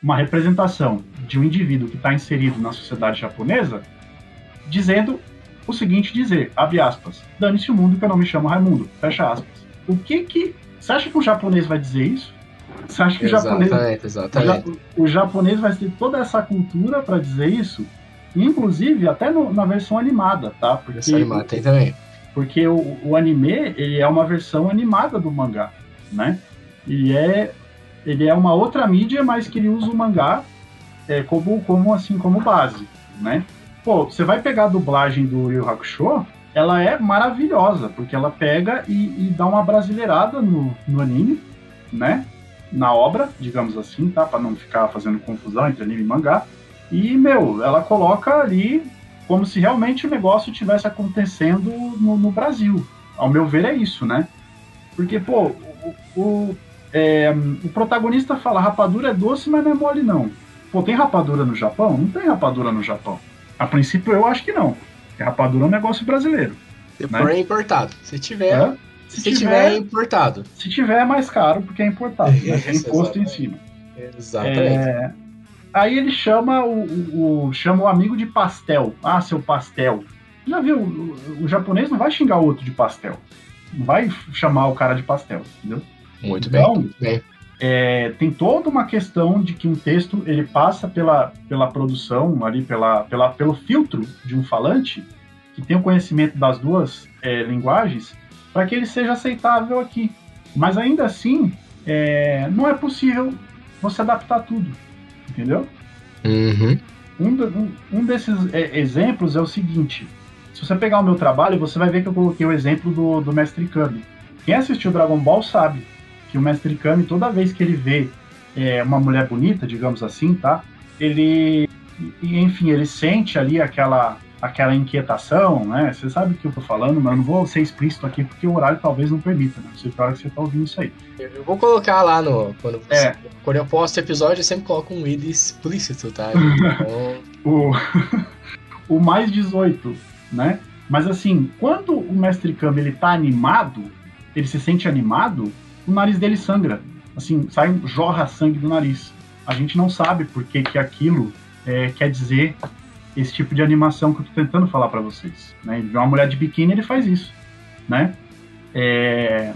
uma representação de um indivíduo que está inserido na sociedade japonesa, dizendo o seguinte dizer, abre aspas, dane-se o mundo que eu não me chamo Raimundo, fecha aspas. O que que... Você acha que o japonês vai dizer isso? Você acha que o japonês Exatamente, o, exatamente. ja- o japonês vai ter toda essa cultura para dizer isso, inclusive até no- na versão animada, tá? Porque, animada tem também. porque o, o anime ele é uma versão animada do mangá, né? Ele é ele é uma outra mídia, mas que ele usa o mangá é, como como assim como base, né? Pô, você vai pegar a dublagem do Yu Hakusho, ela é maravilhosa, porque ela pega e, e dá uma brasileirada no, no anime, né? Na obra, digamos assim, tá? Para não ficar fazendo confusão entre anime e mangá. E, meu, ela coloca ali como se realmente o negócio tivesse acontecendo no, no Brasil. Ao meu ver, é isso, né? Porque, pô, o, é, o protagonista fala rapadura é doce, mas não é mole, não. Pô, tem rapadura no Japão? Não tem rapadura no Japão. A princípio, eu acho que não. Porque rapadura é um negócio brasileiro. Porém, importado. Se tiver, né? se, tiver, importado. se tiver é mais caro porque é importado, né? Tem imposto em cima. Exatamente. É, aí ele chama o, o- o- chama o amigo de pastel. Ah, seu pastel. Já viu? O, o japonês não vai xingar o outro de pastel. Não vai chamar o cara de pastel, entendeu? Muito bem, Então, bem. É, tem toda uma questão de que um texto ele passa pela, pela produção ali pela, pela, pelo filtro de um falante que tem o conhecimento das duas é, linguagens para que ele seja aceitável aqui. Mas ainda assim é, não é possível você adaptar tudo, entendeu? Uhum. Um, um- um desses é, exemplos é o seguinte: se você pegar o meu trabalho, você vai ver que eu coloquei o exemplo do, do Mestre Kami. Quem assistiu Dragon Ball sabe que o Mestre Kami, toda vez que ele vê é, uma mulher bonita, digamos assim, tá? Ele, enfim, ele sente ali aquela aquela inquietação, né? Você sabe o que eu tô falando, mas eu não vou ser explícito aqui porque o horário talvez não permita, né? Não sei que hora que você tá ouvindo isso aí. Eu vou colocar lá no. Quando, é. quando eu posto episódio, eu sempre coloco um id explícito, tá? Então... o, o mais 18, né? Mas assim, quando o mestre Kami ele tá animado, ele se sente animado, o nariz dele sangra. Assim, sai, jorra sangue do nariz. A gente não sabe por que, que aquilo é, quer dizer esse tipo de animação que eu tô tentando falar para vocês. Né? Ele vê uma mulher de biquíni, ele faz isso, né? É...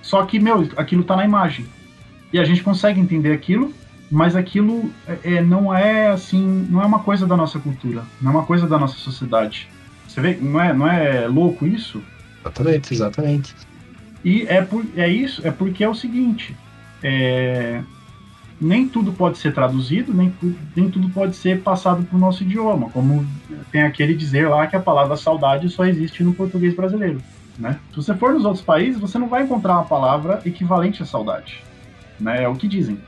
Só que, meu, aquilo tá na imagem. E a gente consegue entender aquilo, mas aquilo é, é, não é assim, não é uma coisa da nossa cultura, não é uma coisa da nossa sociedade. Você vê, não é, não é louco isso? Exatamente, exatamente. E é, por, é isso, é porque é o seguinte, é, nem tudo pode ser traduzido, nem, nem tudo pode ser passado para o nosso idioma, como tem aquele dizer lá que a palavra saudade só existe no português brasileiro. Né? Se você for nos outros países, você não vai encontrar uma palavra equivalente à saudade. Né? É o que dizem.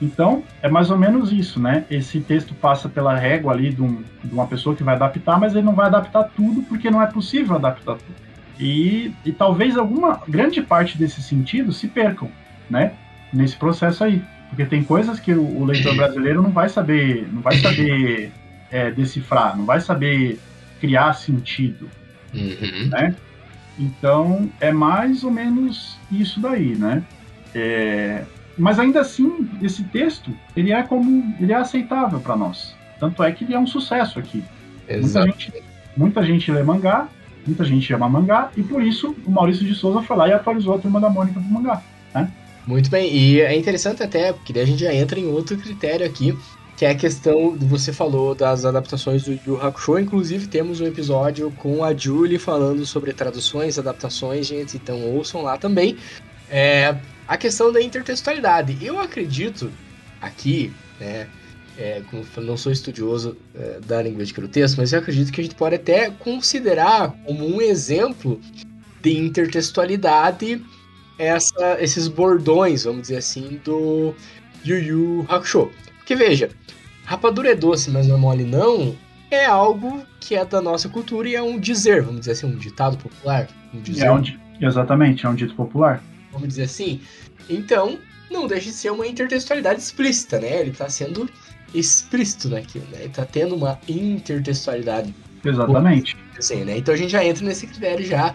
Então, é mais ou menos isso, né? Esse texto passa pela régua ali de, um, de uma pessoa que vai adaptar, mas ele não vai adaptar tudo porque não é possível adaptar tudo. E, e talvez alguma grande parte desse sentido se percam, né? Nesse processo aí. Porque tem coisas que o, o leitor brasileiro não vai saber, não vai saber é, decifrar, não vai saber criar sentido, uhum. né? Então é mais ou menos isso daí, né? É, mas ainda assim, esse texto ele é como ele é aceitável para nós. Tanto é que ele é um sucesso aqui. Muita gente, muita gente lê mangá, muita gente ama mangá e por isso o Maurício de Souza foi lá e atualizou a turma da Mônica pro mangá, né? Muito bem, e é interessante até, porque daí a gente já entra em outro critério aqui, que é a questão, você falou das adaptações do Yu Hakusho, inclusive temos um episódio com a Julie falando sobre traduções, adaptações, gente, então ouçam lá também. É, a questão da intertextualidade. Eu acredito aqui, né, é, não sou estudioso é, da linguística do texto, mas eu acredito que a gente pode até considerar como um exemplo de intertextualidade essa, esses bordões, vamos dizer assim, do Yu Yu Hakusho. Porque veja, rapadura é doce, mas não é mole não, é algo que é da nossa cultura e é um dizer, vamos dizer assim, um ditado popular. Um dizer. É um, exatamente, é um dito popular. Vamos dizer assim. Então, não deixa de ser uma intertextualidade explícita, né? Ele está sendo explícito naquilo, né? Está tendo uma intertextualidade. Exatamente. Assim, né? Então a gente já entra nesse critério já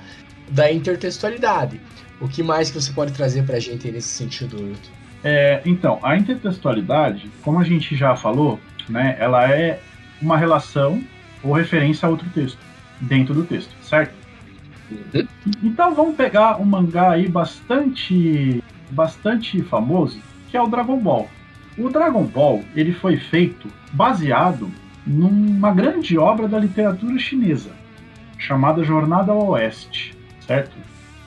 da intertextualidade. O que mais que você pode trazer para a gente nesse sentido, Wilton? É, então, a intertextualidade, como a gente já falou, né, ela é uma relação ou referência a outro texto, dentro do texto, certo? Uhum. Então vamos pegar um mangá aí bastante, bastante famoso, que é o Dragon Ball. O Dragon Ball ele foi feito baseado numa grande obra da literatura chinesa, chamada Jornada ao Oeste, certo?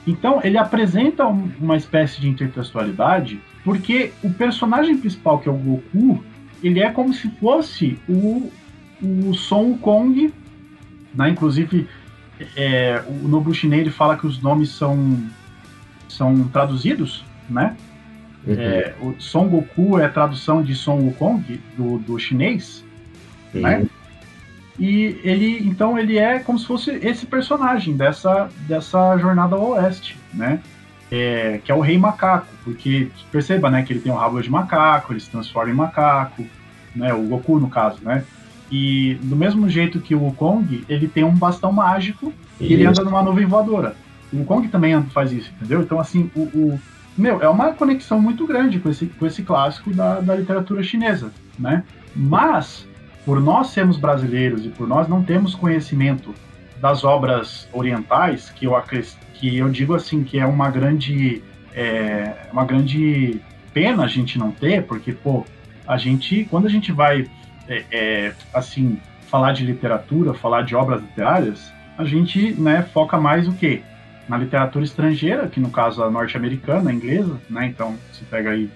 Então, ele apresenta uma espécie de intertextualidade, porque o personagem principal, que é o Goku, ele é como se fosse o, o Son Kong, né? Inclusive, é, o Nobu Chinês fala que os nomes são, são traduzidos, né? Uhum. É, o Son Goku é a tradução de Son Wukong, do, do chinês, uhum. né? E ele, então, ele é como se fosse esse personagem dessa, dessa jornada ao oeste, né? É, que é o rei macaco, porque perceba, né, que ele tem um rabo de macaco, ele se transforma em macaco, né, o Goku no caso, né? E do mesmo jeito que o Kong, ele tem um bastão mágico e ele anda numa nuvem voadora. O Kong também faz isso, entendeu? Então, assim, o, o, meu, é uma conexão muito grande com esse, com esse clássico da, da literatura chinesa, né? Mas por nós sermos brasileiros e por nós não termos conhecimento das obras orientais, que eu, que eu digo assim que é uma grande é, uma grande pena a gente não ter, porque pô, a gente quando a gente vai é, é, assim falar de literatura, falar de obras literárias, a gente né, foca mais o quê? Na literatura estrangeira, que no caso a norte-americana, a inglesa, né? Então você pega aí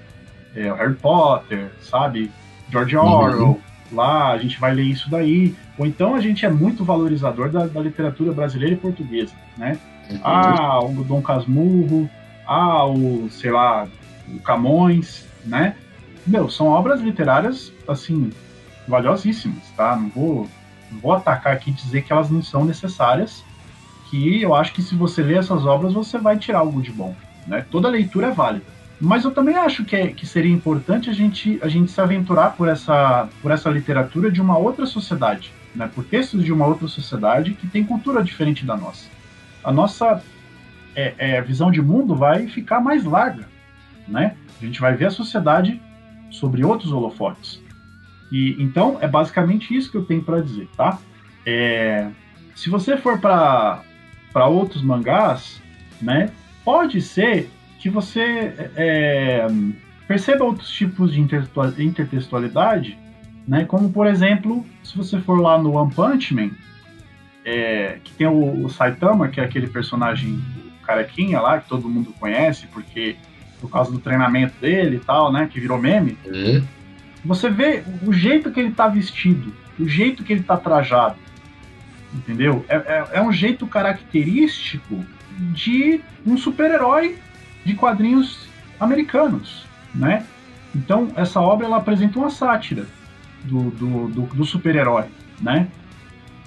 é, Harry Potter, sabe? George Orwell, uhum lá, a gente vai ler isso daí. Ou então a gente é muito valorizador da, da literatura brasileira e portuguesa, né? Uhum. Ah, o Dom Casmurro, ah, o, sei lá, o Camões, né? Meu, são obras literárias, assim, valiosíssimas, tá? Não vou vou atacar aqui e dizer que elas não são necessárias, que eu acho que se você ler essas obras, você vai tirar algo de bom. Né? Toda leitura é válida. Mas eu também acho que, é, que seria importante a gente, a gente se aventurar por essa, por essa literatura de uma outra sociedade, né? por textos de uma outra sociedade que tem cultura diferente da nossa. A nossa é, é, visão de mundo vai ficar mais larga. Né? A gente vai ver a sociedade sobre outros holofotes. E então é basicamente isso que eu tenho para dizer, tá? É, se você for para outros mangás, né, pode ser que você é, perceba outros tipos de intertextualidade, né? Como por exemplo, se você for lá no One Punch Man, é, que tem o, o, Saitama, que é aquele personagem carequinha lá que todo mundo conhece, porque por causa do treinamento dele e tal, né? Que virou meme. Uhum. Você vê o jeito que ele tá vestido, o jeito que ele tá trajado, entendeu? É, é, é um jeito característico de um super-herói de quadrinhos americanos, né? Então, essa obra ela apresenta uma sátira do, do, do, do super-herói, né?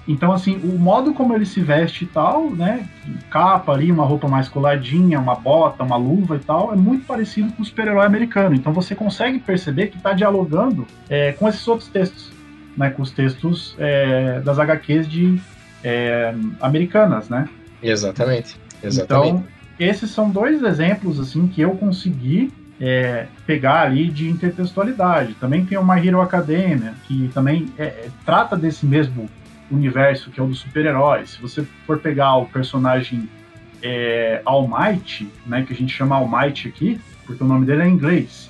Então, assim, o modo como ele se veste e tal, né? Capa ali, uma roupa mais coladinha, uma bota, uma luva e tal, é muito parecido com o super-herói americano. Então você consegue perceber que está dialogando é, com esses outros textos, né? Com os textos é, das HQs de é, americanas, né? Exatamente. Exatamente. Então, esses são dois exemplos assim que eu consegui é, pegar ali de intertextualidade. Também tem o My Hero Academia, que também é, é, trata desse mesmo universo que é o dos super-heróis. Se você for pegar o personagem é, All Might, né, que a gente chama All Might aqui, porque o nome dele é em inglês.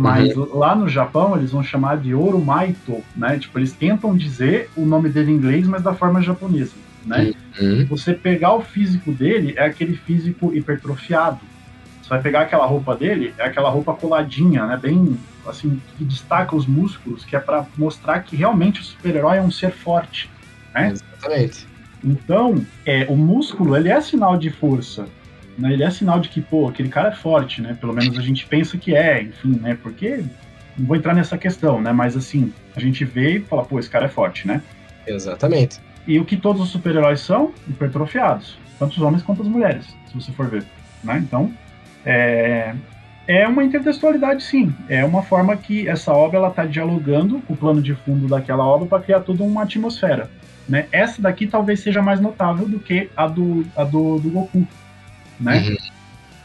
Mas uhum. lá no Japão eles vão chamar de Oromaito, né? Tipo, eles tentam dizer o nome dele em inglês, mas da forma japonesa né? Uhum. Você pegar o físico dele é aquele físico hipertrofiado. Você vai pegar aquela roupa dele, é aquela roupa coladinha, né? Bem assim, que destaca os músculos, que é para mostrar que realmente o super-herói é um ser forte, né? Exatamente. Então, é, o músculo, ele é sinal de força, né? Ele é sinal de que, pô, aquele cara é forte, né? Pelo menos a gente pensa que é, enfim, né? Porque não vou entrar nessa questão, né? Mas assim, a gente vê e fala, pô, esse cara é forte, né? Exatamente. E o que todos os super-heróis são? Hipertrofiados. Tanto os homens quanto as mulheres, se você for ver. Né? Então, é, é uma intertextualidade, sim. É uma forma que essa obra está dialogando com o plano de fundo daquela obra para criar toda uma atmosfera. Né? Essa daqui talvez seja mais notável do que a do, a do, do Goku. Né? Uhum.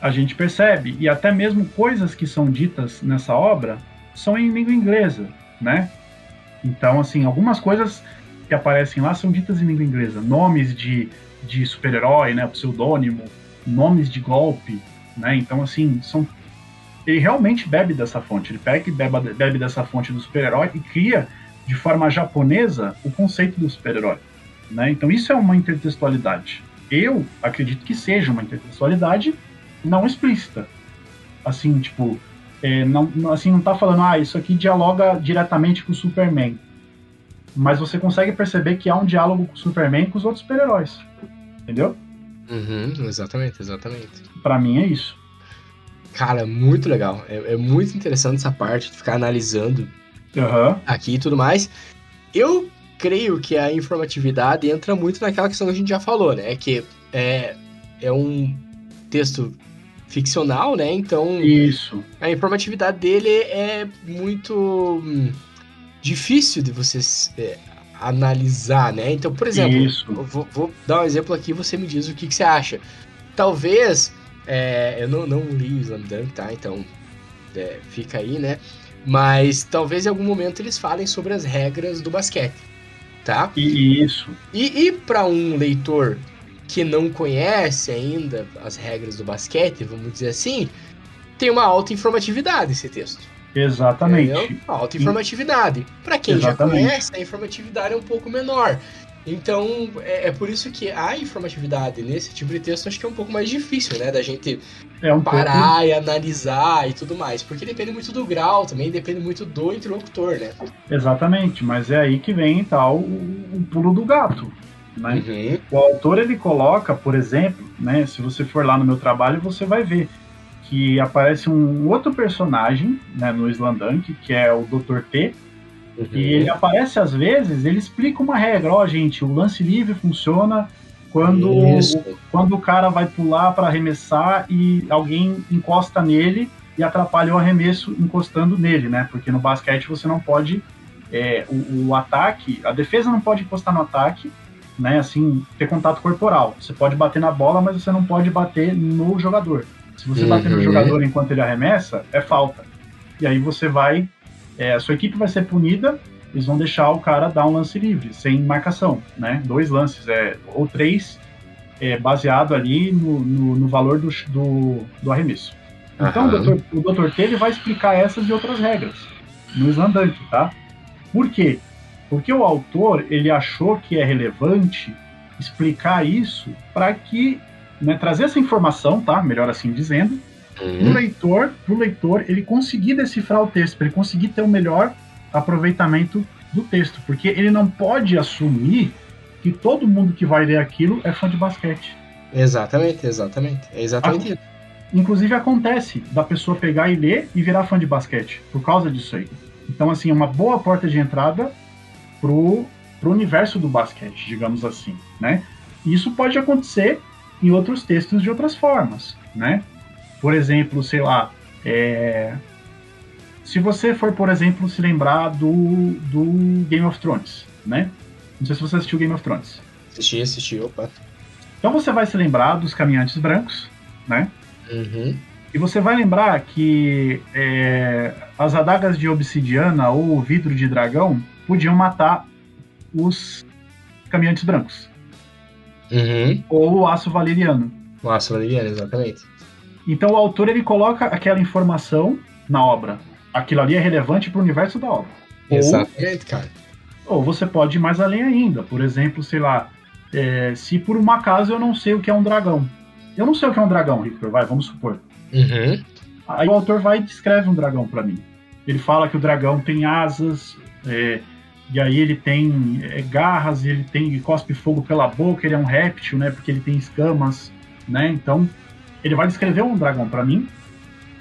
A gente percebe, e até mesmo coisas que são ditas nessa obra são em língua inglesa. Né? Então, assim, algumas coisas que aparecem lá são ditas em língua inglesa. Nomes de, de super-herói, né, pseudônimo, nomes de golpe, né? Então, assim, são ele realmente bebe dessa fonte. Ele pega e bebe, bebe dessa fonte do super-herói e cria de forma japonesa o conceito do super-herói. Né? Então isso é uma intertextualidade. Eu acredito que seja uma intertextualidade não explícita. Assim, tipo, é, não, assim, não tá falando, ah, isso aqui dialoga diretamente com o Superman mas você consegue perceber que há um diálogo com o Superman e com os outros super-heróis. Entendeu? Uhum, exatamente, exatamente. Para mim é isso. Cara, muito legal. É, é, muito interessante essa parte de ficar analisando uhum. aqui e tudo mais. Eu creio que a informatividade entra muito naquela questão que a gente já falou, né? Que é, é um texto ficcional, né? Então. Isso. A informatividade dele é muito hum, difícil de você é, analisar, né? Então, por exemplo, vou, vou, dar um exemplo aqui você me diz o que, que você acha. Talvez, é, eu não, não li o Slam Dunk, tá? Então, é, fica aí, né? Mas talvez em algum momento eles falem sobre as regras do basquete, tá? Isso. E, e para um leitor que não conhece ainda as regras do basquete, vamos dizer assim, tem uma alta informatividade esse texto. Exatamente. Entendeu? Alta informatividade. Para quem Exatamente. já conhece, a informatividade é um pouco menor. Então, é, é, por isso que a informatividade nesse tipo de texto acho que é um pouco mais difícil, né? Da gente é um parar pouco... e analisar e tudo mais. Porque depende muito do grau também, depende muito do interlocutor, né? Exatamente, mas é aí que vem tal o, o pulo do gato. Né? Uhum. O autor ele coloca, por exemplo, né? Se você for lá no meu trabalho, você vai ver que aparece um outro personagem né, no Slandunk, que é o Dr. T, Uhum. E ele aparece às vezes, ele explica uma regra, ó, oh, gente, o lance livre funciona quando, o, quando o cara vai pular para arremessar e alguém encosta nele e atrapalha o arremesso encostando nele, né? Porque no basquete você não pode é, o, o, ataque, a defesa não pode encostar no ataque, né? Assim, ter contato corporal. Você pode bater na bola, mas você não pode bater no jogador. Se você uhum. bater no jogador enquanto ele arremessa, é falta. E aí você vai, é, a sua equipe vai ser punida. Eles vão deixar o cara dar um lance livre, sem marcação, né? Dois lances, é, ou três, é, baseado ali no, no, no valor do, do, do arremesso. Então, uhum. o, Dr. o Dr. T ele vai explicar essas e outras regras no Islandante, tá? Por quê? Porque o autor ele achou que é relevante explicar isso para que né, trazer essa informação, tá? Melhor assim dizendo, uhum. o leitor, o leitor ele conseguir decifrar o texto, para ele conseguir ter o melhor aproveitamento do texto, porque ele não pode assumir que todo mundo que vai ler aquilo é fã de basquete. Exatamente, exatamente, é exatamente isso. Inclusive acontece da pessoa pegar e ler e virar fã de basquete por causa disso aí. Então, assim, é uma boa porta de entrada pro, pro universo do basquete, digamos assim, né? Isso pode acontecer em outros textos de outras formas, né? Por exemplo, sei lá, é... se você for, por exemplo, se lembrar do, do Game of Thrones, né? Não sei se você assistiu Game of Thrones. Assisti, assisti, opa. Então você vai se lembrar dos Caminhantes Brancos, né? Uhum. E você vai lembrar que é, as adagas de obsidiana ou vidro de dragão podiam matar os caminhantes brancos. Uhum. Ou o aço valeriano. O aço valeriano, exatamente. Então o autor ele coloca aquela informação na obra. Aquilo ali é relevante para o universo da obra. Exatamente, ou, cara. Ou você pode ir mais além ainda. Por exemplo, sei lá, é, se por um acaso eu não sei o que é um dragão. Eu não sei o que é um dragão, Victor, vai, vamos supor. Uhum. Aí o autor vai e descreve um dragão para mim. Ele fala que o dragão tem asas, é, e aí ele tem é, garras, ele tem ele cospe fogo pela boca, ele é um réptil, né? Porque ele tem escamas, né? Então ele vai descrever um dragão para mim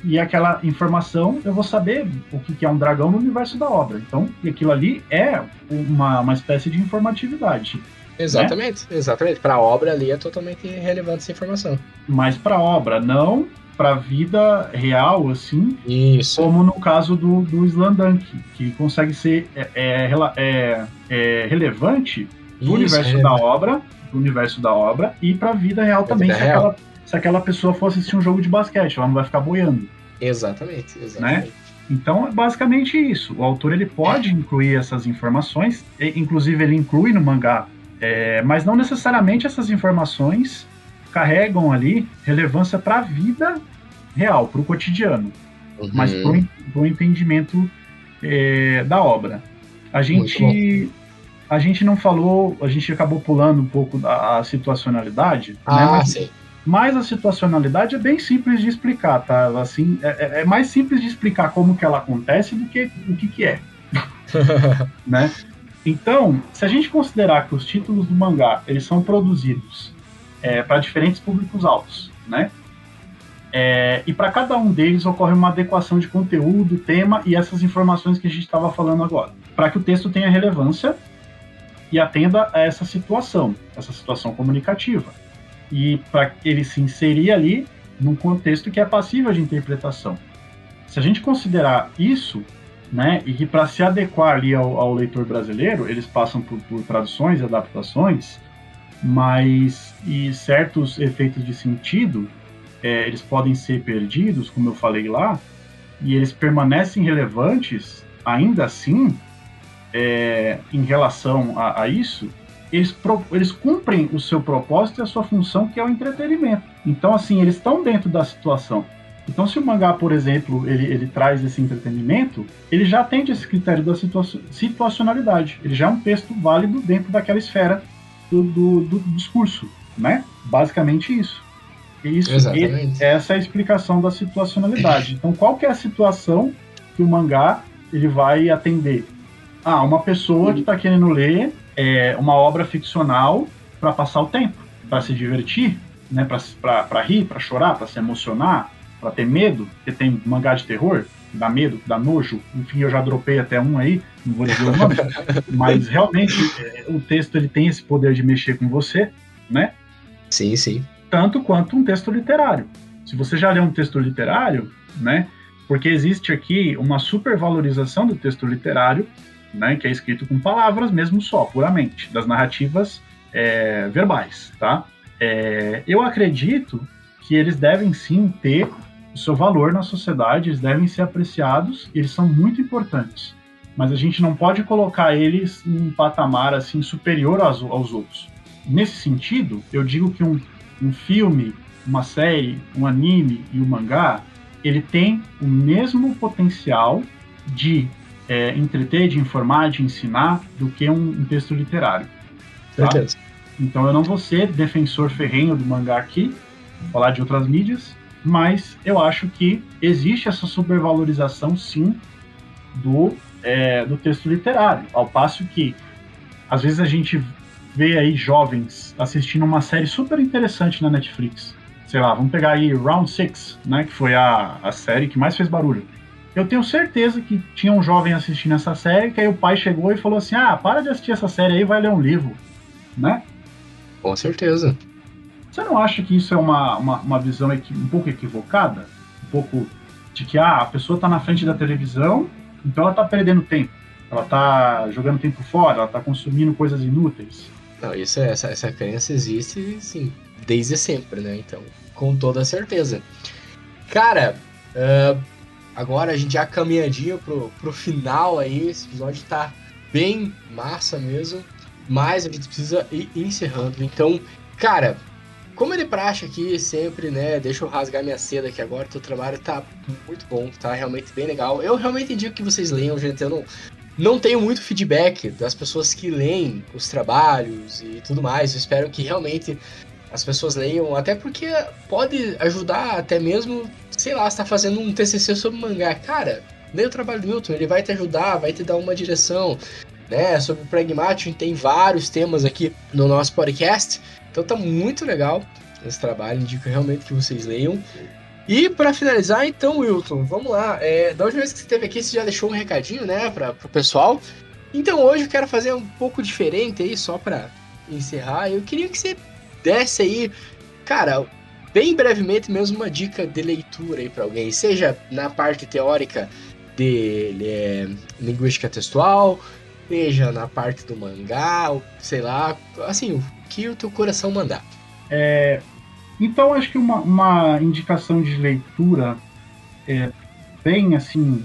e aquela informação eu vou saber o que, que é um dragão no universo da obra. Então aquilo ali é uma, uma espécie de informatividade. Exatamente, né? exatamente. Para a obra ali é totalmente relevante essa informação. Mas para a obra não, para a vida real, assim. Isso. Como no caso do, do Slandank, que consegue ser é, é, é, é relevante no universo da obra, do universo da obra e para a vida real também. Vida se, real. Aquela, se aquela pessoa for assistir um jogo de basquete, ela não vai ficar boiando. Exatamente, exatamente. Né? Então, é basicamente isso. O autor ele pode incluir essas informações, inclusive ele inclui no mangá, é, mas não necessariamente essas informações carregam ali relevância para a vida real, para o cotidiano, uhum. mas para o entendimento é, da obra. A gente, a gente não falou, a gente acabou pulando um pouco da situacionalidade, né, ah, né? Mas, sim. Mas a situacionalidade é bem simples de explicar, tá? Assim, é, é, é mais simples de explicar como que ela acontece do que o que, que é. né? Então, se a gente considerar que os títulos do mangá eles são produzidos é, para diferentes públicos altos, né? É, e para cada um deles ocorre uma adequação de conteúdo, tema e essas informações que a gente estava falando agora, para que o texto tenha relevância e atenda a essa situação, essa situação comunicativa, e para ele se inserir ali num contexto que é passível de interpretação. Se a gente considerar isso, né, e que para se adequar ali ao, ao, leitor brasileiro, eles passam por, por traduções e adaptações, mas e certos efeitos de sentido é, eles podem ser perdidos, como eu falei lá, e eles permanecem relevantes ainda assim é, em relação a, a isso, eles, pro, eles cumprem o seu propósito e a sua função, que é o entretenimento. Então, assim, eles estão dentro da situação. Então, se o mangá, por exemplo, ele, ele traz esse entretenimento, ele já atende esse critério da situa situacionalidade. Ele já é um texto válido dentro daquela esfera do, do, do discurso, né? Basicamente isso. Isso, essa é a explicação da situacionalidade. Então, qual que é a situação que o mangá ele vai atender? Ah, uma pessoa que está querendo ler é, uma obra ficcional para passar o tempo, para se divertir, né, para rir, para chorar, para se emocionar, para ter medo, porque tem mangá de terror. dá medo, dá nojo. Enfim, eu já dropei até um aí, não vou dizer o nome, mas realmente é, o texto ele tem esse poder de mexer com você, né? Sim, sim. Tanto quanto um texto literário. Se você já leu um texto literário, né? Porque existe aqui uma supervalorização do texto literário, né? Que é escrito com palavras mesmo só, puramente, das narrativas é, verbais, tá? É, eu acredito que eles devem sim ter o seu valor na sociedade, eles devem ser apreciados, eles são muito importantes. Mas a gente não pode colocar eles em um patamar assim superior aos, aos outros. Nesse sentido, eu digo que um, um filme, uma série, um anime e um mangá, ele tem o mesmo potencial de é, entreter, de informar, de ensinar do que um, um texto literário. Tá? Então eu não vou ser defensor ferrenho do mangá aqui, vou falar de outras mídias, mas eu acho que existe essa supervalorização sim do, é, do texto literário, ao passo que às vezes a gente vê aí jovens assistindo uma série super interessante na Netflix. Sei lá, vamos pegar aí Round Six, né, que foi a, a série que mais fez barulho. Eu tenho certeza que tinha um jovem assistindo essa série, que aí o pai chegou e falou assim: Ah, para de assistir essa série aí, vai ler um livro, né? Com certeza. Você não acha que isso é uma, uma, uma visão um pouco equivocada? Um pouco de que ah, a pessoa está na frente da televisão, então ela está perdendo tempo. Ela está jogando tempo fora, ela está consumindo coisas inúteis. Não, isso é, essa, essa crença existe, sim, desde sempre, né? Então, com toda certeza. Cara, uh, agora a gente já caminhadinho pro, pro final aí, esse episódio tá bem massa mesmo, mas a gente precisa ir encerrando. Então, cara, como ele praxe aqui sempre, né? Deixa eu rasgar minha seda aqui agora. Teu trabalho tá muito bom, tá realmente bem legal. Eu realmente indico que vocês leiam, gente. Eu não, não tenho muito feedback das pessoas que leem os trabalhos e tudo mais. Eu espero que realmente as pessoas leiam, até porque pode ajudar até mesmo, sei lá, está fazendo um TCC sobre mangá. Cara, leia o trabalho do Milton, ele vai te ajudar, vai te dar uma direção. Né, sobre Pragmatic, tem vários temas aqui no nosso podcast. Então tá muito legal esse trabalho, indico realmente que vocês leiam. E para finalizar, então, Wilton, vamos lá. É, da última vez que você esteve aqui, você já deixou um recadinho, né, para o pessoal. Então hoje eu quero fazer um pouco diferente aí, só para encerrar. Eu queria que você desse aí, cara, bem brevemente mesmo uma dica de leitura aí para alguém, seja na parte teórica de, é, linguística textual, seja na parte do mangá, ou, sei lá, assim, que o teu coração mandar. É, então, acho que uma, uma indicação de leitura é, bem assim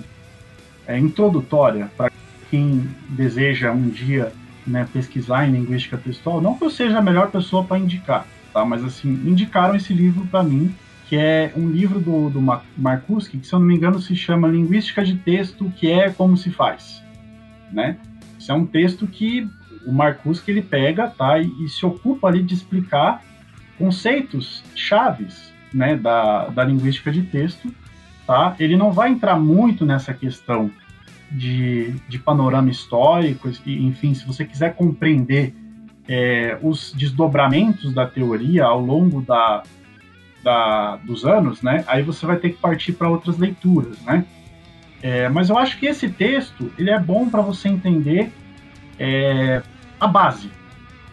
é, introdutória para quem deseja um dia né, pesquisar em linguística textual. Não que eu seja a melhor pessoa para indicar, tá? mas assim indicaram esse livro para mim, que é um livro do, do Markuski, que se eu não me engano se chama Linguística de Texto, que é como se faz, né? Isso é um texto que o Marcus que ele pega, tá, e, e, se ocupa ali de explicar conceitos chaves, né, da, da linguística de texto, tá? Ele não vai entrar muito nessa questão de, de panorama histórico, e, enfim, se você quiser compreender é, os desdobramentos da teoria ao longo da, da, dos anos, né, aí você vai ter que partir para outras leituras, né? É, mas eu acho que esse texto ele é bom para você entender é, a base,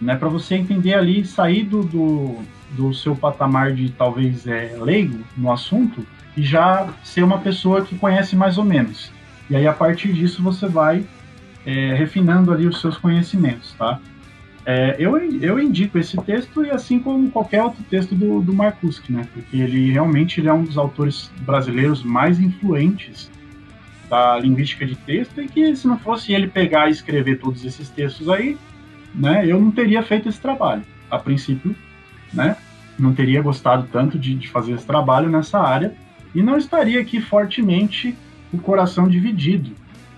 né? Para você entender ali, sair do, do, do, seu patamar de talvez é, leigo no assunto e já ser uma pessoa que conhece mais ou menos. E aí a partir disso você vai é, refinando ali os seus conhecimentos, tá? É, eu, eu indico esse texto e assim como qualquer outro texto do, do Marcuski, né? Porque ele realmente ele é um dos autores brasileiros mais influentes da linguística de texto e que se não fosse ele pegar e escrever todos esses textos aí, né, eu não teria feito esse trabalho. A princípio, né, não teria gostado tanto de, de fazer esse trabalho nessa área e não estaria aqui fortemente o coração dividido,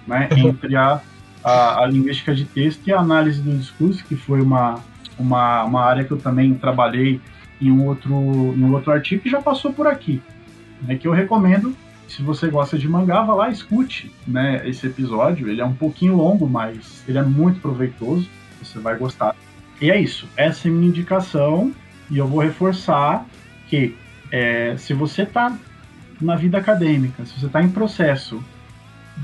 né, entre a, a, a linguística de texto e a análise do discurso, que foi uma, uma, uma área que eu também trabalhei em um outro, em um outro artigo que já passou por aqui, né, que eu recomendo se você gosta de mangá, vá lá escute né, esse episódio. Ele é um pouquinho longo, mas ele é muito proveitoso. Você vai gostar. E é isso. Essa é a minha indicação. E eu vou reforçar que é, se você está na vida acadêmica, se você está em processo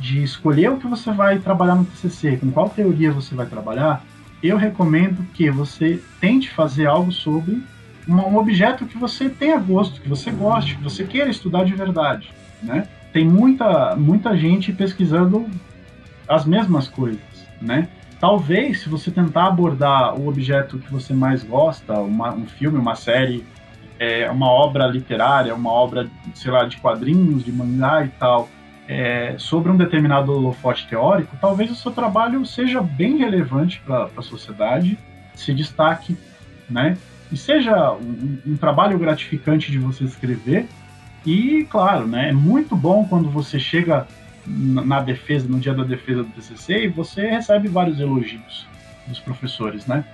de escolher o que você vai trabalhar no TCC, com qual teoria você vai trabalhar, eu recomendo que você tente fazer algo sobre um objeto que você tenha gosto, que você goste, que você queira estudar de verdade, né? Tem muita, muita gente pesquisando as mesmas coisas, né? Talvez, se você tentar abordar o objeto que você mais gosta, uma, um filme, uma série, é, uma obra literária, uma obra, sei lá, de quadrinhos, de mangá e tal, é, sobre um determinado holofote teórico, talvez o seu trabalho seja bem relevante para a sociedade, se destaque, né? E seja um, um, trabalho gratificante de você escrever. E, claro, né, é muito bom quando você chega na defesa, no dia da defesa do TCC, e você recebe vários elogios dos professores, né?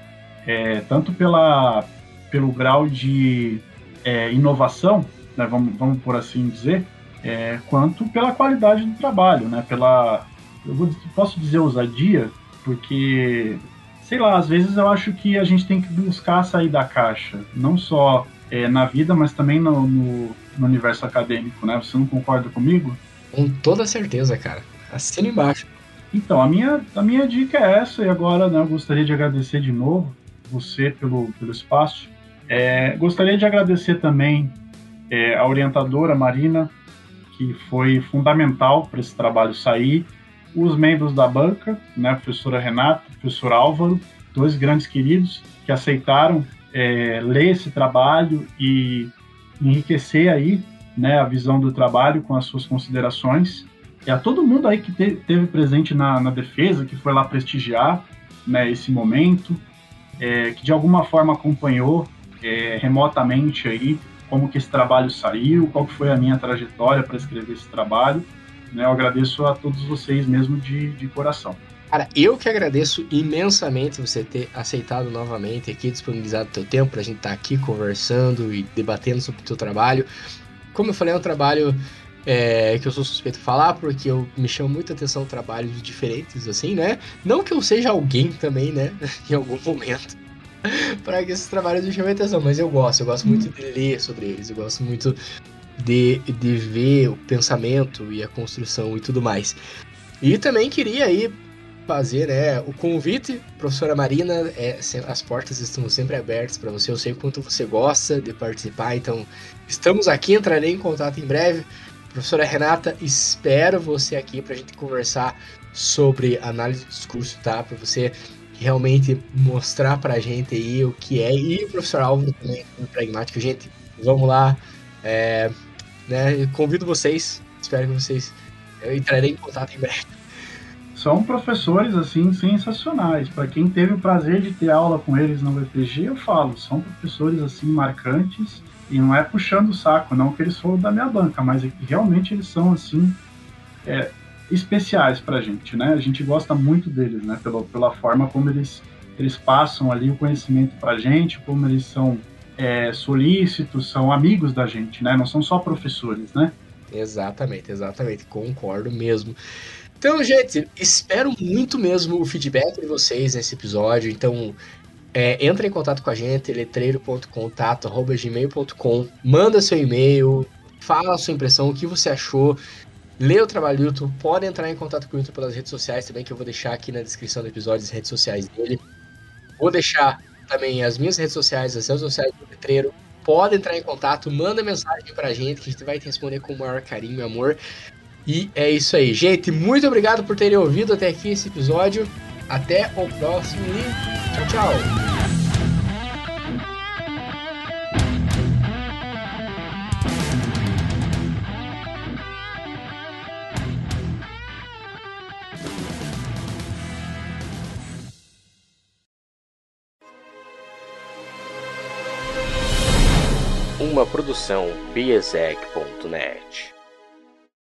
É, tanto pela, pelo grau de é, inovação, né, vamos, vamos por assim dizer, é, quanto pela qualidade do trabalho, né? Pela, eu vou, posso dizer ousadia, porque, sei lá, às vezes eu acho que a gente tem que buscar sair da caixa, não só é, na vida, mas também no, no, no, universo acadêmico, né? Você não concorda comigo? Com toda certeza, cara. Assina embaixo. Então, a minha, a minha dica é essa, e agora né, eu gostaria de agradecer de novo você pelo, pelo espaço. É, gostaria de agradecer também é, a orientadora Marina que foi fundamental para esse trabalho sair. Os membros da banca, né, a professora Renata, o professor Álvaro, dois grandes queridos que aceitaram é, ler esse trabalho e enriquecer aí né, a visão do trabalho com as suas considerações. E a todo mundo aí que te, teve presente na, na, defesa, que foi lá prestigiar né, esse momento, é, que de alguma forma acompanhou é, remotamente aí como que esse trabalho saiu, qual foi a minha trajetória para escrever esse trabalho. Né? Eu agradeço a todos vocês mesmo de, de coração. Cara, eu que agradeço imensamente você ter aceitado novamente aqui, disponibilizado o teu tempo para a gente estar tá aqui conversando e debatendo sobre o teu trabalho. Como eu falei, é um trabalho é, que eu sou suspeito de falar, porque eu me chamo muita atenção trabalhos diferentes, assim, né? Não que eu seja alguém também, né? em algum momento. para que esses trabalhos me chamem atenção, mas eu gosto, eu gosto muito de ler sobre eles, eu gosto muito de, de ver o pensamento e a construção e tudo mais. E também queria aí fazer né, o convite, professora Marina, é, as portas estão sempre abertas para você, eu sei quanto você gosta de participar, então estamos aqui, entrarei em contato em breve. Professora Renata, espero você aqui para a gente conversar sobre análise de discurso, tá? Para você realmente mostrar pra gente aí o que é. E o professor Álvaro também, pragmático. Gente, vamos lá. É, né, convido vocês, espero que vocês. Eu entrarei em contato em breve. São professores assim sensacionais. Para quem teve o prazer de ter aula com eles no VPG, eu falo, são professores assim marcantes e não é puxando o saco, não que eles foram da minha banca, mas é que realmente eles são assim é, especiais para a gente, né? A gente gosta muito deles, né? Pela, pela forma como eles, eles passam ali o conhecimento para a gente, como eles são é, solícitos, são amigos da gente, né? Não são só professores, né? Exatamente, exatamente, concordo mesmo. Então, gente, espero muito mesmo o feedback de vocês nesse episódio. Então, é, entra em contato com a gente, letreiro.contato.gmail.com, manda seu e-mail, fala a sua impressão, o que você achou lê o trabalho do YouTube, pode entrar em contato com o YouTube pelas redes sociais também, que eu vou deixar aqui na descrição do episódio as redes sociais dele. Vou deixar também as minhas redes sociais, as redes sociais do Letreiro. Pode entrar em contato, manda mensagem pra gente, que a gente vai te responder com o maior carinho e amor. E é isso aí. Gente, muito obrigado por terem ouvido até aqui esse episódio. Até o próximo e tchau, tchau. Produção biesec.net.